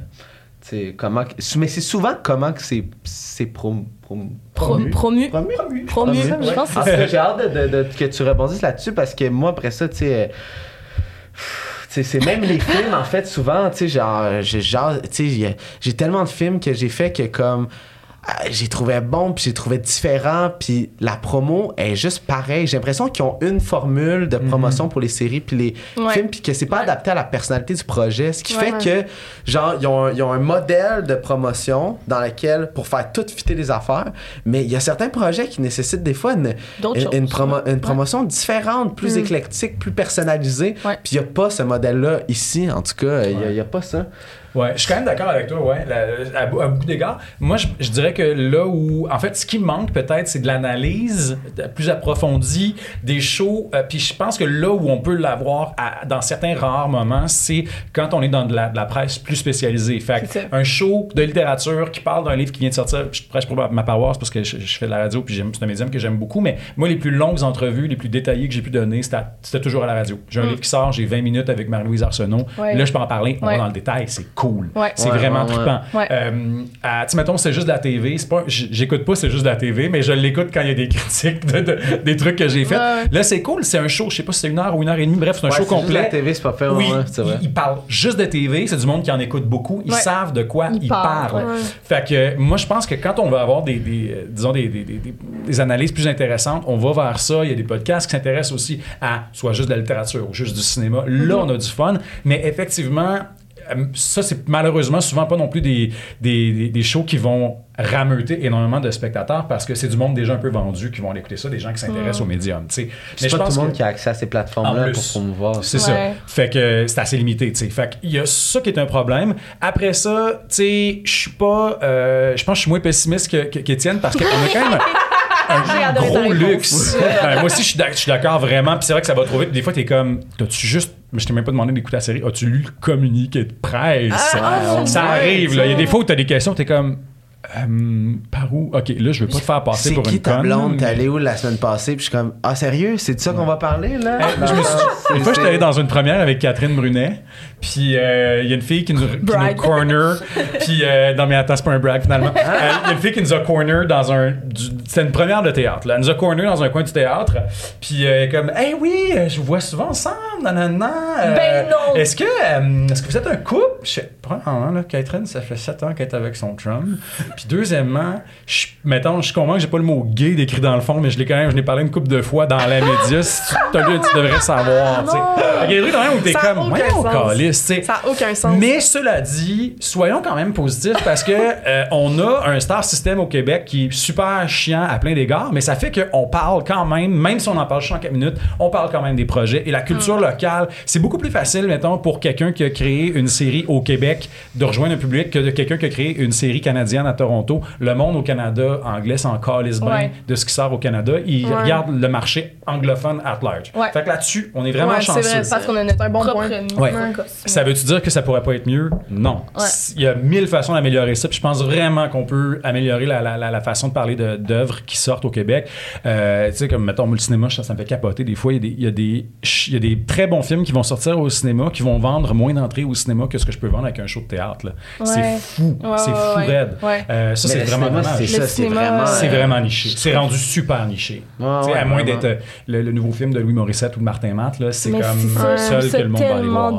comment. Mais c'est souvent comment que c'est c'est prom, prom- Pro- promu. promu. Promu. Promu, Je pense que En c'est tout ça. cas, J'ai hâte de, de- de- que tu rebondisses là-dessus parce que moi, après ça, tu sais. euh, c'est même les films, en fait, souvent, tu sais, genre, j'ai genre, j'ai tellement de films que j'ai fait que, comme, j'ai trouvé bon, puis j'ai trouvé différent, puis la promo est juste pareille. J'ai l'impression qu'ils ont une formule de promotion pour les séries, puis les Ouais. films, puis que c'est pas Ouais. adapté à la personnalité du projet. Ce qui Ouais. fait que, genre, ils ont, un- ils ont un modèle de promotion dans lequel, pour faire tout fitter les affaires, mais il y a certains projets qui nécessitent des fois une, une, choses. une promo- une promotion différente, plus Mm. éclectique, plus personnalisée. Ouais. Puis il n'y a pas ce modèle-là ici, en tout cas, il n'y a, pas ça. Ouais, je suis quand même d'accord avec toi, ouais, la- à, à beaucoup d'égards. Moi, je, je dirais que là où, en fait, ce qui manque peut-être, c'est de l'analyse plus approfondie des shows. euh, Puis je pense que là où on peut l'avoir dans certains rares moments, c'est quand on est dans de la, de la presse plus spécialisée. Fait un show de littérature qui parle d'un livre qui vient de sortir, je prêche pour ma- paroisse parce que je, je fais de la radio puis c'est un médium que j'aime beaucoup, mais moi, les plus longues entrevues, les plus détaillées que j'ai pu donner, c'était c'était toujours à la radio. J'ai un Mm. livre qui sort, j'ai 20 minutes avec Marie-Louise Arsenault. Ouais. Là, je peux en parler, on Ouais. va dans le détail, c'est cool. Ouais. C'est Ouais, vraiment trippant. Ouais. Euh, tu sais, mettons, c'est juste de la TV. C'est pas, j'écoute pas, c'est juste de la TV, mais je l'écoute quand il y a des critiques de, de- des trucs que j'ai fait. Ouais, ouais. Là, c'est cool. C'est un show, je sais pas si c'est une heure ou une heure et demie. Bref, c'est un Ouais, show c'est juste complet. la TV, c'est pas fait, Oui, c'est vrai. ils, ils parlent juste de TV. C'est du monde qui en écoute beaucoup. Ils Ouais. savent de quoi ils, Ils parlent. parlent, ouais. Fait que moi, je pense que quand on va avoir des, des, euh, disons des, des, des- des- des analyses plus intéressantes, on va vers ça. Il y a des podcasts qui s'intéressent aussi à soit juste de la littérature ou juste du cinéma. Là, on a du fun. Mais effectivement, ça, c'est malheureusement souvent pas non plus des, des, des- shows qui vont rameuter énormément de spectateurs parce que c'est du monde déjà un peu vendu qui vont aller écouter ça, des gens qui s'intéressent au médium. tu sais. C'est pas tout le que- monde qui a accès à ces plateformes-là pour promouvoir. c'est Ouais. ça. Fait que c'est assez limité, tu sais. Fait qu'il y a ça qui est un problème. Après ça, tu sais, je suis pas. euh, je pense que je suis moins pessimiste que- que- qu'Étienne parce qu'on a quand même un gros luxe. Ouais, moi aussi, je suis d'ac- je suis d'accord vraiment. Puis c'est vrai que ça va trop vite. Des fois, t'es comme. T'as-tu juste. Mais je t'ai même pas demandé d'écouter la série. As-tu lu le communiqué de presse? Ah, ça ouais, arrive, là. Il y a ça. des fois où t'as des questions, t'es comme. Euh, par où? Ok, là, je veux pas te faire passer C'est pour qui une ta conne. blonde? T'es allé où la semaine passée? Puis je suis comme, ah sérieux? C'est de ça qu'on va parler, là? Je me suis- Une fois, j'étais allé dans une première avec Catherine Brunet, puis euh, il y a une fille qui nous, qui nous corner, puis euh, non mais attends, c'est pas un brag finalement. Euh, Il y a une fille qui nous a corner dans un, c'était une première de théâtre, là. Elle nous a corner dans un coin du théâtre, puis euh, comme, hey oui, euh, je vous vois souvent ensemble, nanana. euh, Ben non. Est-ce que, euh, est-ce que vous êtes un couple? Je sais hein, là, Catherine, ça fait 7 ans qu'elle est avec son chum. Puis deuxièmement, je, mettons, je comprends que j'ai pas le mot gay décrit dans le fond, mais je l'ai quand même, je l'ai parlé une couple de fois dans la média. Si tu lu, tu devrais savoir. Fait qu'il y a des trucs quand même où t'es comme, aucun Ça n'a aucun sens. Mais cela dit, soyons quand même positifs parce que euh, on a un star system au Québec qui est super chiant à plein d'égards, mais ça fait qu'on parle quand même, même si on en parle juste en 4 minutes, on parle quand même des projets. Et la culture locale, c'est beaucoup plus facile, mettons, pour quelqu'un qui a créé une série au Québec de rejoindre un public que de quelqu'un qui a créé une série canadienne à Toronto. Le monde au Canada anglais s'en calisse bien Ouais. de ce qui sort au Canada. Ils Ouais. regardent le marché anglophone at large. Ouais. Fait que là-dessus, on est vraiment Ouais, c'est chanceux. vrai, Parce qu'on a un bon point. Ouais. Ça veut-tu dire que ça pourrait pas être mieux? Non. Ouais. Il y a mille façons d'améliorer ça. Puis je pense vraiment qu'on peut améliorer la, la- la- la façon de parler de- d'œuvres qui sortent au Québec. Euh, tu sais, comme mettons, le cinéma, ça, ça me fait capoter. Des fois, il y, a des- il y, a des- il y a des très bons films qui vont sortir au cinéma qui vont vendre moins d'entrées au cinéma que ce que je peux vendre avec un show de théâtre. là. C'est Ouais. fou. Ouais, c'est ouais, fou, ouais. raide. Ouais. Euh, ça, c'est vraiment dommage. c'est ça, vraiment. Euh, niché. C'est rendu super niché. Ouais, Tu sais, ouais, à moins d'être euh, le, le nouveau film de Louis Morissette ou de Martin Matt, là, c'est comme seul que le monde va aller voir.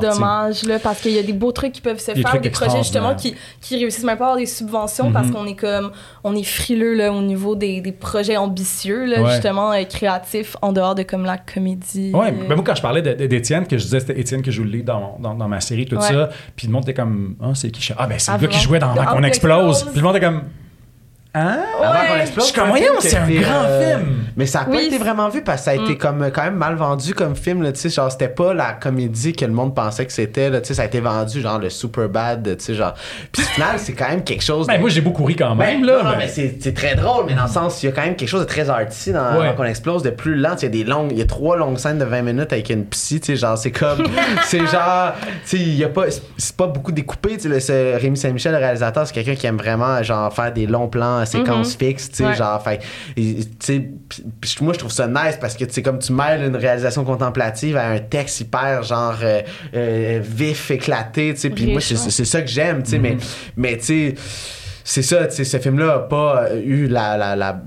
Là, parce qu'il y a des beaux trucs qui peuvent se Des faire, des projets justement qui, qui réussissent même pas à avoir des subventions parce Mhm. qu'on est comme on est frileux là, au niveau des, des projets ambitieux là, Ouais. justement euh, créatifs en dehors de comme la comédie. Ouais, euh, ben moi quand je parlais d'Étienne, que je disais c'était Étienne que je lead dans, dans, dans ma série, tout Ouais. ça, puis le monde était comme, ah, c'est qui? Ah, ben c'est Ah, le gars qui jouait dans, dans Ah, Qu'on explose. Puis le monde était comme, hein? Avant qu'on explose, Je suis comme, voyons, c'est un été, grand euh, film. Mais ça a pas Oui, été c'est- vraiment vu parce que ça a été Mm. comme, quand même mal vendu comme film. Là, tu sais, genre, c'était pas la comédie que le monde pensait que c'était. là, tu sais, Ça a été vendu genre le super bad. tu sais, Genre. Puis au final, c'est quand même quelque chose. Ben de- moi j'ai beaucoup ri quand même, Ben, là. non, non, mais- mais c'est c'est très drôle, mais dans le sens, il y a quand même quelque chose de très arty dans Ouais. Avant qu'on explose, de plus lent. Il y a des longues, il y a trois longues scènes de 20 minutes avec une psy, tu sais, genre, c'est comme, c'est genre, tu sais, il y a pas, c'est pas beaucoup découpé, tu sais, le- ce Rémi Saint-Michel, le réalisateur, c'est quelqu'un qui aime vraiment, genre, faire des longs plans, euh, séquences fixes, tu sais, Ouais. genre, fait, tu sais, moi, je trouve ça nice parce que, tu sais, comme tu mêles une réalisation contemplative à un texte hyper, genre, euh, euh, vif, éclaté, tu sais, puis moi, c'est ça que j'aime, tu sais, mais, mais, tu sais, c'est ça, tu sais, ce film-là a pas euh, eu la, la, la,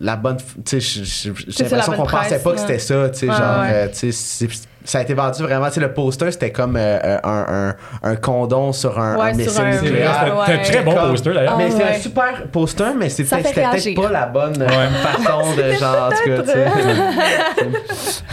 la bonne. Tu sais, j'ai- l'impression qu'on pensait pas que c'était ça, tu sais, Ouais, genre, euh, tu sais, c'est- ça a été vendu vraiment, tu sais, le poster, c'était comme euh, euh, un, un, un condom sur un, Ouais, un missile nucléaire. c'était c'était un très bon Comme- poster d'ailleurs. Mais c'est un super poster, mais c'était peut-être pas la bonne euh, Ouais. façon de genre, en tout cas, tu sais.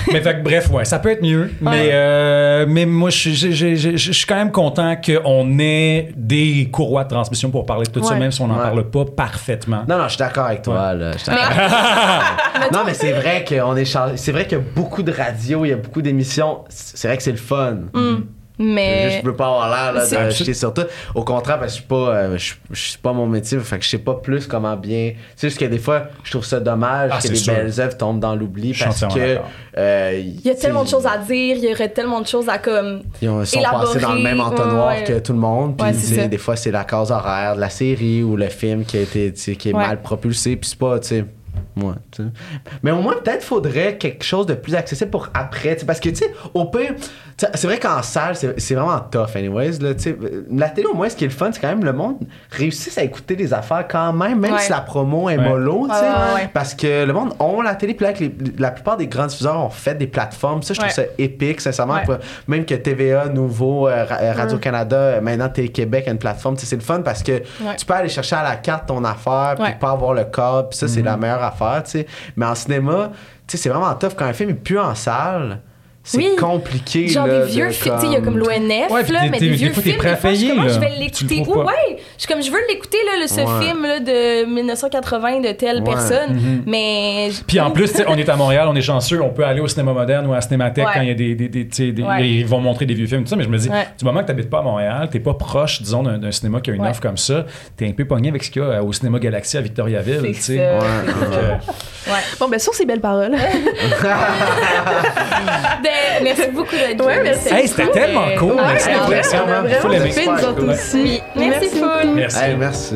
mais fait que, bref, ouais, ça peut être mieux. Mais, euh, mais moi, je suis- quand même content qu'on ait des courroies de transmission pour parler de tout ça, même si on n'en Ouais. parle pas parfaitement. Non, non, je suis d'accord avec toi, là. je suis d'accord. non, mais c'est vrai qu'on est chargé. C'est vrai qu'il y a beaucoup de radios, il y a beaucoup d'émissions. C'est vrai que c'est le fun. Mm. Mais Je veux pas avoir l'air de sur tout. Au contraire, parce que je suis pas, euh, je, je suis pas mon métier, fait que je sais pas plus comment bien. C'est juste que des fois, je trouve ça dommage Ah, que les sûr. belles œuvres tombent dans l'oubli parce que euh, il y a tellement de choses à dire, il y aurait tellement de choses à comme Ils ont- sont élaborer. passés dans le même entonnoir Ouais, ouais. que tout le monde. Puis Ouais, des fois, c'est la cause horaire de la série ou le film qui a été tu sais, qui est Ouais. mal propulsé. Puis c'est pas, tu sais. Ouais, tu sais. Mais au moins, peut-être faudrait quelque chose de plus accessible pour après. Parce que, tu sais, au pire, c'est vrai qu'en salle, c'est c'est vraiment tough, anyways. Là, la télé, au moins, ce qui est le fun, c'est quand même le monde réussisse à écouter des affaires quand même, même Ouais. si la promo est Ouais. mollo. tu sais. Ouais, ouais, ouais. Parce que le monde ont la télé, puis là, que les- la plupart des grands diffuseurs ont fait des plateformes. Ça, je trouve Ouais. ça épique, sincèrement. Même que TVA, Nouveau, euh, euh, Radio-Canada, euh, maintenant Télé-Québec a une plateforme. C'est le fun parce que tu peux aller chercher à la carte ton affaire, puis Ouais. pas avoir le code, puis ça, c'est la meilleure affaire, Mais en cinéma, c'est vraiment tough. Quand un film est plus en salle, c'est Oui. compliqué. Genre là, des vieux de films, sais, il y a comme l'ONF, Ouais, là, t'es- mais t'es- des vieux t'es films, prêt à des fois, je comme, là. je vais l'écouter. Ouais, je comme, je veux l'écouter, là, le- ce Ouais. film là, de 1980 de telle Ouais. personne, mais... Mhm. Puis en plus, on est à Montréal, on est chanceux, on peut aller au cinéma moderne ou à la Cinémathèque Ouais. quand il y a des. des, des. Ils vont montrer des vieux films, tout ça, mais je me dis, Ouais. du moment que tu n'habites pas à Montréal, tu pas proche, disons, d'un d'un cinéma qui a une Ouais. offre comme ça, tu es un peu pogné avec ce qu'il y a au cinéma Galaxy à Victoriaville. C'est tu sais. ça. Ouais. Donc, euh. Bon, ben, sur ces belles paroles. Merci beaucoup d'être Ouais, venu. merci. Hey, c'était tellement cool. Ouais, Merci ouais, vraiment aussi. Merci. Merci. Hey, merci.